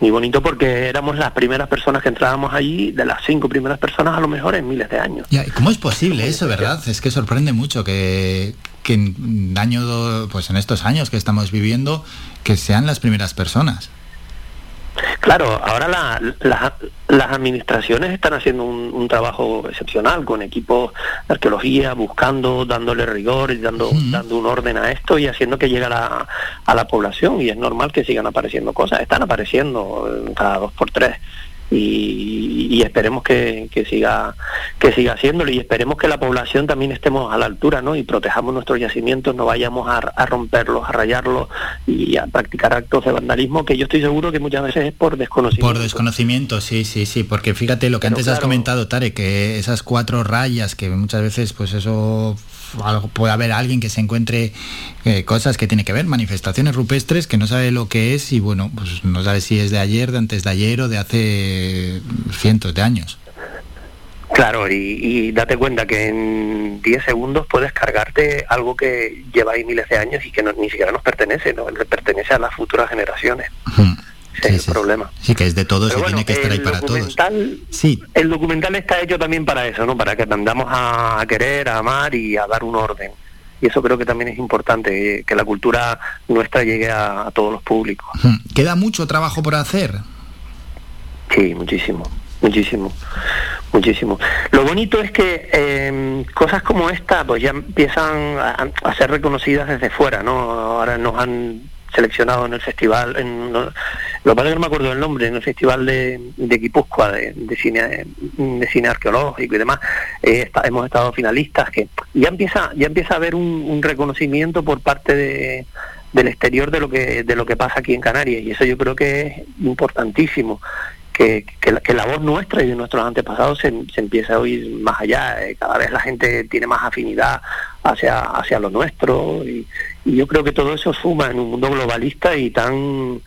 Muy bonito porque éramos las primeras personas que entrábamos allí, de las cinco primeras personas a lo mejor en miles de años. Ya, ¿y ¿Cómo es posible eso, verdad? Es que sorprende mucho que, que en año, pues en estos años que estamos viviendo, que sean las primeras personas. Claro, ahora la- la- las administraciones están haciendo un, un trabajo excepcional con equipos de arqueología, buscando, dándole rigor y dando, dando un orden a esto y haciendo que llegue a la, a la población. Y es normal que sigan apareciendo cosas, están apareciendo eh, cada dos por tres. Y, y esperemos que, que siga que siga haciéndolo y esperemos que la población también estemos a la altura ¿no? y protejamos nuestros yacimientos, no vayamos a, a romperlos, a rayarlos y a practicar actos de vandalismo que yo estoy seguro que muchas veces es por desconocimiento. Por desconocimiento, sí, sí, sí, porque fíjate lo que antes has comentado, Tare, que esas cuatro rayas que muchas veces pues eso puede haber alguien que se encuentre eh, cosas que tiene que ver, manifestaciones rupestres que no sabe lo que es y bueno, pues no sabe si es de ayer, de antes de ayer o de hace cientos de años. Claro, y, y date cuenta que en 10 segundos puedes cargarte algo que lleva ahí miles de años y que no- ni siquiera nos pertenece, ¿no? Le pertenece a las futuras generaciones. Ese es el problema. Sí, que es de todos Pero y bueno, tiene que estar ahí para todos. Sí, El documental está hecho también para eso, ¿no? Para que aprendamos a querer, a amar y a dar un orden. Y eso creo que también es importante, eh, que la cultura nuestra llegue a, a todos los públicos. queda mucho trabajo por hacer. Sí, muchísimo, muchísimo, muchísimo. Lo bonito es que eh, cosas como esta pues ya empiezan a, a ser reconocidas desde fuera, ¿no? Ahora nos han seleccionado en el festival, en, no- lo que no me acuerdo del nombre, en el festival de, de de, cine de cine arqueológico y demás, eh, hemos estado finalistas que ya empieza ya empieza a haber un, reconocimiento por parte de del exterior de lo que de lo que pasa aquí en Canarias y eso yo creo que es importantísimo que, que, la, que la voz nuestra y de nuestros antepasados se, se empiece a oír más allá. eh, cada vez la gente tiene más afinidad hacia, hacia lo nuestro y, y yo creo que todo eso suma en un mundo globalista y tan,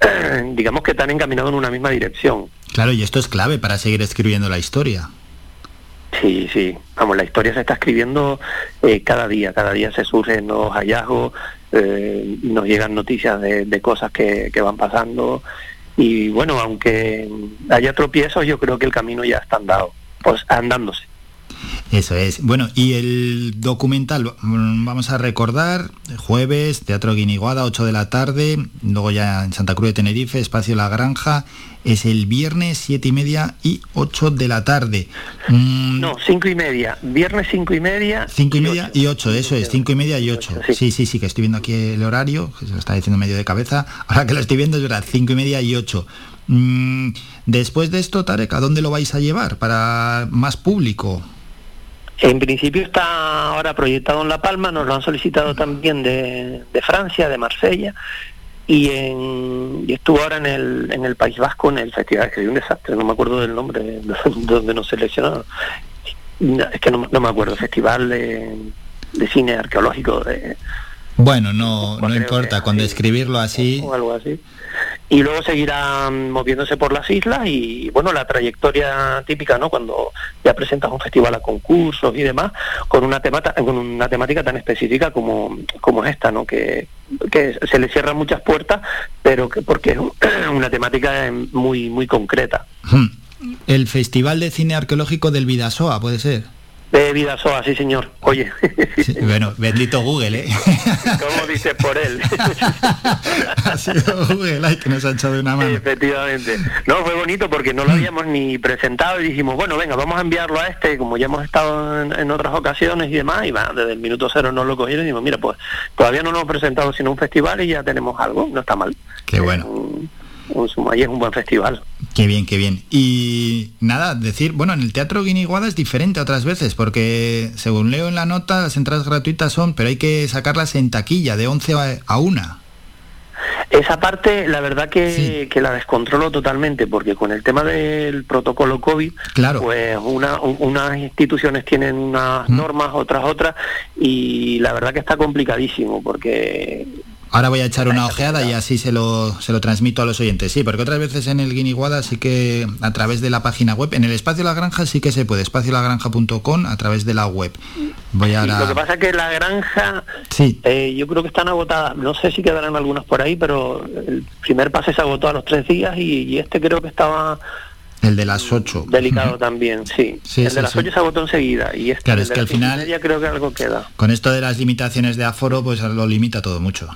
digamos que tan encaminado en una misma dirección. Claro, y esto es clave para seguir escribiendo la historia. Sí, sí, vamos, la historia se está escribiendo eh, cada día, cada día se surgen nuevos hallazgos, eh, nos llegan noticias de, de cosas que, que van pasando y bueno, aunque haya tropiezos, yo creo que el camino ya está andado, pues andándose. Eso es. Bueno, y el documental, mm, vamos a recordar, jueves, Teatro Guiniguada, 8 de la tarde, luego ya en Santa Cruz de Tenerife, Espacio La Granja, es el viernes, 7 y media y 8 de la tarde. Mm, No, cinco y media, viernes cinco y media. Cinco y media y ocho, eso es, cinco y media y ocho. Sí, sí, sí, que estoy viendo aquí el horario, que se lo está diciendo medio de cabeza. Ahora que lo estoy viendo es verdad, cinco y media y ocho. Mm, después de esto, Tarek, ¿a dónde lo vais a llevar para más público? En principio está ahora proyectado en La Palma, nos lo han solicitado también de, de Francia, de Marsella, y, en, estuvo ahora en el, en el País Vasco, en el festival, que es un desastre, no me acuerdo del nombre de donde nos seleccionaron. Es que no, no me acuerdo, Festival de, de Cine Arqueológico de, Bueno, no, no importa, con describirlo así. o algo así. Y luego seguirá moviéndose por las islas y, bueno, la trayectoria típica, ¿no? Cuando ya presentas un festival a concursos y demás, con una, temata, con una temática tan específica como, como esta, ¿no? Que, que se le cierran muchas puertas, pero que porque es un- una temática muy, muy concreta. Hmm. El Festival de Cine Arqueológico del Vidasoa, puede ser. De Vidasoa, sí señor. Oye, Sí, bueno, bendito Google, ¿eh? ¿cómo dices por él? ha sido Google ay, que nos ha echado una mano. Efectivamente. No, fue bonito porque no lo habíamos ni presentado y dijimos, bueno, venga, vamos a enviarlo a este, como ya hemos estado en, en otras ocasiones y demás, y va, desde el minuto cero nos lo cogieron y dijimos, mira, pues todavía no nos hemos presentado sino un festival y ya tenemos algo, no está mal. Qué bueno. Un, Sumaya es un buen festival. Qué bien, qué bien. Y nada, decir, bueno, en el Teatro Guiniguada es diferente a otras veces, porque según leo en la nota, las entradas gratuitas son, pero hay que sacarlas en taquilla, de 11 a- a 1. Esa parte, la verdad que, que la descontrolo totalmente, porque con el tema del protocolo COVID, Claro. pues una, un- unas instituciones tienen unas normas, otras otras, y la verdad que está complicadísimo, porque Ahora voy a echar una ojeada y así se lo, se lo transmito a los oyentes. Sí, porque otras veces en el Guiniguada sí que a través de la página web, en el Espacio La Granja sí que se puede, espaciolagranja.com a través de la web. Voy Sí, ahora... Lo que pasa es que la granja, Sí. eh, yo creo que están agotadas. No sé si quedarán algunas por ahí, pero el primer pase se agotó a los tres días y, y este creo que estaba El de las 8. delicado también, sí. Sí, el sí, de las sí. ocho se agotó enseguida y este Claro, es que al final- cinco y media creo que algo queda. Con esto de las limitaciones de aforo, pues lo limita todo mucho.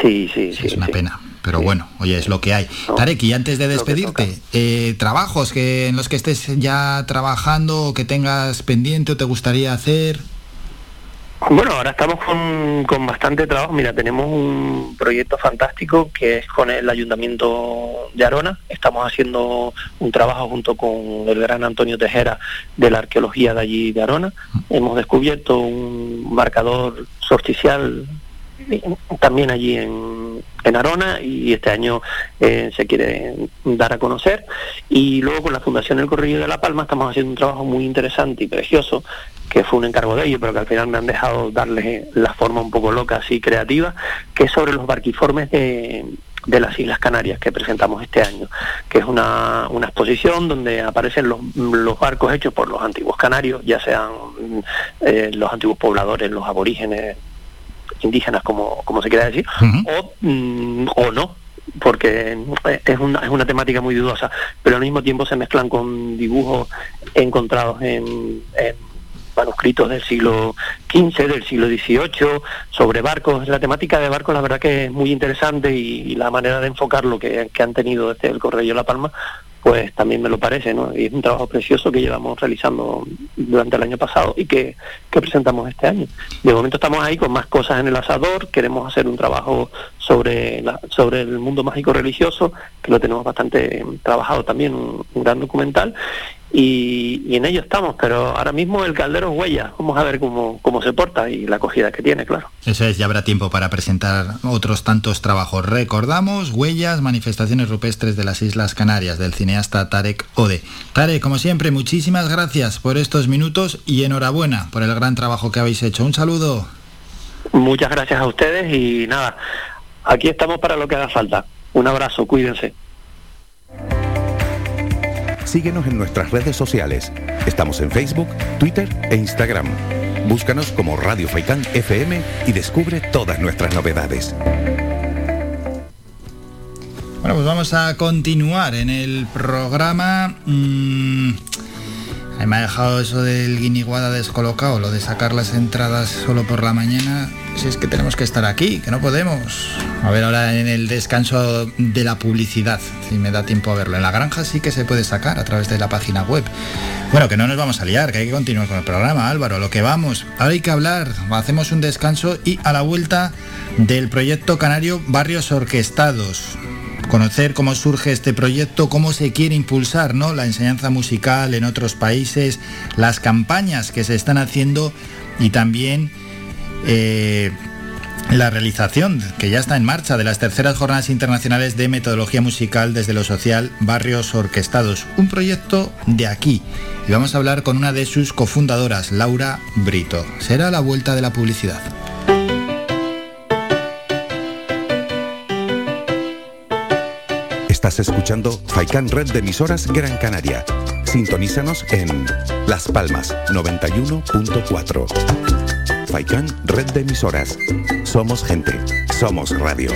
Sí, sí, sí. es una pena. Pero bueno, oye, es lo que hay. Tarek, y antes de despedirte, eh, trabajos que en los que estés ya trabajando o que tengas pendiente o te gustaría hacer. Bueno, ahora estamos con, con, bastante trabajo. Mira, tenemos un proyecto fantástico que es con el Ayuntamiento de Arona. Estamos haciendo un trabajo junto con el gran Antonio Tejera de la arqueología de allí de Arona. Hemos descubierto un marcador sorticial también allí en, en Arona y este año eh, se quiere dar a conocer. Y luego con la Fundación El Corrillo de La Palma estamos haciendo un trabajo muy interesante y precioso que fue un encargo de ellos, pero que al final me han dejado darle la forma un poco loca, así creativa, que es sobre los barquiformes de, de las Islas Canarias que presentamos este año, que es una, una exposición donde aparecen los, los, barcos hechos por los antiguos canarios, ya sean eh, los antiguos pobladores, los aborígenes, indígenas, como, como se quiera decir, o, mm, o no, porque es una, es una temática muy dudosa, pero al mismo tiempo se mezclan con dibujos encontrados en, en manuscritos del siglo XV, del siglo XVIII, sobre barcos. La temática de barcos, la verdad que es muy interesante y, la manera de enfocarlo que, que han tenido desde el Correo La Palma, pues también me lo parece, ¿no? Y es un trabajo precioso que llevamos realizando durante el año pasado y que, que, presentamos este año. De momento estamos ahí con más cosas en el asador, queremos hacer un trabajo sobre, la, sobre el mundo mágico religioso, que lo tenemos bastante trabajado también, un, un gran documental, y, en ello estamos, pero ahora mismo el caldero es huella, vamos a ver cómo, cómo se porta y la acogida que tiene, claro. Eso es, ya habrá tiempo para presentar otros tantos trabajos. Recordamos Huellas, manifestaciones rupestres de las Islas Canarias, del cineasta Tarek Ode. Tarek, como siempre, muchísimas gracias por estos minutos y enhorabuena por el gran trabajo que habéis hecho. Un saludo. Muchas gracias a ustedes y nada, aquí estamos para lo que haga falta. Un abrazo, cuídense. Síguenos en nuestras redes sociales. Estamos en Facebook, Twitter e Instagram. Búscanos como Radio Faicán FM y descubre todas nuestras novedades. Bueno, pues vamos a continuar en el programa. Mm, me ha dejado eso del guiniguada descolocado, lo de sacar las entradas solo por la mañana. Si es que tenemos que estar aquí, que no podemos. A ver ahora en el descanso de la publicidad, si me da tiempo a verlo. En la granja sí que se puede sacar a través de la página web. Bueno, que no nos vamos a liar, que hay que continuar con el programa, Álvaro, lo que vamos. Ahora hay que hablar, hacemos un descanso y a la vuelta del proyecto canario Barrios Orquestados conocer cómo surge este proyecto, cómo se quiere impulsar ¿no? la enseñanza musical en otros países, las campañas que se están haciendo y también eh, la realización, que ya está en marcha, de las terceras jornadas internacionales de metodología musical desde lo social, barrios orquestados. Un proyecto de aquí. Y vamos a hablar con una de sus cofundadoras, Laura Brito. Será la vuelta de la publicidad. Estás escuchando Faikan Red de Emisoras Gran Canaria. Sintonízanos en Las Palmas 91.4. Faikan Red de Emisoras. Somos gente. Somos radio.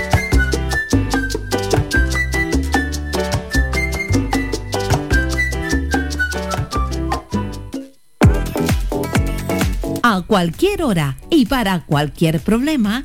A cualquier hora y para cualquier problema,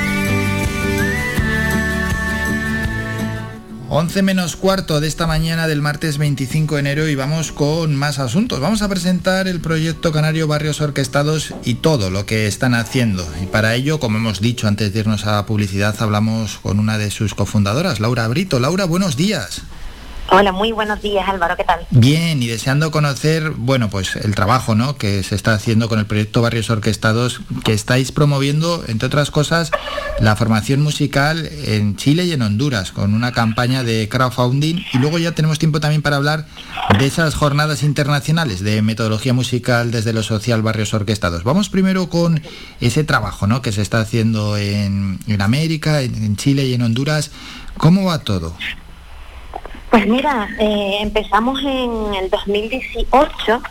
11 menos cuarto de esta mañana del martes 25 de enero y vamos con más asuntos. Vamos a presentar el proyecto Canario Barrios Orquestados y todo lo que están haciendo. Y para ello, como hemos dicho antes de irnos a publicidad, hablamos con una de sus cofundadoras, Laura Brito. Laura, buenos días. Hola, muy buenos días Álvaro, ¿qué tal? Bien, y deseando conocer, bueno, pues el trabajo, ¿no? Que se está haciendo con el proyecto Barrios Orquestados, que estáis promoviendo, entre otras cosas, la formación musical en Chile y en Honduras, con una campaña de crowdfunding. Y luego ya tenemos tiempo también para hablar de esas jornadas internacionales de metodología musical desde lo social Barrios Orquestados. Vamos primero con ese trabajo, ¿no? Que se está haciendo en, América, en, en Chile y en Honduras. ¿Cómo va todo? Pues mira, eh, empezamos en el 2018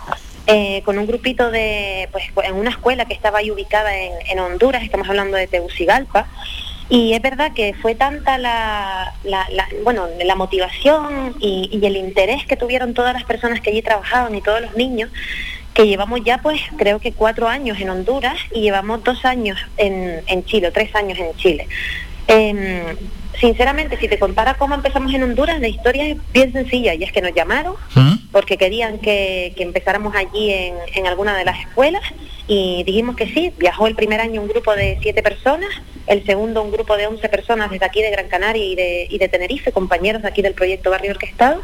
eh, con un grupito de, pues en una escuela que estaba ahí ubicada en, en Honduras, estamos hablando de Tegucigalpa, y es verdad que fue tanta la, la- bueno, la motivación y, y el interés que tuvieron todas las personas que allí trabajaban y todos los niños, que llevamos ya pues creo que cuatro años en Honduras y llevamos dos años en, en Chile, o tres años en Chile. Em, sinceramente, si te contara cómo empezamos en Honduras, la historia es bien sencilla y es que nos llamaron porque querían que, que empezáramos allí en, en alguna de las escuelas y dijimos que sí. Viajó el primer año un grupo de siete personas, el segundo un grupo de 11 personas desde aquí de Gran Canaria y de, y de Tenerife, compañeros de aquí del proyecto Barrio Orquestado,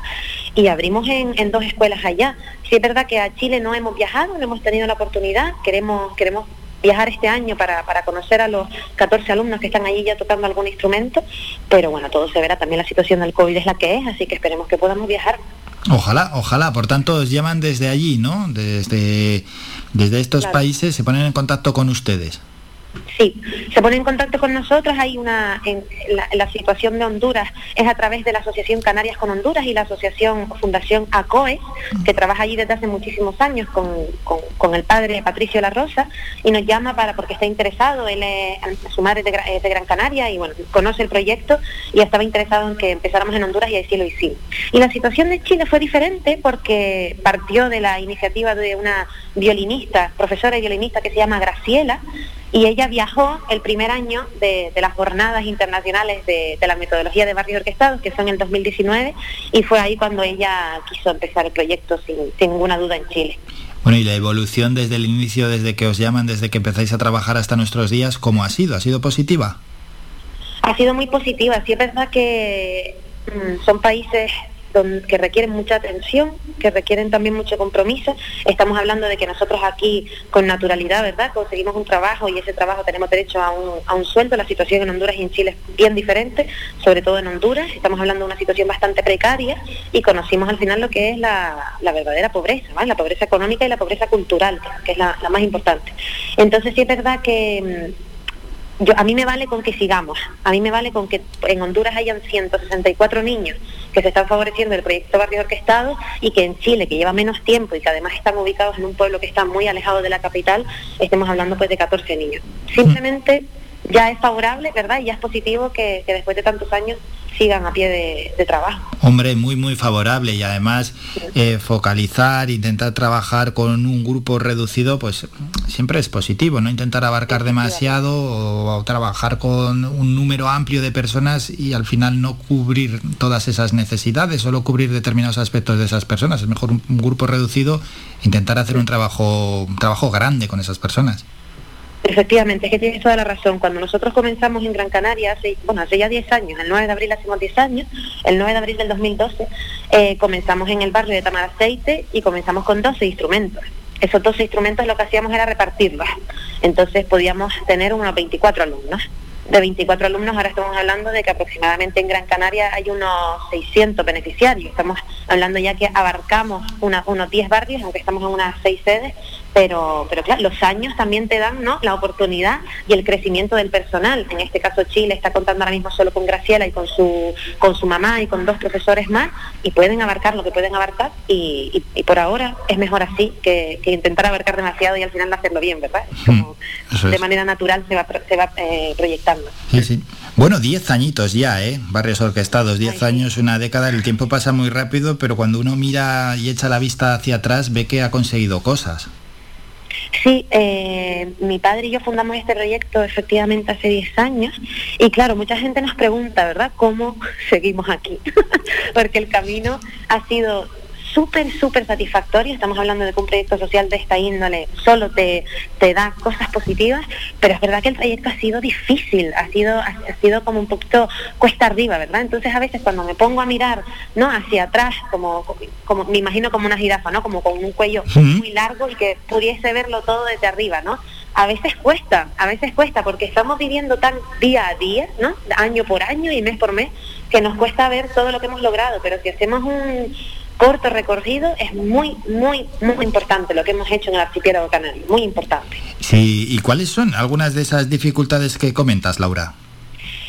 y abrimos en, en dos escuelas allá. Sí es verdad que a Chile no hemos viajado, no hemos tenido la oportunidad, queremos, queremos viajar este año para, para conocer a los 14 alumnos que están allí ya tocando algún instrumento, pero bueno, todo se verá, también la situación del COVID es la que es, así que esperemos que podamos viajar. Ojalá, ojalá. Por tanto, os llaman desde allí, ¿no? Desde, desde estos Claro. países se ponen en contacto con ustedes. Sí, se pone en contacto con nosotros. Hay una la, situación de Honduras es a través de la Asociación Canarias con Honduras y la Asociación Fundación ACOE, que trabaja allí desde hace muchísimos años con, con- el padre Patricio La Rosa y nos llama para porque está interesado. Él su madre es de, Gra- es de Gran Canaria y bueno conoce el proyecto y estaba interesado en que empezáramos en Honduras y así lo hicimos. Y la situación de Chile fue diferente porque partió de la iniciativa de una violinista, profesora y violinista que se llama Graciela y ella viajó el primer año de, de las jornadas internacionales de, de la metodología de barrios orquestados, que fue en el 2019, y fue ahí cuando ella quiso empezar el proyecto sin, sin ninguna duda en Chile. Bueno, y la evolución desde el inicio, desde que os llaman, desde que empezáis a trabajar hasta nuestros días, ¿cómo ha sido? ¿Ha sido positiva? Ha sido muy positiva, sí es verdad que mm, son países don- que requieren mucha atención, que requieren también mucho compromiso. Estamos hablando de que nosotros aquí con naturalidad, ¿verdad? Conseguimos un trabajo y ese trabajo tenemos derecho a un, a un sueldo. La situación en Honduras y en Chile es bien diferente, sobre todo en Honduras. Estamos hablando de una situación bastante precaria y conocimos al final lo que es la, verdadera pobreza, ¿vale? La pobreza económica y la pobreza cultural, que es la, la más importante. Entonces sí es verdad que... mm, yo, a mí me vale con que sigamos, a mí me vale con que en Honduras hayan 164 niños que se están favoreciendo del proyecto Barrio Orquestado y que en Chile, que lleva menos tiempo y que además están ubicados en un pueblo que está muy alejado de la capital, estemos hablando pues de 14 niños. Simplemente ya es favorable, ¿verdad? Y ya es positivo que, que después de tantos años sigan a pie de, de trabajo. Hombre, muy, muy favorable y además eh, focalizar, intentar trabajar con un grupo reducido, pues siempre es positivo, no intentar abarcar demasiado o, o trabajar con un número amplio de personas y al final no cubrir todas esas necesidades, solo cubrir determinados aspectos de esas personas. Es mejor un, un grupo reducido, intentar hacer un trabajo, un trabajo grande con esas personas. Efectivamente, es que tienes toda la razón. Cuando nosotros comenzamos en Gran Canaria, hace, bueno, hace ya 10 años, el 9 de abril hacemos 10 años, el 9 de abril del 2012, eh, comenzamos en el barrio de Tamaraceite y comenzamos con 12 instrumentos. Esos 12 instrumentos lo que hacíamos era repartirlos. Entonces podíamos tener unos 24 alumnos. De 24 alumnos ahora estamos hablando de que aproximadamente en Gran Canaria hay unos 600 beneficiarios. Estamos hablando ya que abarcamos una- unos 10 barrios, aunque estamos en unas 6 sedes, pero, pero claro, los años también te dan ¿no? la oportunidad y el crecimiento del personal. En este caso Chile está contando ahora mismo solo con Graciela y con su, con su mamá y con dos profesores más y pueden abarcar lo que pueden abarcar y, y- y por ahora es mejor así que, que intentar abarcar demasiado y al final hacerlo bien, ¿verdad? Eso De es. manera natural se va, se va eh, proyectando. Sí, sí. Bueno, 10 añitos ya, ¿eh? Barrios orquestados, 10 años, una década, el tiempo pasa muy rápido, pero cuando uno mira y echa la vista hacia atrás ve que ha conseguido cosas. Sí, eh, mi padre y yo fundamos este proyecto efectivamente hace 10 años y claro, mucha gente nos pregunta, ¿verdad?, cómo seguimos aquí, porque el camino ha sido súper, súper satisfactorio. Estamos hablando de que un proyecto social de esta índole solo te, te da cosas positivas, pero es verdad que el trayecto ha sido difícil, ha sido, ha, sido como un poquito cuesta arriba, ¿verdad? Entonces a veces cuando me pongo a mirar, ¿no? Hacia atrás, como, como me imagino como una jirafa, ¿no? Como con un cuello muy largo y que pudiese verlo todo desde arriba, ¿no? a veces cuesta, a veces cuesta, porque estamos viviendo tan día a día, ¿no? Año por año y mes por mes, que nos cuesta ver todo lo que hemos logrado, pero si hacemos un, corto recorrido, es muy, muy, muy importante lo que hemos hecho en el archipiélago canario, muy importante. Sí, ¿y cuáles son algunas de esas dificultades que comentas, Laura?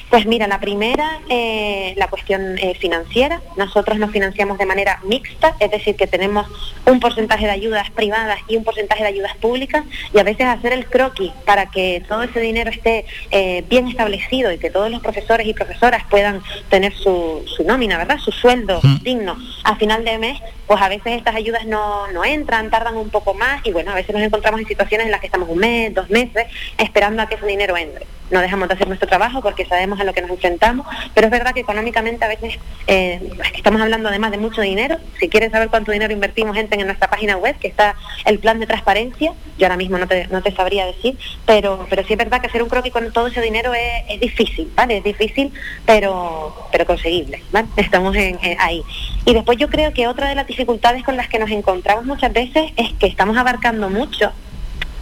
Pues mira, la primera, eh, la cuestión eh, financiera. Nosotros nos financiamos de manera mixta, es decir, que tenemos un porcentaje de ayudas privadas y un porcentaje de ayudas públicas y a veces hacer el croquis para que todo ese dinero esté eh, bien establecido y que todos los profesores y profesoras puedan tener su, su nómina, ¿verdad? Su sueldo digno a final de mes, pues a veces estas ayudas no, no entran, tardan un poco más y bueno, a veces nos encontramos en situaciones en las que estamos un mes, dos meses esperando a que ese dinero entre. No dejamos de hacer nuestro trabajo porque sabemos a lo que nos enfrentamos, pero es verdad que económicamente a veces eh, estamos hablando además de mucho dinero. Si quieres saber cuánto dinero invertimos, entren en nuestra página web, que está el plan de transparencia. Yo ahora mismo no te, no te sabría decir, pero, pero sí es verdad que hacer un croquis con todo ese dinero es, difícil, ¿vale? Es difícil, pero, pero conseguible, ¿vale? Estamos en, ahí. Y después yo creo que otra de las dificultades con las que nos encontramos muchas veces es que estamos abarcando mucho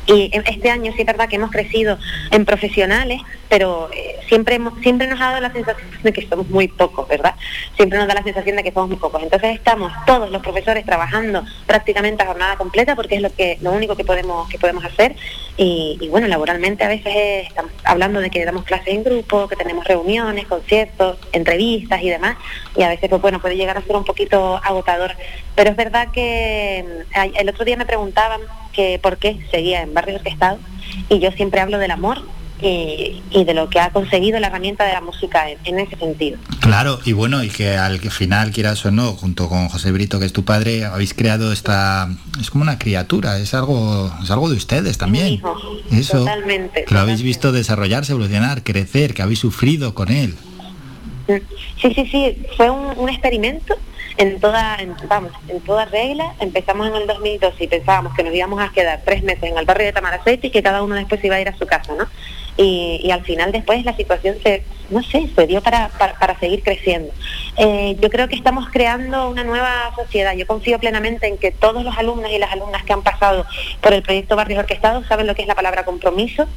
y este año sí es verdad que hemos crecido en profesionales, pero siempre, siempre nos ha dado la sensación de que somos muy pocos, ¿verdad? Siempre nos da la sensación de que somos muy pocos. Entonces estamos todos los profesores trabajando prácticamente a jornada completa porque es lo que lo único que podemos que podemos hacer. Y, bueno, laboralmente a veces estamos hablando de que damos clases en grupo, que tenemos reuniones, conciertos, entrevistas y demás. Y a veces, pues bueno, puede llegar a ser un poquito agotador. Pero es verdad que mm, el otro día me preguntaban que por qué seguía en Barrio Orquestado y yo siempre hablo del amor y, de lo que ha conseguido la herramienta de la música en, ese sentido. Claro, y bueno, y que al final, quieras o no, junto con José Brito, que es tu padre, habéis creado esta, es como una criatura, es algo, es algo de ustedes también. Eso, totalmente. Que lo habéis visto desarrollarse, evolucionar, crecer, que habéis sufrido con él. Sí, sí, sí, fue un, un experimento en toda, vamos, en toda regla, empezamos en el 2012 y pensábamos que nos íbamos a quedar tres meses en el barrio de Tamaracete y que cada uno después iba a ir a su casa, ¿no? Y, al final después la situación se, no sé, se dio para, para, seguir creciendo. Eh, yo creo que estamos creando una nueva sociedad. Yo confío plenamente en que todos los alumnos y las alumnas que han pasado por el proyecto Barrios Orquestados saben lo que es la palabra compromiso,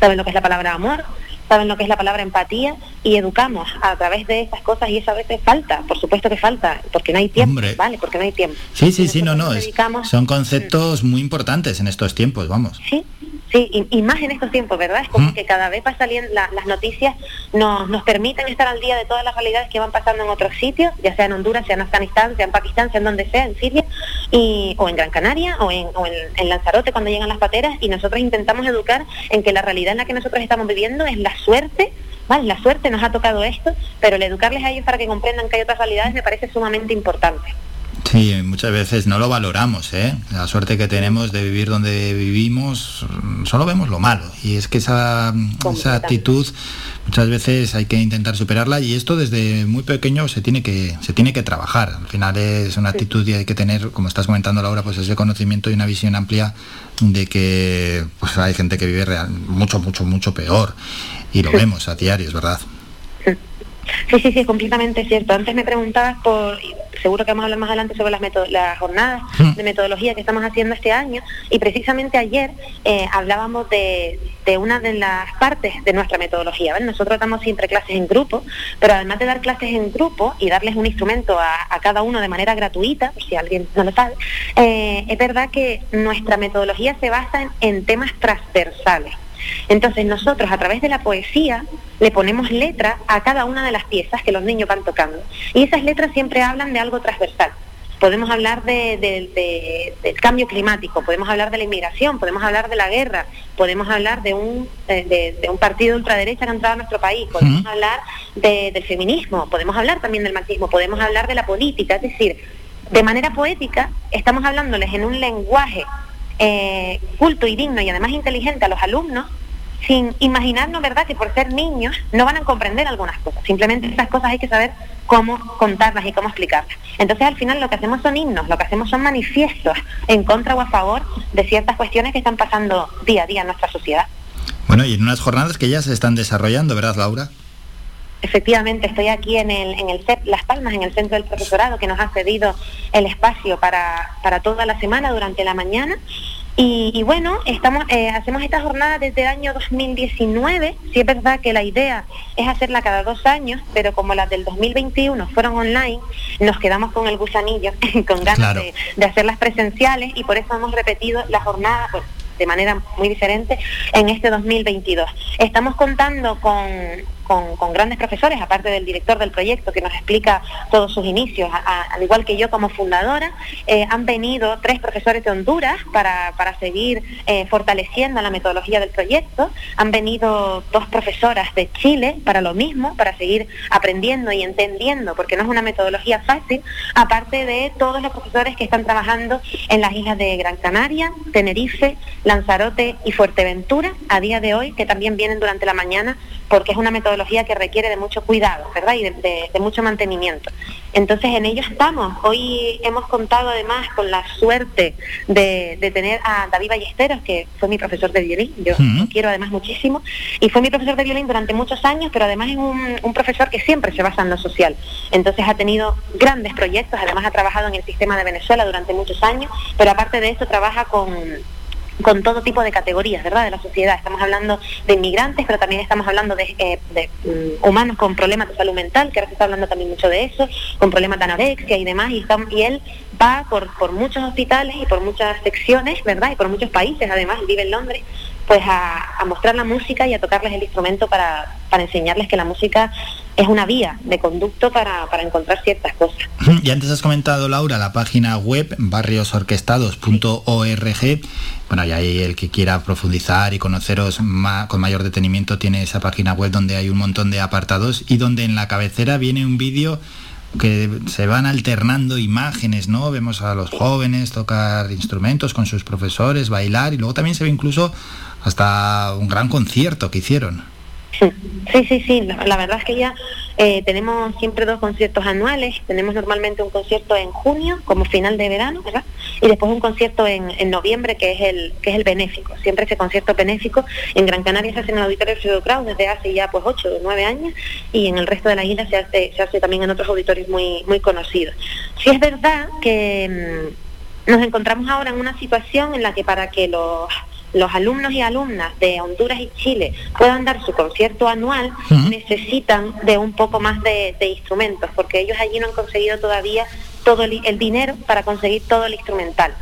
saben lo que es la palabra amor, saben lo que es la palabra empatía y educamos a través de esas cosas y eso a veces falta, por supuesto que falta, porque no hay tiempo, ¿vale? Porque no hay tiempo. Sí, sí, sí, no, no, son conceptos muy importantes en estos tiempos, vamos. Sí, sí, y, más en estos tiempos, ¿verdad? Es como que cada vez va saliendo, las noticias nos, nos permiten estar al día de todas las realidades que van pasando en otros sitios, ya sea en Honduras, sea en Afganistán, sea en Pakistán, sea en donde sea, en Siria, y, o en Gran Canaria, o, en, o en Lanzarote cuando llegan las pateras, y nosotros intentamos educar en que la realidad en la que nosotros estamos viviendo es la suerte, ¿vale? La suerte nos ha tocado esto, pero el educarles a ellos para que comprendan que hay otras realidades me parece sumamente importante. Sí, muchas veces no lo valoramos, ¿eh? La suerte que tenemos de vivir donde vivimos, solo vemos lo malo. Y es que esa, esa actitud muchas veces hay que intentar superarla y esto desde muy pequeño se tiene que, se tiene que trabajar. Al final es una actitud y hay que tener, como estás comentando Laura, pues ese conocimiento y una visión amplia de que pues hay gente que vive real, mucho, mucho, mucho peor. Y lo vemos a diario, es verdad. Sí, sí, sí, completamente cierto. Antes me preguntabas por, seguro que vamos a hablar más adelante sobre las, las jornadas hmm. de metodología que estamos haciendo este año y precisamente ayer eh, hablábamos de, una de las partes de nuestra metodología. Nosotros damos siempre clases en grupo, pero además de dar clases en grupo y darles un instrumento a, cada uno de manera gratuita, si alguien no lo sabe, eh, es verdad que nuestra metodología se basa en temas transversales. Entonces nosotros a través de la poesía le ponemos letra a cada una de las piezas que los niños van tocando. Y esas letras siempre hablan de algo transversal. Podemos hablar de, del cambio climático, podemos hablar de la inmigración, podemos hablar de la guerra, podemos hablar de un, de, un partido ultraderecha que ha entrado a nuestro país, podemos hablar del feminismo, podemos hablar también del machismo, podemos hablar de la política. Es decir, de manera poética estamos hablándoles en un lenguaje eh, culto y digno y además inteligente a los alumnos, sin imaginarnos, ¿verdad?, que por ser niños no van a comprender algunas cosas. Simplemente esas cosas hay que saber cómo contarlas y cómo explicarlas. Entonces, al final, lo que hacemos son himnos, lo que hacemos son manifiestos en contra o a favor de ciertas cuestiones que están pasando día a día en nuestra sociedad. Bueno, y en unas jornadas que ya se están desarrollando, ¿verdad, Laura? Efectivamente, estoy aquí en el, en el CEP Las Palmas, en el centro del profesorado, que nos ha cedido el espacio para, para toda la semana durante la mañana. Y, y bueno, estamos, eh, hacemos esta jornada desde el año 2019. Sí es verdad que la idea es hacerla cada dos años, pero como las del 2021 fueron online, nos quedamos con el gusanillo, con ganas Claro. de, de hacerlas presenciales y por eso hemos repetido la jornada pues, de manera muy diferente en este 2022. Estamos contando con, con- grandes profesores, aparte del director del proyecto que nos explica todos sus inicios, al igual que yo como fundadora, eh, han venido tres profesores de Honduras para, para seguir eh, fortaleciendo la metodología del proyecto, han venido dos profesoras de Chile para lo mismo, para seguir aprendiendo y entendiendo, porque no es una metodología fácil, aparte de todos los profesores que están trabajando en las islas de Gran Canaria, Tenerife, Lanzarote y Fuerteventura a día de hoy, que también vienen durante la mañana, porque es una metodología que requiere de mucho cuidado, ¿verdad? Y de, de- de mucho mantenimiento. Entonces en ello estamos. Hoy hemos contado además con la suerte de, de tener a David Ballesteros, que fue mi profesor de violín, yo lo quiero además muchísimo, y fue mi profesor de violín durante muchos años, pero además es un, un profesor que siempre se basa en lo social. Entonces ha tenido grandes proyectos, además ha trabajado en el sistema de Venezuela durante muchos años, pero aparte de eso trabaja con con todo tipo de categorías, ¿verdad? De la sociedad. Estamos hablando de inmigrantes, pero también estamos hablando de, eh, mm, humanos con problemas de salud mental, que ahora se está hablando también mucho de eso, con problemas de anorexia y demás, y, él va por, muchos hospitales y por muchas secciones, ¿verdad? Y por muchos países, además, vive en Londres, pues a, mostrar la música y a tocarles el instrumento para enseñarles que la música es una vía de conducto para, para encontrar ciertas cosas. Y antes has comentado, Laura, la página web barriosorquestados.org. Bueno, y ahí el que quiera profundizar y conoceros con mayor detenimiento tiene esa página web donde hay un montón de apartados y donde en la cabecera viene un vídeo que se van alternando imágenes, ¿no? Vemos a los jóvenes tocar instrumentos con sus profesores, bailar y luego también se ve incluso hasta un gran concierto que hicieron. Sí, sí, sí, la, verdad es que ya eh, tenemos siempre dos conciertos anuales, tenemos normalmente un concierto en junio como final de verano, ¿verdad? Y después un concierto en, en noviembre que es el que es el benéfico. Siempre ese concierto benéfico en Gran Canaria se hace en el Auditorio Alfredo Kraus desde hace ya pues ocho o nueve años y en el resto de la isla se hace, se hace también en otros auditorios muy, muy conocidos. Sí es verdad que mm, nos encontramos ahora en una situación en la que para que los los alumnos y alumnas de Honduras y Chile puedan dar su concierto anual, necesitan de un poco más de, de instrumentos, porque ellos allí no han conseguido todavía todo el, el dinero para conseguir todo el instrumental.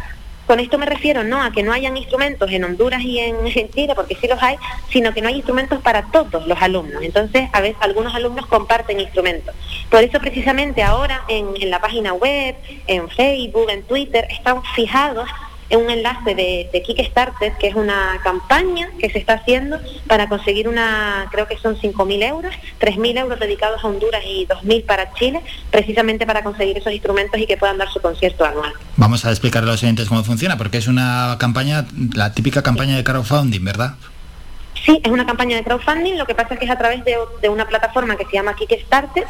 Con esto me refiero no a que no hayan instrumentos en Honduras y en, en Chile, porque sí los hay, sino que no hay instrumentos para todos los alumnos. Entonces, a veces algunos alumnos comparten instrumentos. Por eso precisamente ahora en, en la página web, en Facebook, en Twitter, están fijados un enlace de, de Kickstarter, que es una campaña que se está haciendo para conseguir una, creo que son 5.000 euros, 3.000 euros dedicados a Honduras y 2.000 para Chile, precisamente para conseguir esos instrumentos y que puedan dar su concierto anual. Vamos a explicarle a los oyentes cómo funciona, porque es una campaña, la típica campaña de crowdfunding, ¿verdad? Sí, es una campaña de crowdfunding, lo que pasa es que es a través de, de una plataforma que se llama Kickstarter.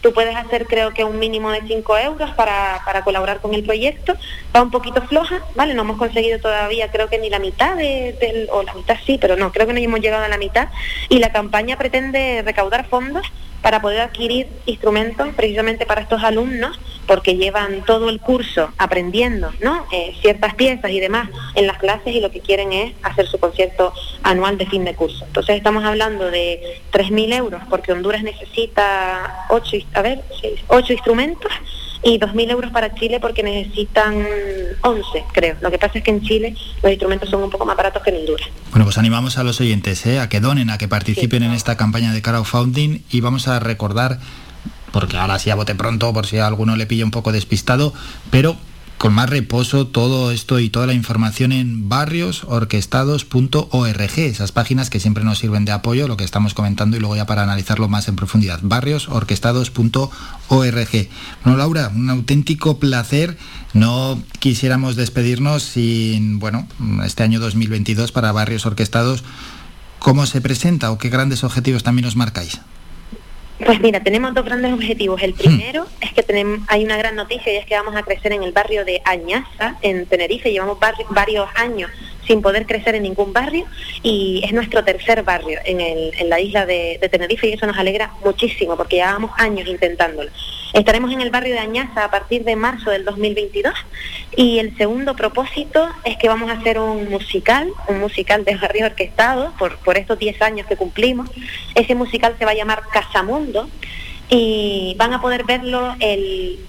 Tú puedes hacer creo que un mínimo de 5 euros para, para colaborar con el proyecto. Va un poquito floja, ¿vale? No hemos conseguido todavía creo que ni la mitad de, del, o la mitad sí, pero no, creo que no hemos llegado a la mitad. Y la campaña pretende recaudar fondos para poder adquirir instrumentos precisamente para estos alumnos, porque llevan todo el curso aprendiendo ¿no? Eh, ciertas piezas y demás en las clases y lo que quieren es hacer su concierto anual de fin de curso. Entonces estamos hablando de 3.000 euros, porque Honduras necesita 8, a ver, seis, ocho instrumentos y 2.000 euros para Chile porque necesitan 11, creo. Lo que pasa es que en Chile los instrumentos son un poco más baratos que en Honduras. Bueno, pues animamos a los oyentes ¿eh? a que donen, a que participen en esta campaña de crowdfunding y vamos a recordar, porque ahora sí a bote pronto, por si a alguno le pilla un poco despistado, pero con más reposo todo esto y toda la información en barriosorquestados.org, esas páginas que siempre nos sirven de apoyo, lo que estamos comentando y luego ya para analizarlo más en profundidad, barriosorquestados.org. Bueno, Laura, un auténtico placer. No quisiéramos despedirnos sin, bueno, este año 2022 para Barrios Orquestados, ¿cómo se presenta o qué grandes objetivos también os marcáis? Pues mira, tenemos dos grandes objetivos. El primero es que tenemos, hay una gran noticia y es que vamos a crecer en el barrio de Añaza, en Tenerife. Llevamos varios años sin poder crecer en ningún barrio y es nuestro tercer barrio en, la isla de, Tenerife y eso nos alegra muchísimo porque llevamos años intentándolo. Estaremos en el barrio de Añaza a partir de marzo del 2022 y el segundo propósito es que vamos a hacer un musical, un musical de barrio orquestado por, por estos 10 años que cumplimos. Ese musical se va a llamar Casamundo y van a poder verlo el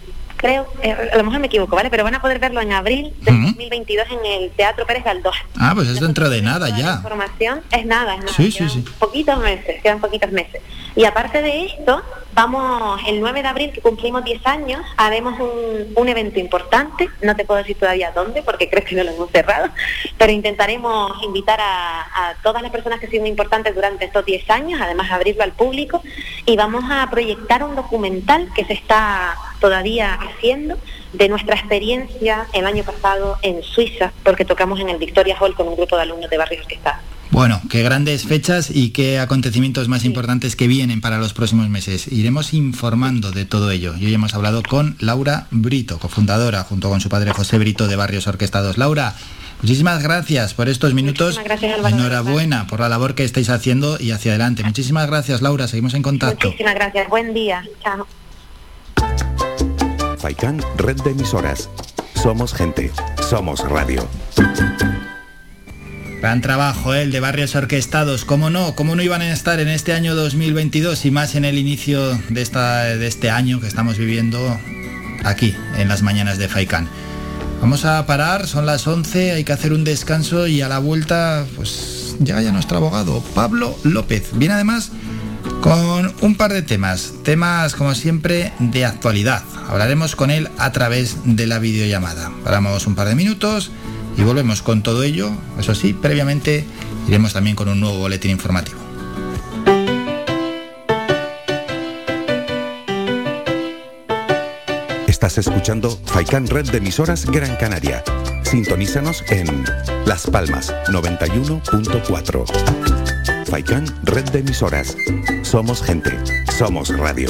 creo, eh, a lo mejor me equivoco, ¿vale? Pero van a poder verlo en abril de 2022 en el Teatro Pérez Galdós. Ah, pues es dentro de nada ya. información es nada, es nada. Sí, sí, sí. Poquitos meses, quedan poquitos meses. Y aparte de esto, vamos, el 9 de abril, que cumplimos 10 años, haremos un, un evento importante, no te puedo decir todavía dónde, porque creo que no lo hemos cerrado, pero intentaremos invitar a, todas las personas que han sido importantes durante estos 10 años, además abrirlo al público, y vamos a proyectar un documental que se está todavía haciendo de nuestra experiencia el año pasado en Suiza, porque tocamos en el Victoria Hall con un grupo de alumnos de barrios que está. Bueno, qué grandes fechas y qué acontecimientos más importantes que vienen para los próximos meses. Iremos informando de todo ello. Y hoy hemos hablado con Laura Brito, cofundadora, junto con su padre José Brito de Barrios Orquestados. Laura, muchísimas gracias por estos minutos. Gracias, Enhorabuena por la labor que estáis haciendo y hacia adelante. Muchísimas gracias, Laura. Seguimos en contacto. Muchísimas gracias. Buen día. Chao. Faikán, red de emisoras. Somos gente, somos radio. Gran trabajo ¿eh? el de Barrios Orquestados. ¿Cómo no? ¿Cómo no iban a estar en este año 2022 y más en el inicio de, esta, de este año que estamos viviendo aquí, en las mañanas de Faikán? Vamos a parar, son las 11, hay que hacer un descanso y a la vuelta, pues ya ya nuestro abogado, Pablo López. Viene además con un par de temas, temas como siempre de actualidad. Hablaremos con él a través de la videollamada. Paramos un par de minutos y volvemos con todo ello. Eso sí, previamente iremos también con un nuevo boletín informativo. Estás escuchando Faikan Red de Emisoras Gran Canaria. Sintonízanos en Las Palmas 91.4. Faikan Red de Emisoras. Somos gente. Somos radio.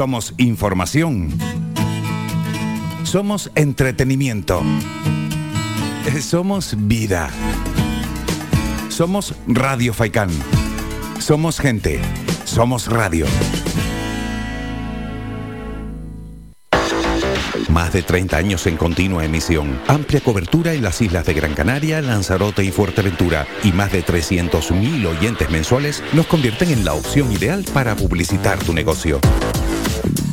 Somos información. Somos entretenimiento. Somos vida. Somos Radio Faikán. Somos gente. Somos radio. Más de 30 años en continua emisión, amplia cobertura en las islas de Gran Canaria, Lanzarote y Fuerteventura y más de 300.000 oyentes mensuales nos convierten en la opción ideal para publicitar tu negocio.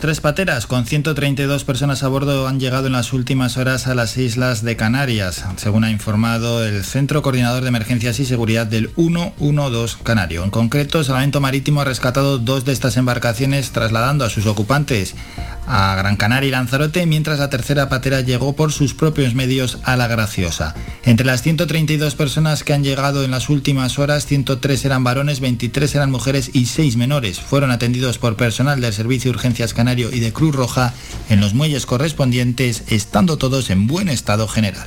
Tres pateras. Con 132 personas a bordo han llegado en las últimas horas a las islas de Canarias, según ha informado el Centro Coordinador de Emergencias y Seguridad del 112 Canario. En concreto, Salvamento Marítimo ha rescatado dos de estas embarcaciones trasladando a sus ocupantes a Gran Canaria y Lanzarote, mientras la tercera patera llegó por sus propios medios a La Graciosa. Entre las 132 personas que han llegado en las últimas horas, 103 eran varones, 23 eran mujeres y 6 menores. Fueron atendidos por personal del Servicio de Urgencias Canario y de Cruz Roja en los muelles correspondientes, estando todos en buen estado general.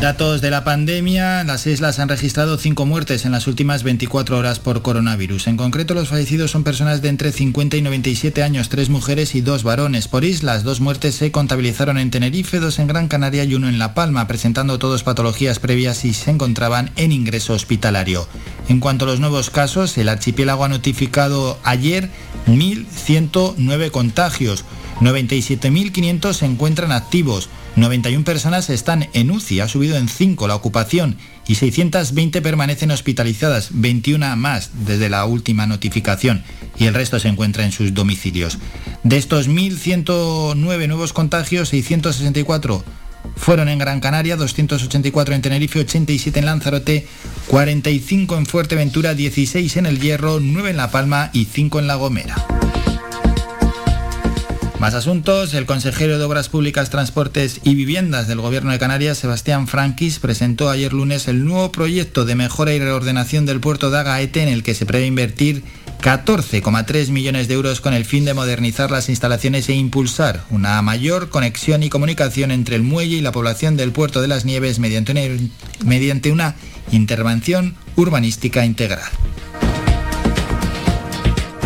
Datos de la pandemia, las islas han registrado 5 muertes en las últimas 24 horas por coronavirus. En concreto, los fallecidos son personas de entre 50 y 97 años, 3 mujeres y 2 varones. Por islas, dos muertes se contabilizaron en Tenerife, dos en Gran Canaria y uno en La Palma, presentando todos patologías previas y se encontraban en ingreso hospitalario. En cuanto a los nuevos casos, el archipiélago ha notificado ayer 1.109 contagios. 97.500 se encuentran activos, 91 personas están en UCI, ha subido en 5 la ocupación y 620 permanecen hospitalizadas, 21 más desde la última notificación y el resto se encuentra en sus domicilios. De estos 1.109 nuevos contagios, 664 fueron en Gran Canaria, 284 en Tenerife, 87 en Lanzarote, 45 en Fuerteventura, 16 en El Hierro, 9 en La Palma y 5 en La Gomera. Más asuntos. El consejero de Obras Públicas, Transportes y Viviendas del Gobierno de Canarias, Sebastián Franquis, presentó ayer lunes el nuevo proyecto de mejora y reordenación del puerto de Agaete en el que se prevé invertir 14,3 millones de euros con el fin de modernizar las instalaciones e impulsar una mayor conexión y comunicación entre el muelle y la población del puerto de las Nieves mediante una, mediante una intervención urbanística integral.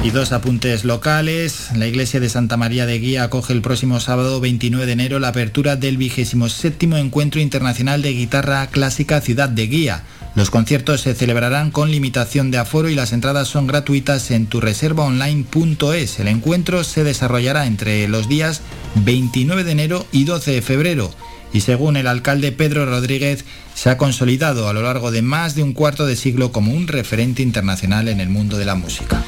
Y dos apuntes locales. La iglesia de Santa María de Guía acoge el próximo sábado 29 de enero la apertura del 27 Encuentro Internacional de Guitarra Clásica Ciudad de Guía. Los conciertos se celebrarán con limitación de aforo y las entradas son gratuitas en turreservaonline.es. El encuentro se desarrollará entre los días 29 de enero y 12 de febrero y según el alcalde Pedro Rodríguez se ha consolidado a lo largo de más de un cuarto de siglo como un referente internacional en el mundo de la música.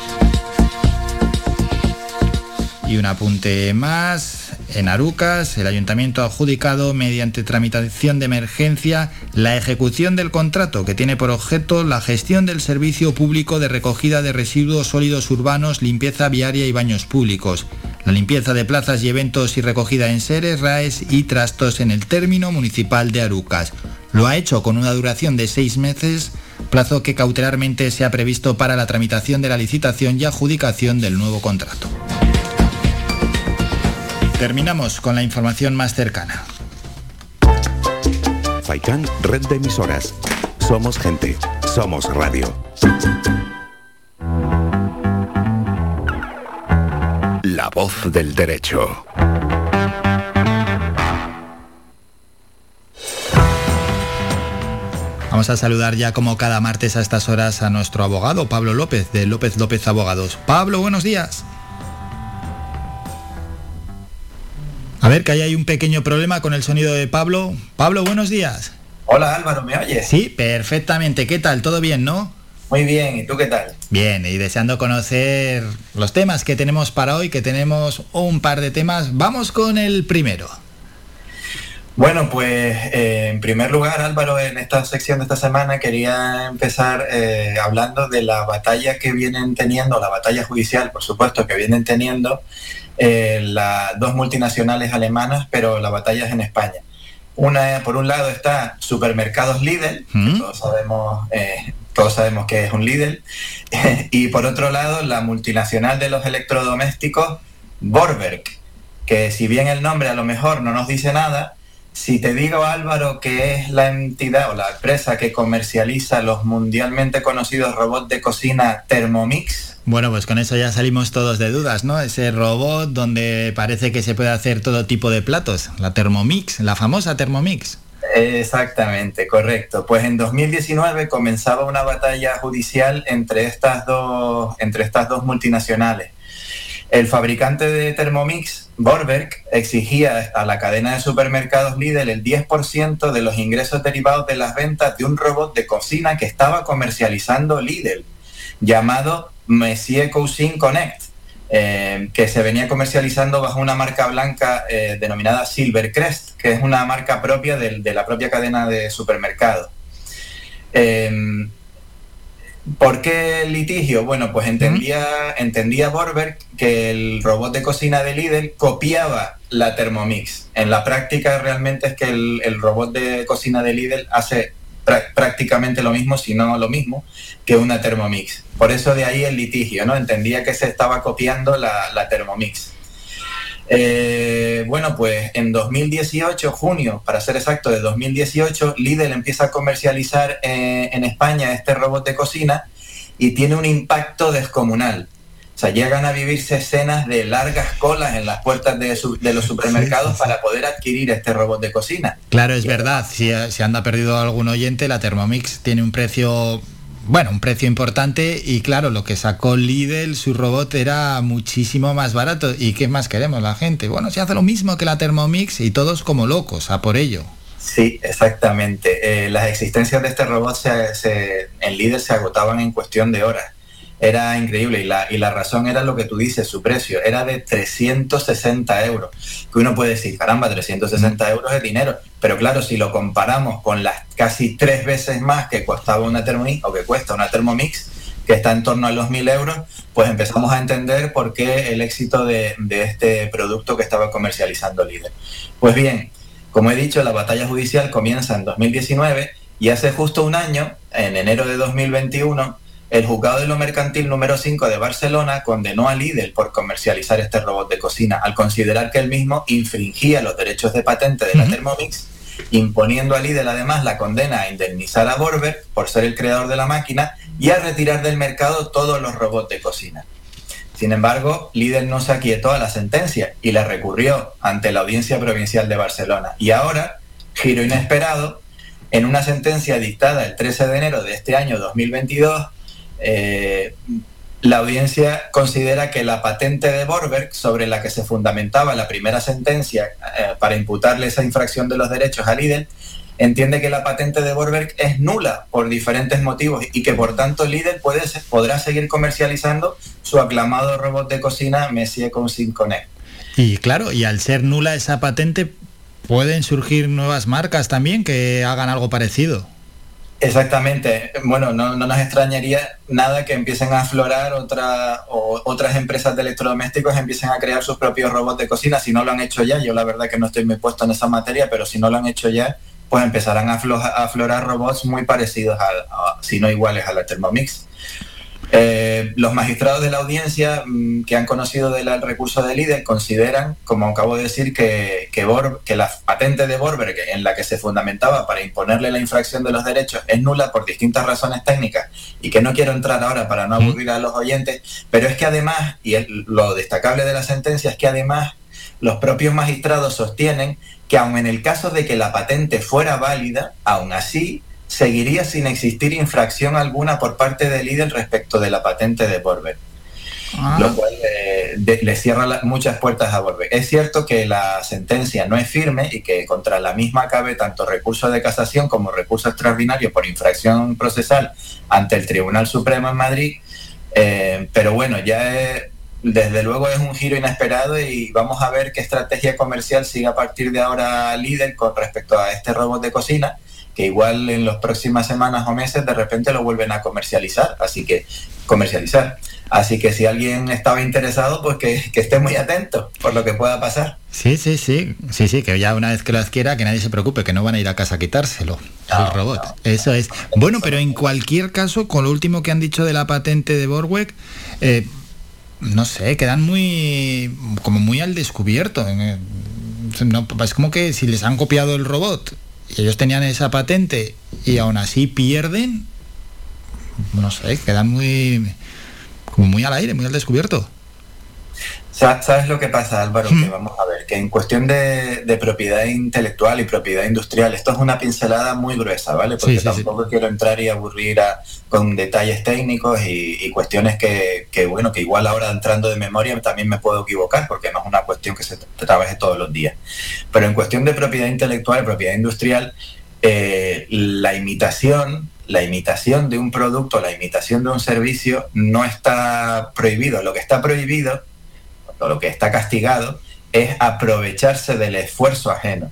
Y un apunte más. En Arucas, el ayuntamiento ha adjudicado mediante tramitación de emergencia la ejecución del contrato que tiene por objeto la gestión del servicio público de recogida de residuos sólidos urbanos, limpieza viaria y baños públicos. La limpieza de plazas y eventos y recogida en seres, RAES y trastos en el término municipal de Arucas. Lo ha hecho con una duración de seis meses, plazo que cautelarmente se ha previsto para la tramitación de la licitación y adjudicación del nuevo contrato. Terminamos con la información más cercana. Faikan, red de emisoras. Somos gente, somos radio. La voz del derecho. Vamos a saludar ya como cada martes a estas horas a nuestro abogado Pablo López de López López Abogados. Pablo, buenos días. A ver, que ahí hay un pequeño problema con el sonido de Pablo. Pablo, buenos días. Hola Álvaro, ¿me oyes? Sí, perfectamente. ¿Qué tal? ¿Todo bien, no? Muy bien, ¿y tú qué tal? Bien, y deseando conocer los temas que tenemos para hoy, que tenemos un par de temas. Vamos con el primero. Bueno, pues eh, en primer lugar, Álvaro, en esta sección de esta semana quería empezar eh, hablando de la batalla que vienen teniendo, la batalla judicial, por supuesto, que vienen teniendo eh, las dos multinacionales alemanas, pero la batalla es en España. Una, por un lado está Supermercados Lidl, que todos sabemos, todos sabemos que es un Lidl, y por otro lado la multinacional de los electrodomésticos, Borberg, que si bien el nombre a lo mejor no nos dice nada, si te digo, Álvaro, que es la entidad o la empresa que comercializa los mundialmente conocidos robots de cocina Thermomix. Bueno, pues con eso ya salimos todos de dudas, ¿no? Ese robot donde parece que se puede hacer todo tipo de platos, la Thermomix, la famosa Thermomix. Exactamente, correcto. Pues en 2019 comenzaba una batalla judicial entre estas dos, entre estas dos multinacionales. El fabricante de Thermomix, Borberg, exigía a la cadena de supermercados Lidl el 10% de los ingresos derivados de las ventas de un robot de cocina que estaba comercializando Lidl, llamado Messier Cousin Connect, eh, que se venía comercializando bajo una marca blanca eh, denominada Silvercrest, que es una marca propia de, la propia cadena de supermercados. Eh, ¿Por qué el litigio? Bueno, pues entendía, entendía Borberg que el robot de cocina de Lidl copiaba la Thermomix. En la práctica realmente es que el, robot de cocina de Lidl hace prácticamente lo mismo, si no lo mismo, que una Thermomix. Por eso de ahí el litigio, ¿no? Entendía que se estaba copiando la, la Thermomix. Eh, bueno, pues en 2018, junio, para ser exacto, de 2018, Lidl empieza a comercializar eh, en España este robot de cocina y tiene un impacto descomunal. O sea, llegan a vivirse escenas de largas colas en las puertas de, los supermercados para poder adquirir este robot de cocina. Claro, es verdad. Si, si anda perdido algún oyente, la Thermomix tiene un precio bueno, un precio importante y claro, lo que sacó Lidl, su robot era muchísimo más barato. ¿Y qué más queremos la gente? Bueno, se hace lo mismo que la Thermomix y todos como locos, a por ello. Sí, exactamente. Eh, las existencias de este robot en Lidl se agotaban en cuestión de horas era increíble y la, y la razón era lo que tú dices, su precio era de 360 euros. Que uno puede decir, caramba, 360 euros es dinero, pero claro, si lo comparamos con las casi tres veces más que costaba una Thermomix o que cuesta una Thermomix, que está en torno a los 1.000 euros, pues empezamos a entender por qué el éxito de, de este producto que estaba comercializando Líder. Pues bien, como he dicho, la batalla judicial comienza en 2019 y hace justo un año, en enero de 2021, el juzgado de lo mercantil número 5 de Barcelona condenó a Lidl por comercializar este robot de cocina al considerar que el mismo infringía los derechos de patente de la Thermomix, imponiendo a Lidl además la condena a indemnizar a Borber por ser el creador de la máquina y a retirar del mercado todos los robots de cocina. Sin embargo, Lidl no se aquietó a la sentencia y la recurrió ante la Audiencia Provincial de Barcelona. Y ahora, giro inesperado, en una sentencia dictada el 13 de enero de este año 2022, eh, la audiencia considera que la patente de Borberg, sobre la que se fundamentaba la primera sentencia eh, para imputarle esa infracción de los derechos a Lidl, entiende que la patente de Borberg es nula por diferentes motivos y que por tanto Lidl puede, podrá seguir comercializando su aclamado robot de cocina Messier Consigne Connect. Y claro, y al ser nula esa patente, pueden surgir nuevas marcas también que hagan algo parecido. Exactamente. Bueno, no, nos extrañaría nada que empiecen a aflorar otra, o otras empresas de electrodomésticos empiecen a crear sus propios robots de cocina. Si no lo han hecho ya, yo la verdad que no estoy muy puesto en esa materia, pero si no lo han hecho ya, pues empezarán a, aflorar robots muy parecidos, a, si no iguales a la Thermomix. Eh, los magistrados de la audiencia mm, que han conocido del recurso de líder consideran, como acabo de decir, que, que, la patente de Borberg en la que se fundamentaba para imponerle la infracción de los derechos es nula por distintas razones técnicas y que no quiero entrar ahora para no aburrir a los oyentes, pero es que además, y lo destacable de la sentencia es que además los propios magistrados sostienen que aun en el caso de que la patente fuera válida, aún así seguiría sin existir infracción alguna por parte del líder respecto de la patente de Borber. Ah. lo cual eh, de- le cierra la- muchas puertas a volver. Es cierto que la sentencia no es firme y que contra la misma cabe tanto recurso de casación como recurso extraordinario por infracción procesal ante el Tribunal Supremo en Madrid, eh, pero bueno, ya es- desde luego es un giro inesperado y vamos a ver qué estrategia comercial sigue a partir de ahora líder con respecto a este robot de cocina, que igual en las próximas semanas o meses de repente lo vuelven a comercializar, así que comercializar. Así que si alguien estaba interesado, pues que, que esté muy atento por lo que pueda pasar. Sí, sí, sí, sí, sí, que ya una vez que lo adquiera, que nadie se preocupe, que no van a ir a casa a quitárselo, el robot. Eso es. Bueno, pero en cualquier caso, con lo último que han dicho de la patente de Borweg, eh, no sé, quedan muy, como muy al descubierto. Eh, no, es como que si les han copiado el robot ellos tenían esa patente y aún así pierden, no sé, quedan muy, como muy al aire, muy al descubierto. Sa- ¿Sabes lo que pasa, Álvaro? Que vamos a ver, que en cuestión de, de propiedad intelectual y propiedad industrial, esto es una pincelada muy gruesa, ¿vale? Porque Sí, sí, sí. tampoco quiero entrar y aburrir a- con detalles técnicos y, y cuestiones que, que, bueno, que igual ahora entrando de memoria también me puedo equivocar, porque no es una cuestión que se tra- trabaje todos los días. Pero en cuestión de propiedad intelectual y propiedad industrial, eh, la imitación, la imitación de un producto, la imitación de un servicio no está prohibido. Lo que está prohibido lo que está castigado es aprovecharse del esfuerzo ajeno.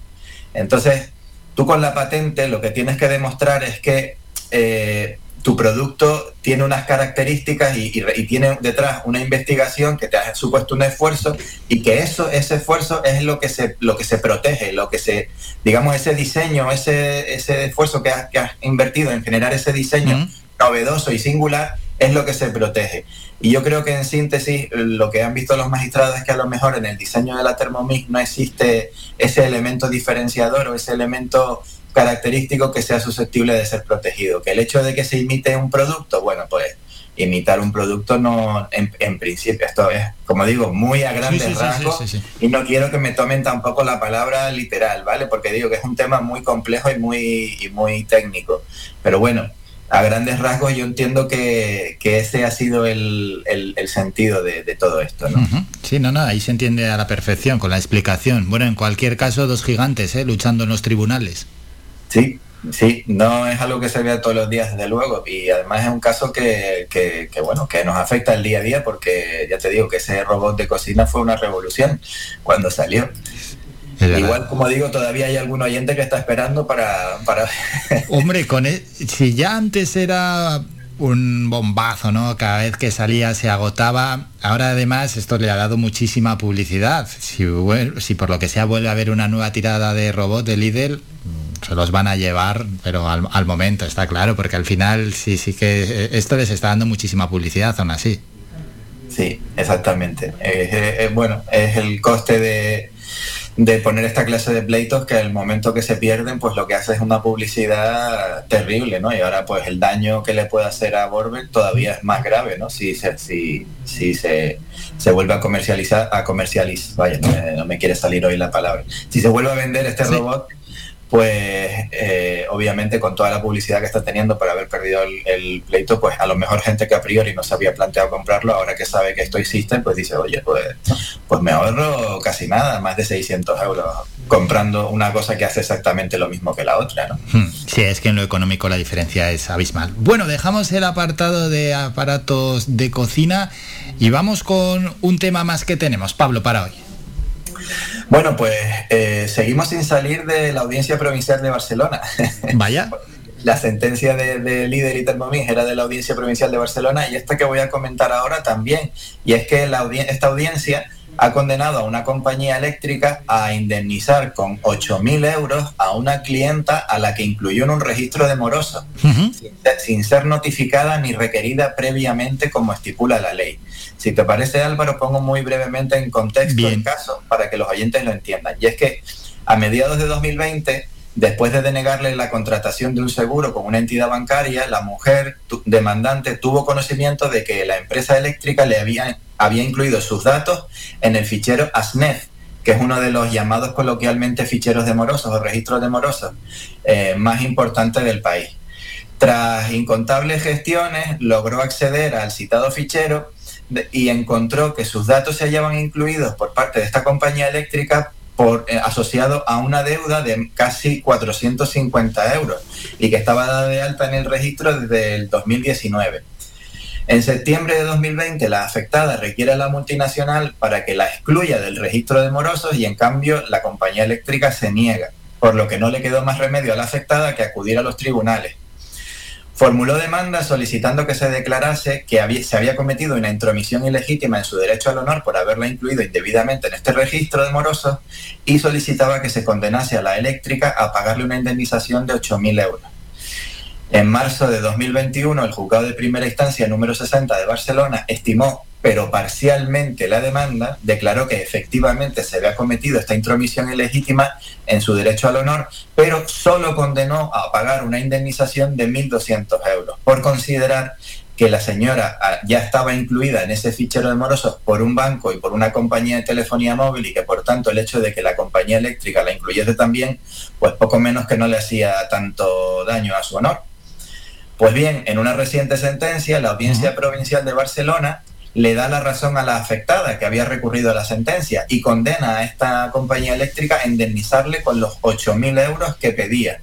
Entonces, tú con la patente lo que tienes que demostrar es que eh, tu producto tiene unas características y, y- y tiene detrás una investigación que te ha supuesto un esfuerzo y que eso, ese esfuerzo es lo que se, lo que se protege, lo que se, digamos, ese diseño, ese, ese esfuerzo que has, que has invertido en generar ese diseño novedoso y singular es lo que se protege. Y yo creo que en síntesis lo que han visto los magistrados es que a lo mejor en el diseño de la Thermomix no existe ese elemento diferenciador o ese elemento característico que sea susceptible de ser protegido. Que el hecho de que se imite un producto, bueno, pues imitar un producto no, en, en principio, esto es, como digo, muy a grandes sí, sí, rasgos sí, y no quiero que me tomen tampoco la palabra literal, ¿vale? Porque digo que es un tema muy complejo y muy, y muy técnico. Pero bueno, a grandes rasgos yo entiendo que, que ese ha sido el, el- el sentido de, de todo esto, ¿no? Sí, no, no, ahí se entiende a la perfección con la explicación. Bueno, en cualquier caso, dos gigantes, ¿eh? Luchando en los tribunales. Sí, sí, no es algo que se vea todos los días, desde luego, y además es un caso que, que, que, bueno, que nos afecta el día a día porque ya te digo que ese robot de cocina fue una revolución cuando salió. Igual, como digo, todavía hay algún oyente que está esperando para... para... Hombre, con e- si ya antes era un bombazo, ¿no? Cada vez que salía se agotaba. Ahora además esto le ha dado muchísima publicidad. Si, si por lo que sea vuelve a haber una nueva tirada de robot de Lidl, mm, se los van a llevar, pero al, al momento, está claro, porque al final sí, sí que eh, esto les está dando muchísima publicidad aún así. Sí, exactamente. Eh, eh, bueno, es el coste de, de poner esta clase de pleitos que al momento que se pierden, pues lo que hace es una publicidad terrible, ¿no? Y ahora pues el daño que le puede hacer a Borbeck todavía es más grave, ¿no? Si se, si, si se, se vuelve a comercializar, a comercializar, vaya, no me, no me quiere salir hoy la palabra. Si se vuelve a vender este robot, pues eh, obviamente con toda la publicidad que está teniendo para haber perdido el, pleito, pues a lo mejor gente que a priori no se había planteado comprarlo, ahora que sabe que esto existe, pues dice, oye, pues, pues me ahorro casi nada, más de 600 euros comprando una cosa que hace exactamente lo mismo que la otra, ¿no? Hmm, Sí, es que en lo económico la diferencia es abismal. Bueno, dejamos el apartado de aparatos de cocina y vamos con un tema más que tenemos, Pablo, para hoy. Bueno, pues eh, seguimos sin salir de la audiencia provincial de Barcelona. Vaya. La sentencia de, de líder y Thermomix era de la audiencia provincial de Barcelona y esta que voy a comentar ahora también. Y es que la audi- esta audiencia ha condenado a una compañía eléctrica a indemnizar con 8.000 euros a una clienta a la que incluyó en un registro de moroso, sin, sin ser notificada ni requerida previamente como estipula la ley. Si te parece Álvaro, pongo muy brevemente en contexto el caso para que los oyentes lo entiendan. Y es que a mediados de 2020, después de denegarle la contratación de un seguro con una entidad bancaria, la mujer demandante tuvo conocimiento de que la empresa eléctrica le había, había incluido sus datos en el fichero ASNEF, que es uno de los llamados coloquialmente ficheros de morosos o registros de morosos eh, más importantes del país. Tras incontables gestiones, logró acceder al citado fichero, y encontró que sus datos se hallaban incluidos por parte de esta compañía eléctrica por, eh, asociado a una deuda de casi 450 euros y que estaba dada de alta en el registro desde el 2019. En septiembre de 2020, la afectada requiere a la multinacional para que la excluya del registro de morosos y en cambio la compañía eléctrica se niega, por lo que no le quedó más remedio a la afectada que acudir a los tribunales. Formuló demanda solicitando que se declarase que se había cometido una intromisión ilegítima en su derecho al honor por haberla incluido indebidamente en este registro de morosos y solicitaba que se condenase a la eléctrica a pagarle una indemnización de 8.000 euros. En marzo de 2021, el juzgado de primera instancia número 60 de Barcelona estimó, pero parcialmente, la demanda, declaró que efectivamente se había cometido esta intromisión ilegítima en su derecho al honor, pero solo condenó a pagar una indemnización de 1.200 euros por considerar que la señora ah, ya estaba incluida en ese fichero de morosos por un banco y por una compañía de telefonía móvil y que por tanto el hecho de que la compañía eléctrica la incluyese también, pues poco menos que no le hacía tanto daño a su honor. Pues bien, en una reciente sentencia, la Audiencia Provincial de Barcelona le da la razón a la afectada que había recurrido a la sentencia y condena a esta compañía eléctrica a indemnizarle con los 8.000 euros que pedía.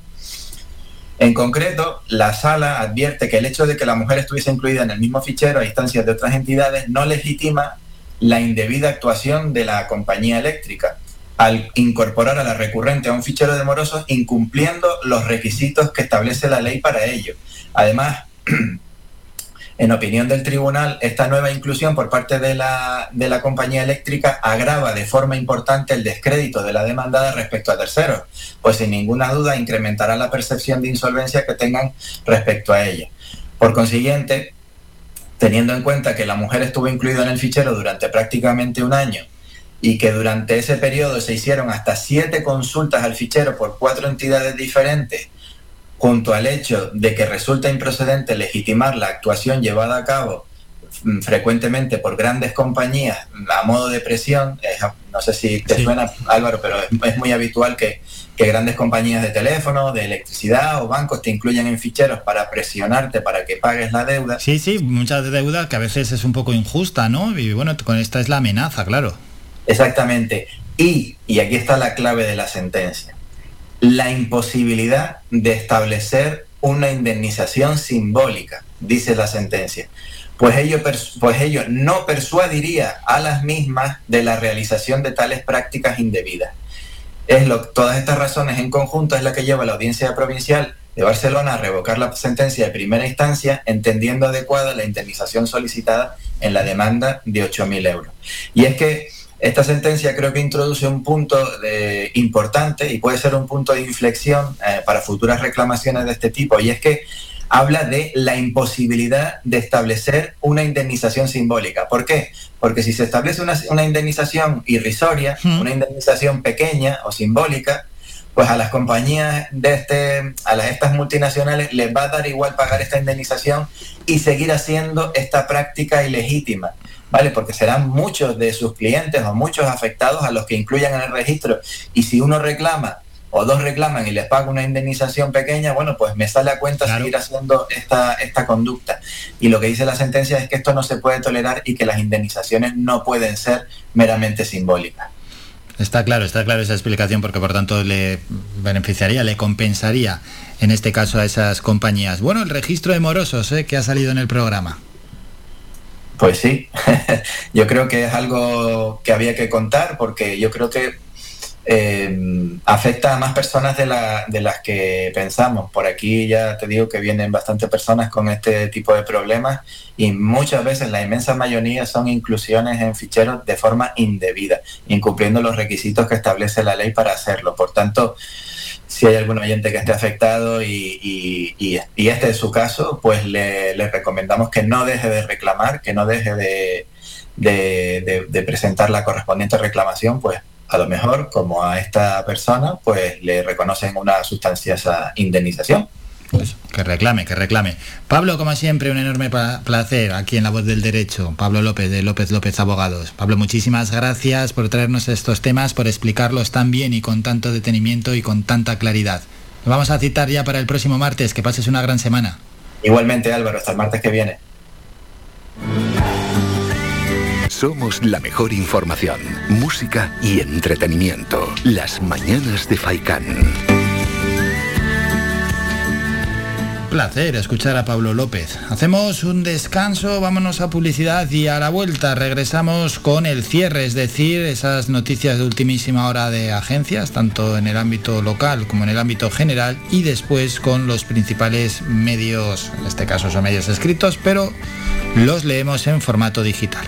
En concreto, la sala advierte que el hecho de que la mujer estuviese incluida en el mismo fichero a instancias de otras entidades no legitima la indebida actuación de la compañía eléctrica al incorporar a la recurrente a un fichero de morosos incumpliendo los requisitos que establece la ley para ello. Además, en opinión del tribunal, esta nueva inclusión por parte de la, de la compañía eléctrica agrava de forma importante el descrédito de la demandada respecto a terceros, pues sin ninguna duda incrementará la percepción de insolvencia que tengan respecto a ella. Por consiguiente, teniendo en cuenta que la mujer estuvo incluida en el fichero durante prácticamente un año y que durante ese periodo se hicieron hasta siete consultas al fichero por cuatro entidades diferentes, junto al hecho de que resulta improcedente legitimar la actuación llevada a cabo mm, frecuentemente por grandes compañías a modo de presión, es- no sé si te suena Álvaro, pero es, es muy habitual que, que grandes compañías de teléfono, de electricidad o bancos te incluyan en ficheros para presionarte para que pagues la deuda. Sí, sí, muchas deudas que a veces es un poco injusta, ¿no? Y bueno, con esta es la amenaza, claro. Exactamente. Y, y aquí está la clave de la sentencia, la imposibilidad de establecer una indemnización simbólica, dice la sentencia. Pues ello, pues no persuadiría a las mismas de la realización de tales prácticas indebidas. Es lo, todas estas razones en conjunto es la que lleva a la audiencia provincial de Barcelona a revocar la sentencia de primera instancia, entendiendo adecuada la indemnización solicitada en la demanda de 8.000 euros. Y es que esta sentencia creo que introduce un punto de- importante y puede ser un punto de inflexión eh, para futuras reclamaciones de este tipo, y es que habla de la imposibilidad de establecer una indemnización simbólica. ¿Por qué? Porque si se establece una, una indemnización irrisoria, una indemnización pequeña o simbólica, pues a las compañías de este, a las estas multinacionales les va a dar igual pagar esta indemnización y seguir haciendo esta práctica ilegítima. ¿Vale? Porque serán muchos de sus clientes o muchos afectados a los que incluyan en el registro. Y si uno reclama o dos reclaman y les paga una indemnización pequeña, bueno, pues me sale a cuenta seguir haciendo esta, esta conducta. Y lo que dice la sentencia es que esto no se puede tolerar y que las indemnizaciones no pueden ser meramente simbólicas. Está claro, está claro esa explicación porque por tanto le beneficiaría, le compensaría en este caso a esas compañías. Bueno, el registro de morosos ¿eh? que ha salido en el programa. Pues sí, yo creo que es algo que había que contar porque yo creo que eh, afecta a más personas de, la- de las que pensamos. Por aquí ya te digo que vienen bastantes personas con este tipo de problemas y muchas veces la inmensa mayoría son inclusiones en ficheros de forma indebida, incumpliendo los requisitos que establece la ley para hacerlo. Por tanto, si hay algún oyente que esté afectado y, y- y- este es su caso, pues le, le recomendamos que no deje de reclamar, que no deje de, de- de- de presentar la correspondiente reclamación, pues a lo mejor como a esta persona, pues le reconocen una sustanciosa indemnización. Que reclame, que reclame. Pablo, como siempre, un enorme placer aquí en La Voz del Derecho. Pablo López, de López López Abogados. Pablo, muchísimas gracias por traernos estos temas, por explicarlos tan bien y con tanto detenimiento y con tanta claridad. Nos vamos a citar ya para el próximo martes. Que pases una gran semana. Igualmente Álvaro, hasta el martes que viene. Somos la mejor información, música y entretenimiento. Las mañanas de Faikán. Placer escuchar a Pablo López. Hacemos un descanso, vámonos a publicidad y a la vuelta regresamos con el cierre, es decir, esas noticias de ultimísima hora de agencias, tanto en el ámbito local como en el ámbito general, y después con los principales medios, en este caso son medios escritos, pero los leemos en formato digital.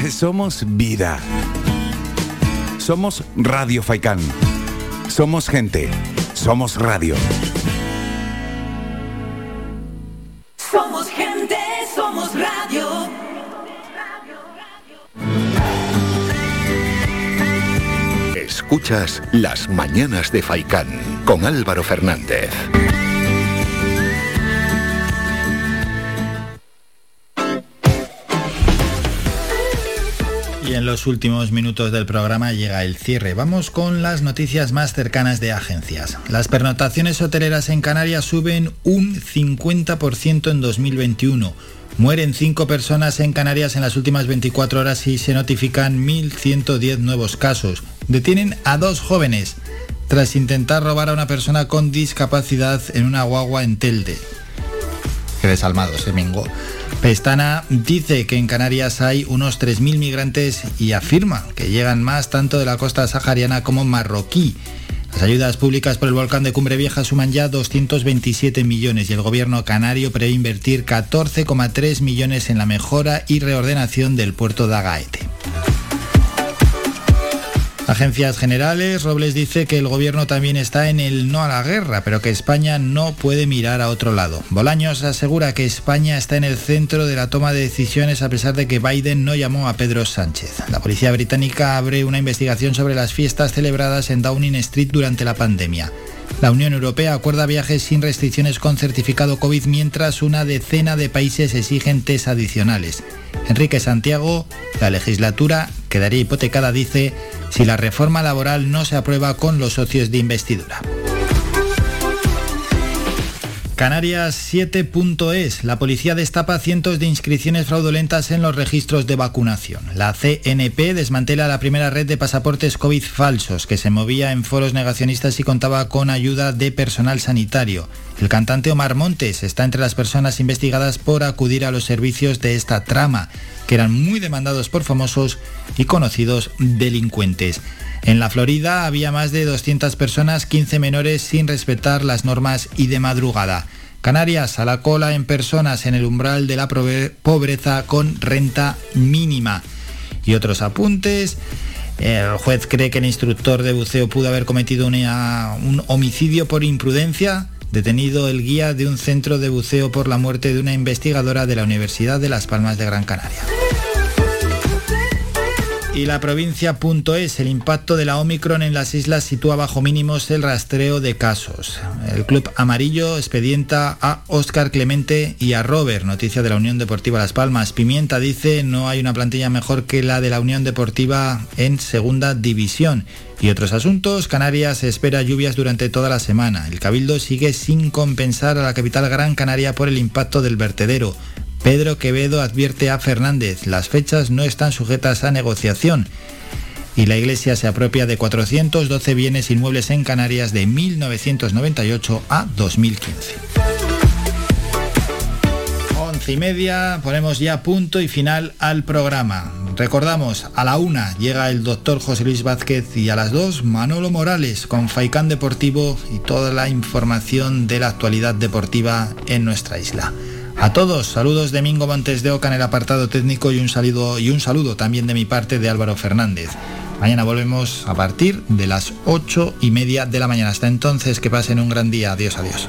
Somos vida. Somos Radio Faikán. Somos gente. Somos radio. Somos gente, somos radio. Escuchas Las Mañanas de Faikán con Álvaro Fernández. En los últimos minutos del programa llega el cierre. Vamos con las noticias más cercanas de agencias. Las pernotaciones hoteleras en Canarias suben un 50% en 2021. Mueren 5 personas en Canarias en las últimas 24 horas y se notifican 1.110 nuevos casos. Detienen a dos jóvenes tras intentar robar a una persona con discapacidad en una guagua en Telde. Qué desalmado. Pestana dice que en Canarias hay unos 3.000 migrantes y afirma que llegan más tanto de la costa sahariana como marroquí. Las ayudas públicas por el volcán de Cumbre Vieja suman ya 227 millones y el gobierno canario prevé invertir 14,3 millones en la mejora y reordenación del puerto de Agaete. Agencias generales, Robles dice que el gobierno también está en el no a la guerra, pero que España no puede mirar a otro lado. Bolaños asegura que España está en el centro de la toma de decisiones a pesar de que Biden no llamó a Pedro Sánchez. La policía británica abre una investigación sobre las fiestas celebradas en Downing Street durante la pandemia. La Unión Europea acuerda viajes sin restricciones con certificado COVID mientras una decena de países exigen test adicionales. Enrique Santiago, la legislatura quedaría hipotecada, dice, si la reforma laboral no se aprueba con los socios de investidura. Canarias 7.es. La policía destapa cientos de inscripciones fraudulentas en los registros de vacunación. La CNP desmantela la primera red de pasaportes COVID falsos que se movía en foros negacionistas y contaba con ayuda de personal sanitario. El cantante Omar Montes está entre las personas investigadas por acudir a los servicios de esta trama, que eran muy demandados por famosos y conocidos delincuentes. En la Florida había más de 200 personas, 15 menores, sin respetar las normas y de madrugada. Canarias a la cola en personas en el umbral de la pobreza con renta mínima. Y otros apuntes. El juez cree que el instructor de buceo pudo haber cometido un homicidio por imprudencia, detenido el guía de un centro de buceo por la muerte de una investigadora de la Universidad de Las Palmas de Gran Canaria. Y la provincia.es, el impacto de la Omicron en las islas sitúa bajo mínimos el rastreo de casos. El club amarillo expedienta a Óscar Clemente y a Robert, noticia de la Unión Deportiva Las Palmas. Pimienta dice no hay una plantilla mejor que la de la Unión Deportiva en segunda división. Y otros asuntos, Canarias espera lluvias durante toda la semana. El Cabildo sigue sin compensar a la capital Gran Canaria por el impacto del vertedero. Pedro Quevedo advierte a Fernández, las fechas no están sujetas a negociación y la Iglesia se apropia de 412 bienes inmuebles en Canarias de 1998 a 2015. Once y media, ponemos ya punto y final al programa. Recordamos, a la una llega el doctor José Luis Vázquez y a las dos Manolo Morales con Faicán Deportivo y toda la información de la actualidad deportiva en nuestra isla. A todos, saludos de Mingo Montes de Oca en el apartado técnico y un saludo y un saludo también de mi parte de Álvaro Fernández. Mañana volvemos a partir de las ocho y media de la mañana. Hasta entonces, que pasen un gran día. Adiós, adiós.